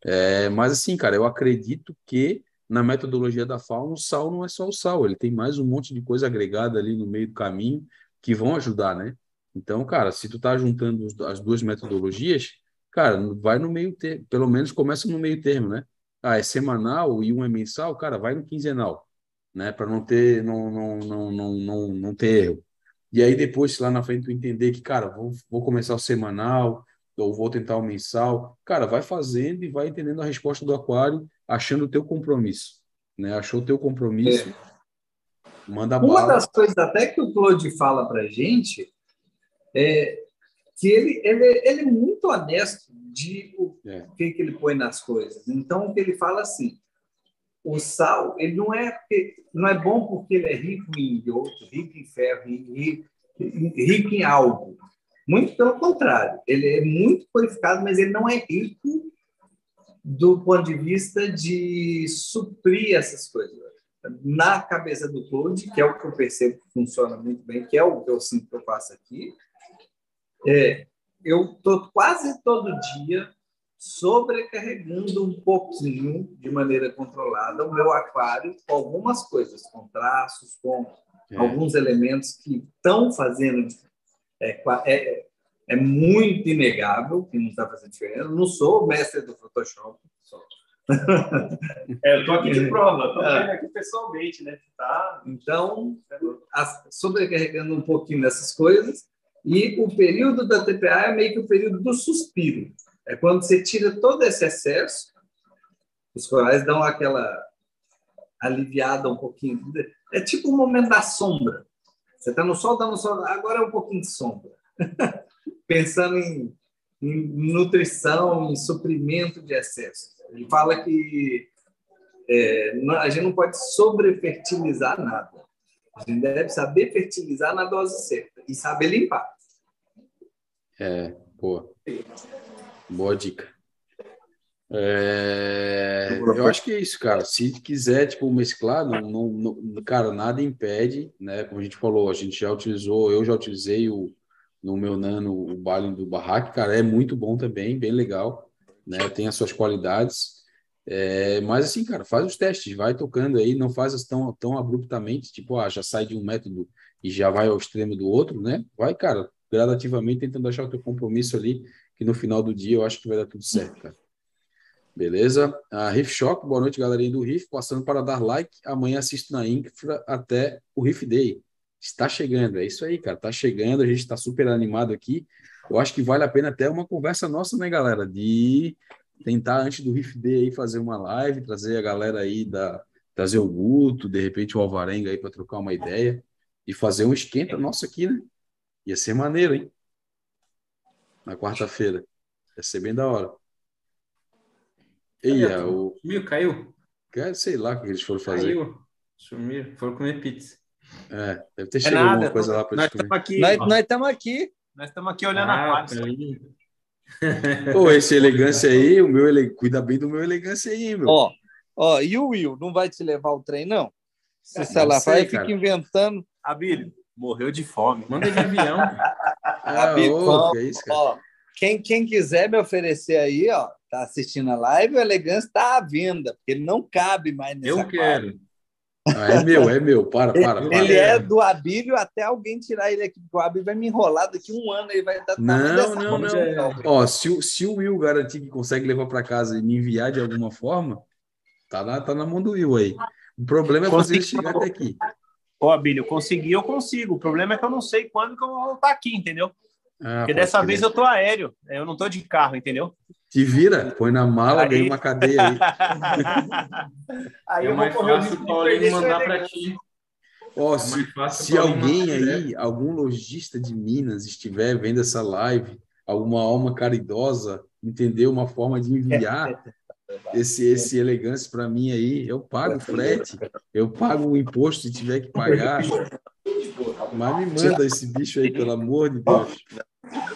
É, mas assim, cara, eu acredito que na metodologia da fauna, o sal não é só o sal, ele tem mais um monte de coisa agregada ali no meio do caminho que vão ajudar, né? Então, cara, se tu tá juntando as duas metodologias, cara, vai no meio termo, pelo menos começa no meio termo, né? Ah, é semanal e um é mensal, cara, vai no quinzenal, né? Para não ter, não, não, não, não, não, não ter erro. E aí depois, lá na frente, tu entender que, cara, vou, vou começar o semanal, ou vou tentar o mensal, cara, vai fazendo e vai entendendo a resposta do aquário achando o teu compromisso, né? Achou o teu compromisso, é. manda
Uma bala. das coisas até que o Claude fala para gente é que ele, ele, ele é muito honesto de o é. que, que ele põe nas coisas. Então, o que ele fala assim, o sal, ele não é, não é bom porque ele é rico em iodo, rico em ferro, rico, rico em algo. Muito pelo contrário, ele é muito qualificado, mas ele não é rico do ponto de vista de suprir essas coisas. na cabeça do Claude, que é o que eu percebo que funciona muito bem, que é o que eu sinto que eu faço aqui, é, eu estou quase todo dia sobrecarregando um pouquinho, de maneira controlada, o meu aquário com algumas coisas, com traços, com é. alguns elementos que estão fazendo. É, é, é, muito inegável que não está fazendo diferença. Eu não sou o mestre do Photoshop, só. *laughs*
É, eu estou aqui de prova, estou é. vendo aqui pessoalmente, né? Tá...
Então, sobrecarregando um pouquinho dessas coisas, e o período da TPA é meio que o período do suspiro. É quando você tira todo esse excesso, os corais dão aquela aliviada um pouquinho. É tipo o um momento da sombra. Você está no sol, está no sol, agora é um pouquinho de sombra. *laughs* Pensando em, em, nutrição, em suprimento de excesso. Ele fala que é, a gente não pode sobrefertilizar nada. A gente deve saber fertilizar na dose certa e saber limpar.
É, boa. Boa dica. É, eu acho que é isso, cara. Se quiser, tipo, mesclar, não, não, cara, nada impede, né? Como a gente falou, a gente já utilizou, eu já utilizei o, no meu nano o baile do barraque, cara, é muito bom também, bem legal, né? Tem as suas qualidades. É, mas assim, cara, faz os testes, vai tocando aí, não faz tão, tão abruptamente, tipo, ah, já sai de um método e já vai ao extremo do outro, né? Vai, cara, gradativamente tentando achar o teu compromisso ali que no final do dia eu acho que vai dar tudo certo, cara. Beleza? A Riff Shock, boa noite, galerinha do Riff. Passando para dar like. Amanhã assisto na Infra até o Riff Day. Está chegando, é isso aí, cara. Está chegando, a gente está super animado aqui. Eu acho que vale a pena até uma conversa nossa, né, galera? De tentar, antes do Riff Day, aí, fazer uma live, trazer a galera aí da. Trazer o Guto, de repente o Alvarenga aí para trocar uma ideia e fazer um esquenta nosso aqui, né? Ia ser maneiro, hein? na quarta-feira. Vai ser bem da hora.
E é, o. Sumiu, caiu?
Sei lá o que eles foram fazer. Caiu.
Sumiu, foram comer pizza.
É, deve ter é chegado alguma coisa lá para
eles comer. Aqui, nós, nós estamos aqui. Nós estamos aqui olhando ah, a quadra. *laughs*
Pô, esse elegância aí, o meu ele... cuida bem do meu elegância aí, meu.
Ó, ó, e o Will, não vai te levar o trem, não? Se, se ela vai, fica inventando.
Abílio, morreu de fome.
Manda de avião.
Ah, ô, que é isso, cara? Ó, quem, quem quiser me oferecer aí, ó, tá assistindo a live, o Elegância está à venda, porque ele não cabe mais
nessa Eu quero.
Ah, é meu, é meu, para, para.
Ele, ele é do Abílio até alguém tirar ele aqui, porque o Abílio vai me enrolar daqui um ano, ele vai estar.
Não, não, não. não. Ó, se, o, se o Will garantir que consegue levar para casa e me enviar de alguma forma, tá na, tá na mão do Will aí. O problema é ele chegar até aqui.
Ô, Abílio, conseguir eu consigo. O problema é que eu não sei quando que eu vou voltar aqui, entendeu? Ah, Porque dessa vez eu tô aéreo, eu não tô de carro, entendeu?
Te vira, põe na mala, aí... ganha uma cadeia aí. *laughs*
aí é eu mais vou fácil o Paulinho mandar para ti.
Ó, é se, se alguém aí, algum lojista de Minas estiver vendo essa live, alguma alma caridosa, entendeu uma forma de enviar *laughs* esse esse elegância para mim aí, eu pago o frete, eu pago o imposto se tiver que pagar. Mas me manda esse bicho aí, pelo amor de Deus.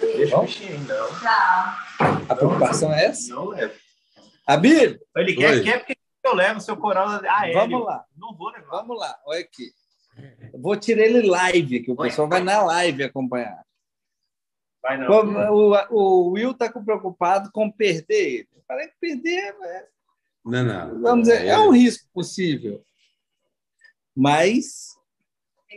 Deixa o bichinho, não. A preocupação é essa? Não leva. Abir!
Ele quer, quer porque eu levo seu coral aéreo.
Vamos lá. Não vou levar. Vamos lá, olha aqui. vou tirar ele live, que o pessoal vai na live acompanhar. Vai não. O, o, o Will está preocupado com perder ele. Falei que perder é,
não, não.
Vamos dizer, é, é um risco possível. Mas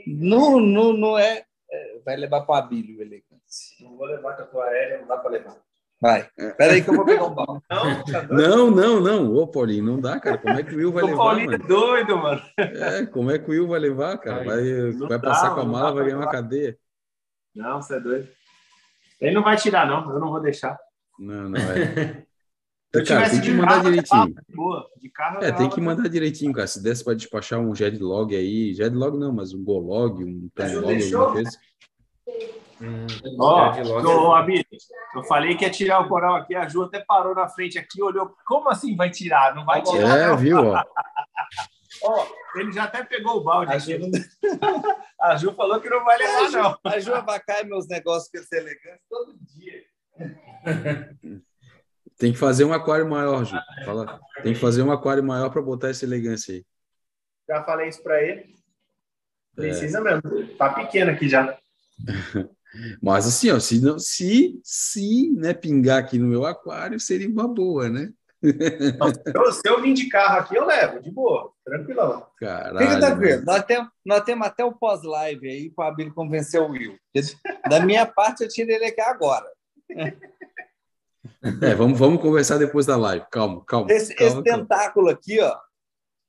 não, não, não é, é Vai levar para o Abílio, elegante.
Não vou levar com a tua aérea, não dá para levar.
Vai. Espera aí que eu vou pegar um balão. *laughs*
Não, não, não. Ô, Paulinho, não dá, cara. Como é que o Will vai o levar,
Paulinho
mano?
é doido, mano.
É, como é que o Will vai levar, cara? Vai, vai dá, passar com a mala, vai ganhar uma cadeia.
Não, você é doido. Ele não vai tirar, não. Eu não vou deixar.
Não, não é. *laughs* cara, tem que mandar direitinho. Boa. De carro, é, tem que mandar direitinho, cara. Se desse para despachar um Jedlog aí, Jedlog não, mas um Golog, um Tanlog, alguma coisa.
Hum, Ó, oh, eu falei que ia tirar o coral aqui, a Ju até parou na frente aqui, olhou, como assim vai tirar? Não vai tirar.
É,
não.
viu? Ó. *laughs*
Ó, ele já até pegou o balde. A Ju, *laughs* a Ju falou que não vai levar, não.
A Ju abacai meus negócios que ser elegante todo dia. *laughs*
Tem que fazer um aquário maior, Ju. Fala. Tem que fazer um aquário maior para botar essa elegância aí.
Já falei isso para ele. Precisa é. mesmo. Tá pequeno aqui já. *laughs*
Mas assim, ó, se, não, se, se né, pingar aqui no meu aquário, seria uma boa, né?
Então, se eu vim de carro aqui, eu levo, de boa, tranquilão.
Caralho, Fica tranquilo, nós temos, nós temos até o pós-live aí para a Bíblia convencer o Will. Da minha parte, eu tiro ele aqui agora.
É, vamos, vamos conversar depois da live. Calma, calma.
Esse,
calma,
esse tentáculo aqui, ó.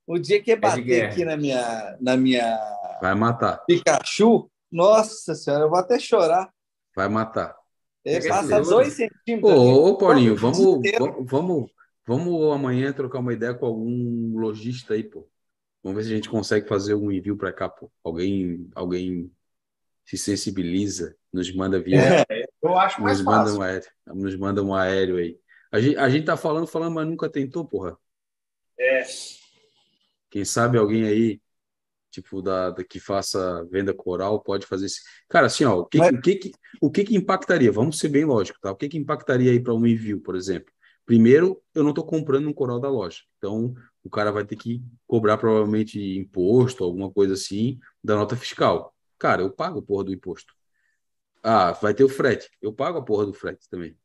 O dia que bater aqui na minha, na minha.
Vai matar.
Pikachu, nossa senhora, eu vou até chorar.
Vai matar.
Ele passa dois centímetros.
Ô, ô Paulinho, vamos, vamos, vamos, vamos amanhã trocar uma ideia com algum lojista aí, pô. Vamos ver se a gente consegue fazer um envio para cá, pô. Alguém, alguém se sensibiliza, nos manda via.
É, eu acho mais
nos
fácil.
Manda um aéreo, nos manda um aéreo aí. A gente, a gente tá falando, falando, mas nunca tentou, porra.
É.
Quem sabe alguém aí tipo da, da, que faça venda coral pode fazer isso. Cara, assim, ó, o que, Mas... o que, que, o que, que impactaria? Vamos ser bem lógico, tá? O que, que impactaria aí para um envio, por exemplo? Primeiro, eu não estou comprando um coral da loja, então o cara vai ter que cobrar provavelmente imposto, alguma coisa assim, da nota fiscal. Cara, eu pago a porra do imposto. Ah, vai ter o frete. Eu pago a porra do frete também.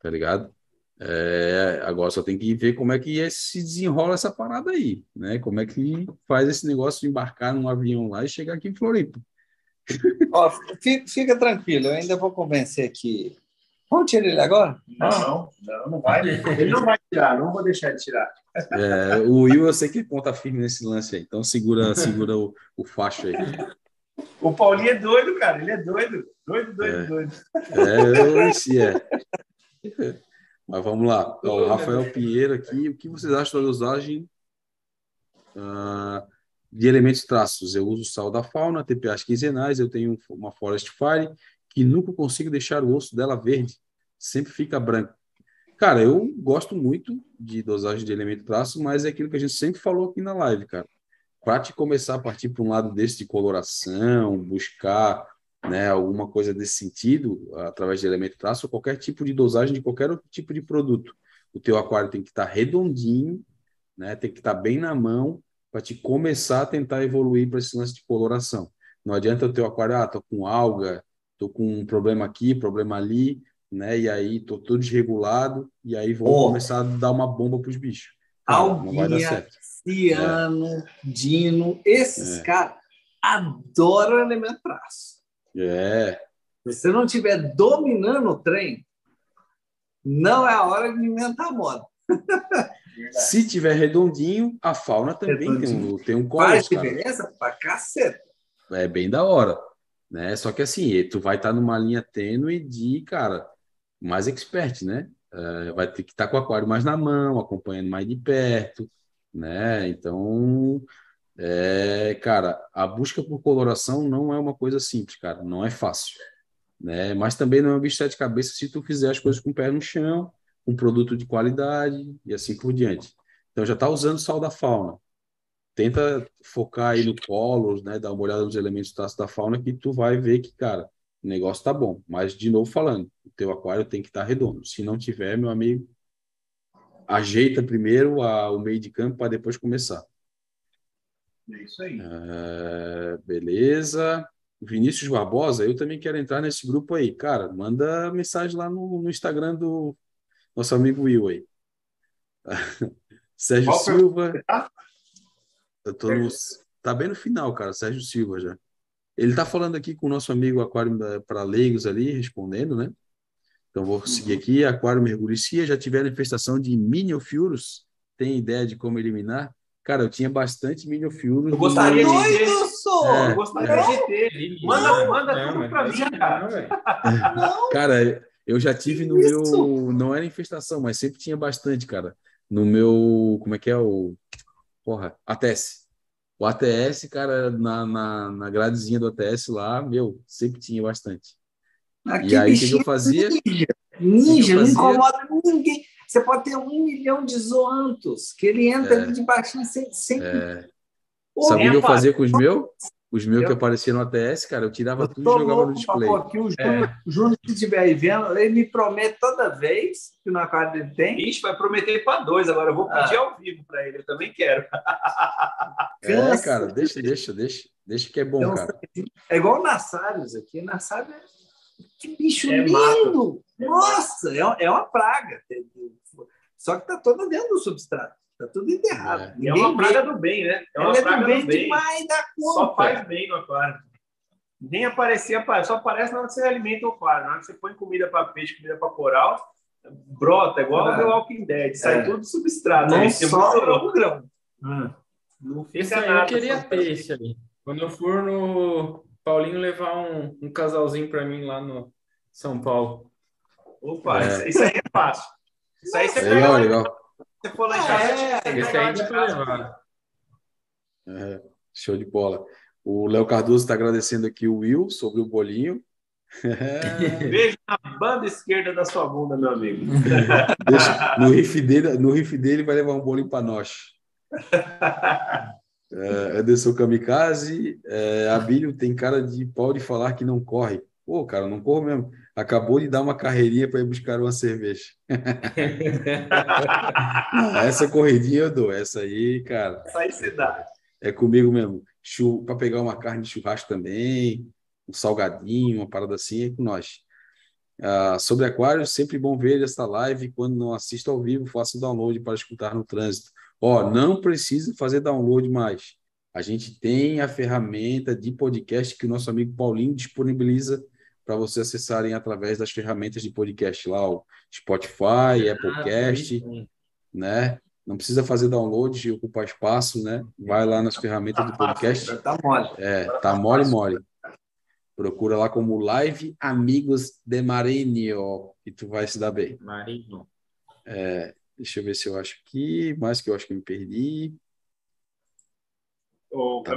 Tá ligado? É, agora só tem que ver como é que se desenrola essa parada aí, né? Como é que faz esse negócio de embarcar num avião lá e chegar aqui em Floripa. *laughs*
Ó, fica, fica, tranquilo, eu ainda vou convencer aqui. Vamos tirar ele agora?
Não, não, não, vai. Ele não vai tirar, não vou deixar ele tirar.
É, o Will, eu sei que ponta firme nesse lance aí, então segura, segura o, o facho aí.
O Paulinho é doido, cara, ele é doido. Doido, doido, é. doido.
É, eu esse é. Mas vamos lá. o Rafael Pinheiro aqui. O que vocês acham da dosagem uh, de elementos traços? Eu uso sal da fauna, TPAs quinzenais. Eu tenho uma Forest Fire que nunca consigo deixar o osso dela verde. Sempre fica branco. Cara, eu gosto muito de dosagem de elemento traço, mas é aquilo que a gente sempre falou aqui na live, cara. Para te começar a partir para um lado desse de coloração, buscar né, alguma coisa desse sentido, através de elemento traço, ou qualquer tipo de dosagem de qualquer outro tipo de produto. O teu aquário tem que estar tá redondinho, né, tem que estar tá bem na mão para te começar a tentar evoluir para esse lance de coloração. Não adianta o teu aquário, ah, tô com alga, tô com um problema aqui, problema ali, né, e aí tô todo desregulado, e aí vou oh. começar a dar uma bomba para os bichos.
Alguinha, Ciano, é. Dino, esses é. caras adoram elemento traço.
É.
Se você não estiver dominando o trem, não é a hora de inventar moda. *laughs*
Se tiver redondinho, a fauna também redondinho. tem um, tem um colo.
Faz diferença cara. pra caceta.
É bem da hora. Né? Só que assim, tu vai estar tá numa linha tênue de, cara, mais expert, né? Uh, vai ter que estar tá com o aquário mais na mão, acompanhando mais de perto, né? Então, é, cara, a busca por coloração não é uma coisa simples, cara, não é fácil, né? Mas também não é um bicho de cabeça se tu fizer as coisas com o pé no chão, um produto de qualidade e assim por diante. Então já está usando sal da fauna. Tenta focar aí no colo, né? Dar uma olhada nos elementos da fauna que tu vai ver que, cara, o negócio tá bom. Mas de novo falando, o teu aquário tem que estar tá redondo. Se não tiver, meu amigo, ajeita primeiro a, o meio de campo para depois começar.
É isso aí.
Uh, beleza. Vinícius Barbosa, eu também quero entrar nesse grupo aí. Cara, manda mensagem lá no, no Instagram do nosso amigo Will aí. *laughs* Sérgio Qual Silva. Eu tô no, tá bem no final, cara. Sérgio Silva já. Ele tá falando aqui com o nosso amigo Aquário para Leigos ali, respondendo, né? Então vou seguir uhum. aqui. Aquário Merguricia já tiveram infestação de Miniofiurus? Tem ideia de como eliminar? Cara, eu tinha bastante milho-fiuro.
Eu gostaria de ter. É, eu gostaria é. de ter. Manda, manda não, tudo para mim, cara.
Não. *laughs* Cara, eu já tive no Isso. meu. Não era infestação, mas sempre tinha bastante, cara. No meu. Como é que é o. Porra, ATS. O ATS, cara, na, na, na gradezinha do ATS lá, meu, sempre tinha bastante. Aqui, e aí, o que, eu fazia?
Ninja, ninja não incomoda ninguém. Você pode ter um milhão de zoantos, que ele entra é, ali de baixinho sem. sem...
É. Sabe o que eu fazia com os meus? Os meus
Eu-
que apareciam no ATS, cara, eu tirava
Eu
tudo e jogava no display.
aqui. O Júnior, o Júnior, se estiver aí vendo, ele me promete toda vez que no aquário dele tem.
Ixi, vai prometer para dois agora. Eu vou pedir
Ah.
ao vivo para ele. Eu também quero. *laughs*
É, cara, deixa, deixa, deixa. Deixa que é bom,
Então,
cara.
É igual o Nassarius aqui. Nassarius é... Que bicho
É
lindo!
mato. É
Nossa, é, é uma praga. Só que tá toda dentro do substrato. Tá tudo enterrado.
É.
E é uma
vê.
praga do bem, né? É uma
Ela é
praga
do bem,
do bem.
demais da
Só
conta.
faz bem no aquário. Nem aparecia, só aparece na hora que você alimenta o aquário. Na hora que você põe comida para peixe, comida para coral, brota, igual
É.
o The Walking Dead. Sai
É.
tudo do substrato.
Não sobra
bota-
um grão.
Não fica
aí
nada.
eu queria ter esse aí. Quando eu for no Paulinho levar um, um casalzinho para mim lá no São Paulo.
Opa,
É.
isso- aí é fácil. Isso aí você pega
Legal, legal.
Você for lá em casa,
É,
pega
Esse.
É, show de bola. O Léo Cardoso está agradecendo aqui o Will sobre o bolinho. *laughs*
Beijo na banda esquerda da sua bunda, meu amigo. *laughs*
Deixa- no, riff dele, no riff dele vai levar um bolinho para nós. *laughs* É, Anderson Kamikaze, é, Abílio tem cara de pau de falar que não corre. Pô, cara, não corro mesmo. Acabou de dar uma carreirinha para ir buscar uma cerveja. *laughs* Essa corridinha eu dou. Essa aí, cara,
Isso aí se dá.
é comigo mesmo. Para pegar uma carne de churrasco também, um salgadinho, uma parada assim, é com nós. Ah, sobre aquários, sempre bom ver esta live. Quando não assisto ao vivo, faço download para escutar no trânsito. Ó, não precisa fazer download mais. A gente tem a ferramenta de podcast que o nosso amigo Paulinho disponibiliza para você acessarem através das ferramentas de podcast lá, o Spotify, Applecast, né? Não precisa fazer download e ocupar espaço, né? Vai lá nas ferramentas do podcast.
Tá mole.
É, tá mole, mole. Procura lá como Live Amigos de Marinho, e tu vai se dar bem.
Marinho.
Deixa eu ver se eu acho aqui, mais que eu acho que eu me perdi.
Ô,
Tá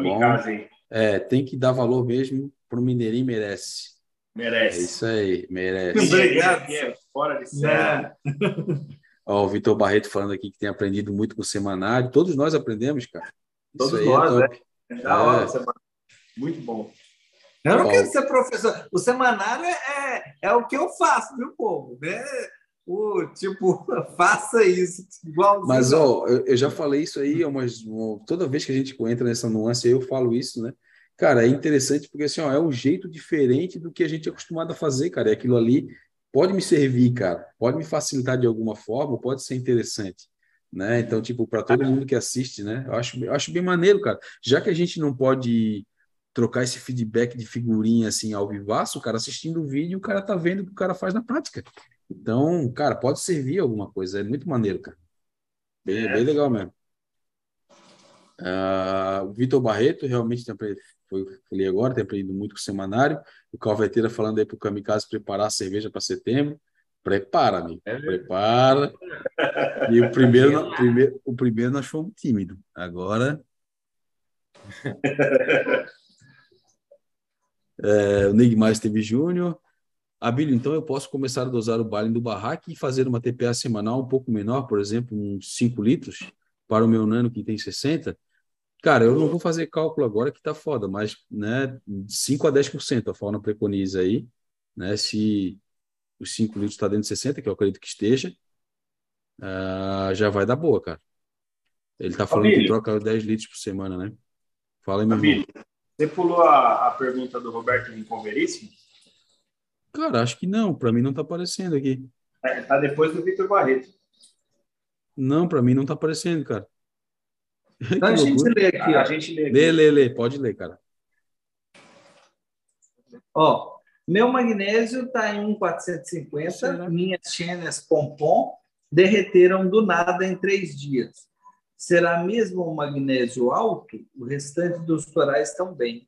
aí.
É, tem que dar valor mesmo pro Mineirinho merece. É
Merece.
isso aí, merece.
Obrigado.
É fora de série.
É. *laughs*
Ó, o Vitor Barreto falando aqui que tem aprendido muito com o semanário. Todos nós aprendemos, cara.
Todos
isso aí
nós,
é top.
É da hora,
É.
Muito bom.
Eu não quero ser professor. O semanário é, é, é o que eu faço, viu, povo? É o tipo, *laughs* faça isso. Igualzinho.
Mas, ó, eu, eu já falei isso aí, mas toda vez que a gente entra nessa nuance, eu falo isso, né? Cara, é interessante porque assim, ó, é um jeito diferente do que a gente é acostumado a fazer, cara. E aquilo ali pode me servir, cara, pode me facilitar de alguma forma, pode ser interessante, né? Então, tipo, para todo mundo que assiste, né? Eu acho, eu acho bem maneiro, cara. Já que a gente não pode trocar esse feedback de figurinha assim ao vivaço, o cara assistindo o vídeo, o cara tá vendo o que o cara faz na prática. Então, cara, pode servir alguma coisa, é muito maneiro, cara. Bem, bem legal mesmo. Ah, o Vitor Barreto realmente tem foi o que eu falei agora, tem aprendido muito com o semanário. O Calveteira falando aí para o Kamikaze preparar a cerveja para setembro. Prepara, amigo.
É.
Prepara. E o primeiro, o primeiro, o primeiro nós fomos tímidos. Agora. *laughs* É, o Nigmais teve Júnior. Abílio, então eu posso começar a dosar o baile do barraque e fazer uma TPA semanal um pouco menor, por exemplo, uns 5 litros, para o meu nano que tem 60? Cara, eu não vou fazer cálculo agora que tá foda, mas né, 5 a 10% a fauna preconiza aí, né? Se os 5 litros está dentro de 60, que eu acredito que esteja, ah, já vai dar boa, cara. Ele tá falando que
Abílio.
troca 10 litros por semana, né? Fala aí, meu irmão.
Abílio, você pulou a, a pergunta do Roberto Rincon Veríssimo?
Cara, acho que não, para mim não tá aparecendo aqui.
É, tá depois do Vitor Barreto.
Não, para mim não tá aparecendo, cara.
Então a gente lê aqui,
A
ó.
gente lê aqui.
Lê, lê, lê, pode ler, cara.
Ó, meu magnésio está em 1,450.
Será?
Minhas chênias pompom derreteram do nada em três dias. Será mesmo um magnésio alto? O restante dos corais estão bem.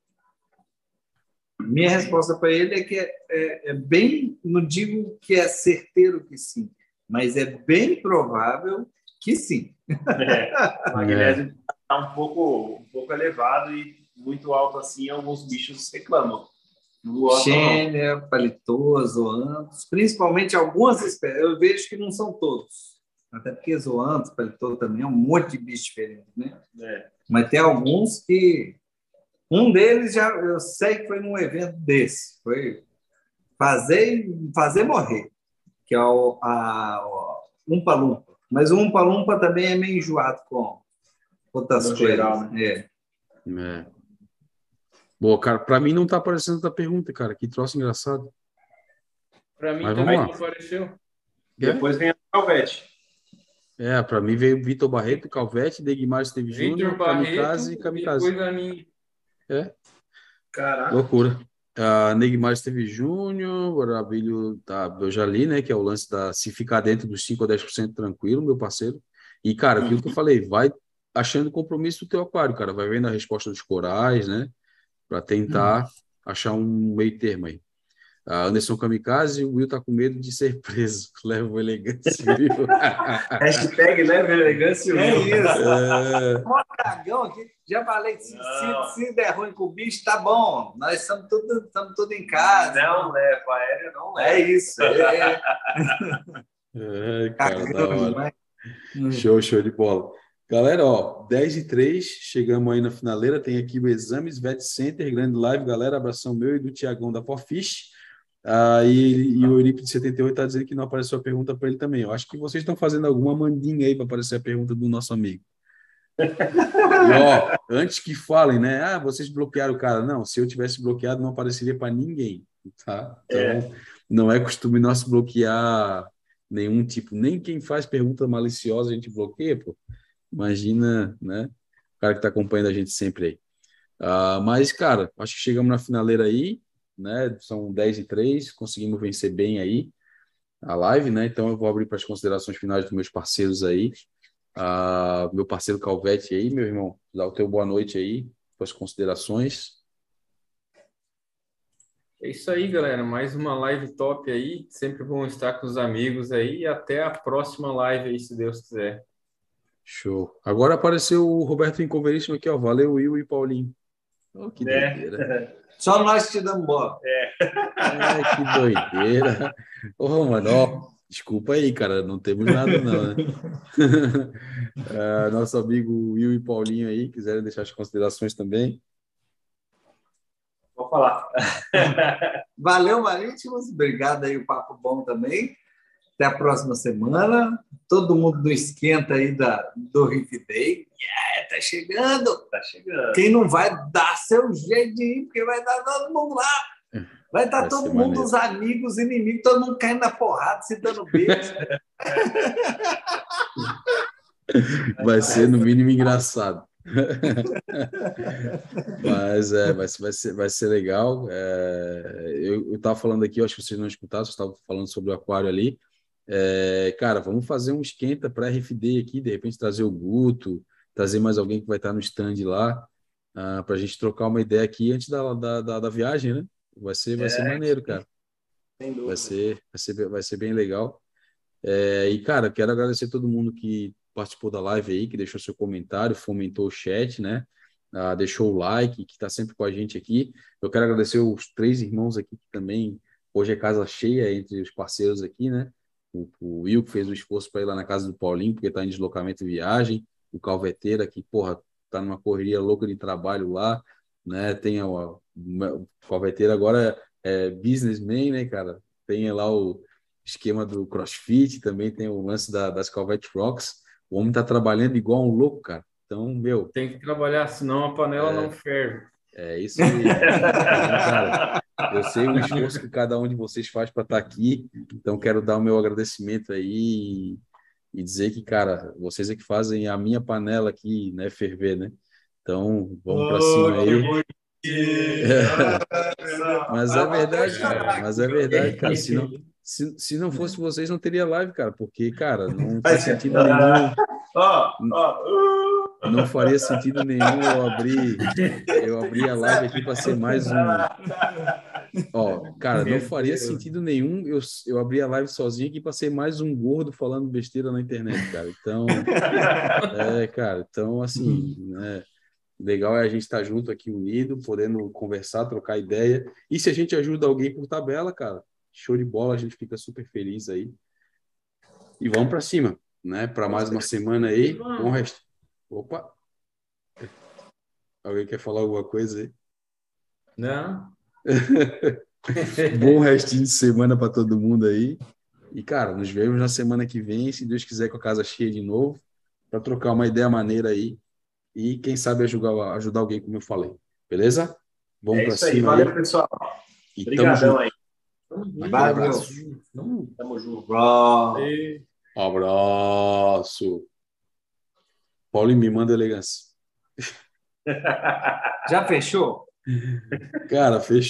Minha resposta para ele é que é, é- é bem, não digo que é certeiro que sim, mas é bem provável que sim.
É, o *laughs* magnésio está um pouco, um pouco elevado e muito alto assim, alguns bichos reclamam.
Xênia, paletô, zoantos, principalmente algumas espécies. Eu vejo que não são todos. Até porque zoantos, paletô também é um monte de bicho diferente, né?
É.
Mas tem alguns que Um deles já eu sei que foi num evento desse, foi fazer fazer morrer, que é o, a, o Umpa Lumpa. Mas o Umpa Lumpa também é meio enjoado com outras
No
coisas.
geral, né?
É.
É. Boa, cara, pra mim não tá aparecendo essa pergunta, cara. Que troço engraçado.
Para mim
Mas
também não apareceu.
Depois vem a Calvete.
É, pra mim veio Vitor Barreto, Calvete, Degmar
Vitor
Júnior, Kamikaze e Kamikaze.
depois a mim.
Caraca.
Loucura. A Neymar Júnior, o Arabilho, tá, eu já li, né? Que é o lance da se ficar dentro dos 5 ou 10% tranquilo, meu parceiro. E, cara, aquilo que eu falei, vai achando compromisso do teu aquário, cara. Vai vendo a resposta dos corais, né? Para tentar achar um meio termo aí. A Anderson Kamikaze, o Will tá com medo de ser preso. *laughs* Leva o elegância, viu? *laughs*
Hashtag leve elegância.
É isso.
É,
Mó cagão aqui. Já falei, se, se, se der ruim com o bicho, tá bom. Nós estamos tudo, estamos tudo em casa.
Não leva, aérea não
É
leva.
isso. É, *laughs*
é, cara, da
cagão
hora. Show, show de bola. Galera, ó, 10 e 3, chegamos aí na finaleira. Tem aqui o Exames Vet Center, grande live, galera. Abração meu e do Tiagão da Forfish. Ah, e, e o Euripe de 78 está dizendo que não apareceu a pergunta para ele também. Eu acho que vocês estão fazendo alguma mandinga aí para aparecer a pergunta do nosso amigo. E, ó, antes que falem, né? Ah, vocês bloquearam o cara. Não, se eu tivesse bloqueado, não apareceria para ninguém, tá? Então, não é costume nosso bloquear nenhum tipo, nem quem faz pergunta maliciosa a gente bloqueia, pô. Imagina, né? O cara que está acompanhando a gente sempre aí. Ah, mas, cara, acho que chegamos na finaleira aí, né? São 10 e 3, conseguimos vencer bem aí a live, né? Então eu vou abrir para as considerações finais dos meus parceiros aí. Ah, meu parceiro Calvete aí, meu irmão, dá o teu boa noite aí, suas considerações.
É isso aí, galera. Mais uma live top aí. Sempre bom estar com os amigos aí. E até a próxima live aí, se Deus quiser.
Show. Agora apareceu o Roberto Incoveríssimo aqui, ó. Valeu, Will e Paulinho. Oh, que
É.
doideira. *laughs*
Só nós te damos bola.
É, que doideira. Ô, mano, ó, desculpa aí, cara, não temos nada, não, né? *laughs* Ah, nosso amigo Will e Paulinho aí, quiserem deixar as considerações também.
Vou falar. *laughs*
Valeu, Marítimos. Obrigado aí, o papo bom também. Até a próxima semana. Todo mundo no esquenta aí da, do Riff Day. Yeah, tá chegando.
Tá chegando.
Quem não vai dar seu jeito de ir, porque vai estar todo mundo lá. Vai estar
Vai
todo mundo,
maneiro.
os amigos, inimigos, todo mundo caindo na porrada, se dando beijo. *laughs*
Vai ser, no mínimo, engraçado. *laughs* Mas é, vai, ser- vai, ser, vai ser legal. É, eu estava falando aqui, eu acho que vocês não escutaram, vocês estavam falando sobre o aquário ali. É, cara, vamos fazer um esquenta para RFD aqui, de repente trazer o Guto, trazer mais alguém que vai estar no stand lá, para a gente trocar uma ideia aqui antes da, da, da, da viagem, né? Vai ser, vai ser
É.
maneiro, cara. Vai ser, vai ser, vai ser bem legal. É, e, cara, quero agradecer todo mundo que participou da live aí, que deixou seu comentário, fomentou o chat, né? Ah, deixou o like, que está sempre com a gente aqui. Eu quero agradecer os três irmãos aqui que também hoje é casa cheia entre os parceiros aqui, né? O, o Will, que fez o esforço para ir lá na casa do Paulinho, porque está em deslocamento e viagem. O Calveteira, que, porra, tá numa correria louca de trabalho lá, né? Tem a, o Calveteira agora é businessman, né, cara? Tem lá o esquema do CrossFit, também tem o lance da, das Calvete Rocks. O homem tá trabalhando igual um louco, cara. Então, meu,
Tem que trabalhar, senão a panela
É.
não ferve.
É isso aí. Cara, *laughs* eu sei o esforço que cada um de vocês faz para estar aqui, então quero dar o meu agradecimento aí e, e dizer que, cara, vocês é que fazem a minha panela aqui, né, ferver, né? Então, vamos para cima aí. *laughs* Mas é verdade, cara. Mas é verdade, cara. Se não, se, se não fosse vocês, não teria live, cara, porque, cara, não faz sentido nenhum.
Ó, ó.
Não faria sentido nenhum eu abrir, eu abrir a live aqui para ser mais um. Ó, cara, não faria sentido nenhum eu, eu abrir a live sozinho aqui para ser mais um gordo falando besteira na internet, cara. Então, é, cara, então assim, né? Legal é a gente estar junto aqui unido, podendo conversar, trocar ideia. E se a gente ajuda alguém por tabela, cara, show de bola, a gente fica super feliz aí. E vamos para cima, né? Para mais uma semana aí. Bom resto. Opa! Alguém quer falar alguma coisa aí?
Não? *laughs*
Bom restinho de semana para todo mundo aí. E, cara, nos vemos na semana que vem, se Deus quiser, com a casa cheia de novo, para trocar uma ideia maneira aí. E quem sabe ajudar, ajudar alguém, como eu falei. Beleza? Vamos
É
para
isso aí.
cima
Valeu,
aí.
pessoal.
E tamo
Obrigadão
junto.
aí.
Valeu.
abraço.
Tamo junto.
Abraço. Paulinho, me manda elegância. *laughs*
Já fechou?
Cara, fechou.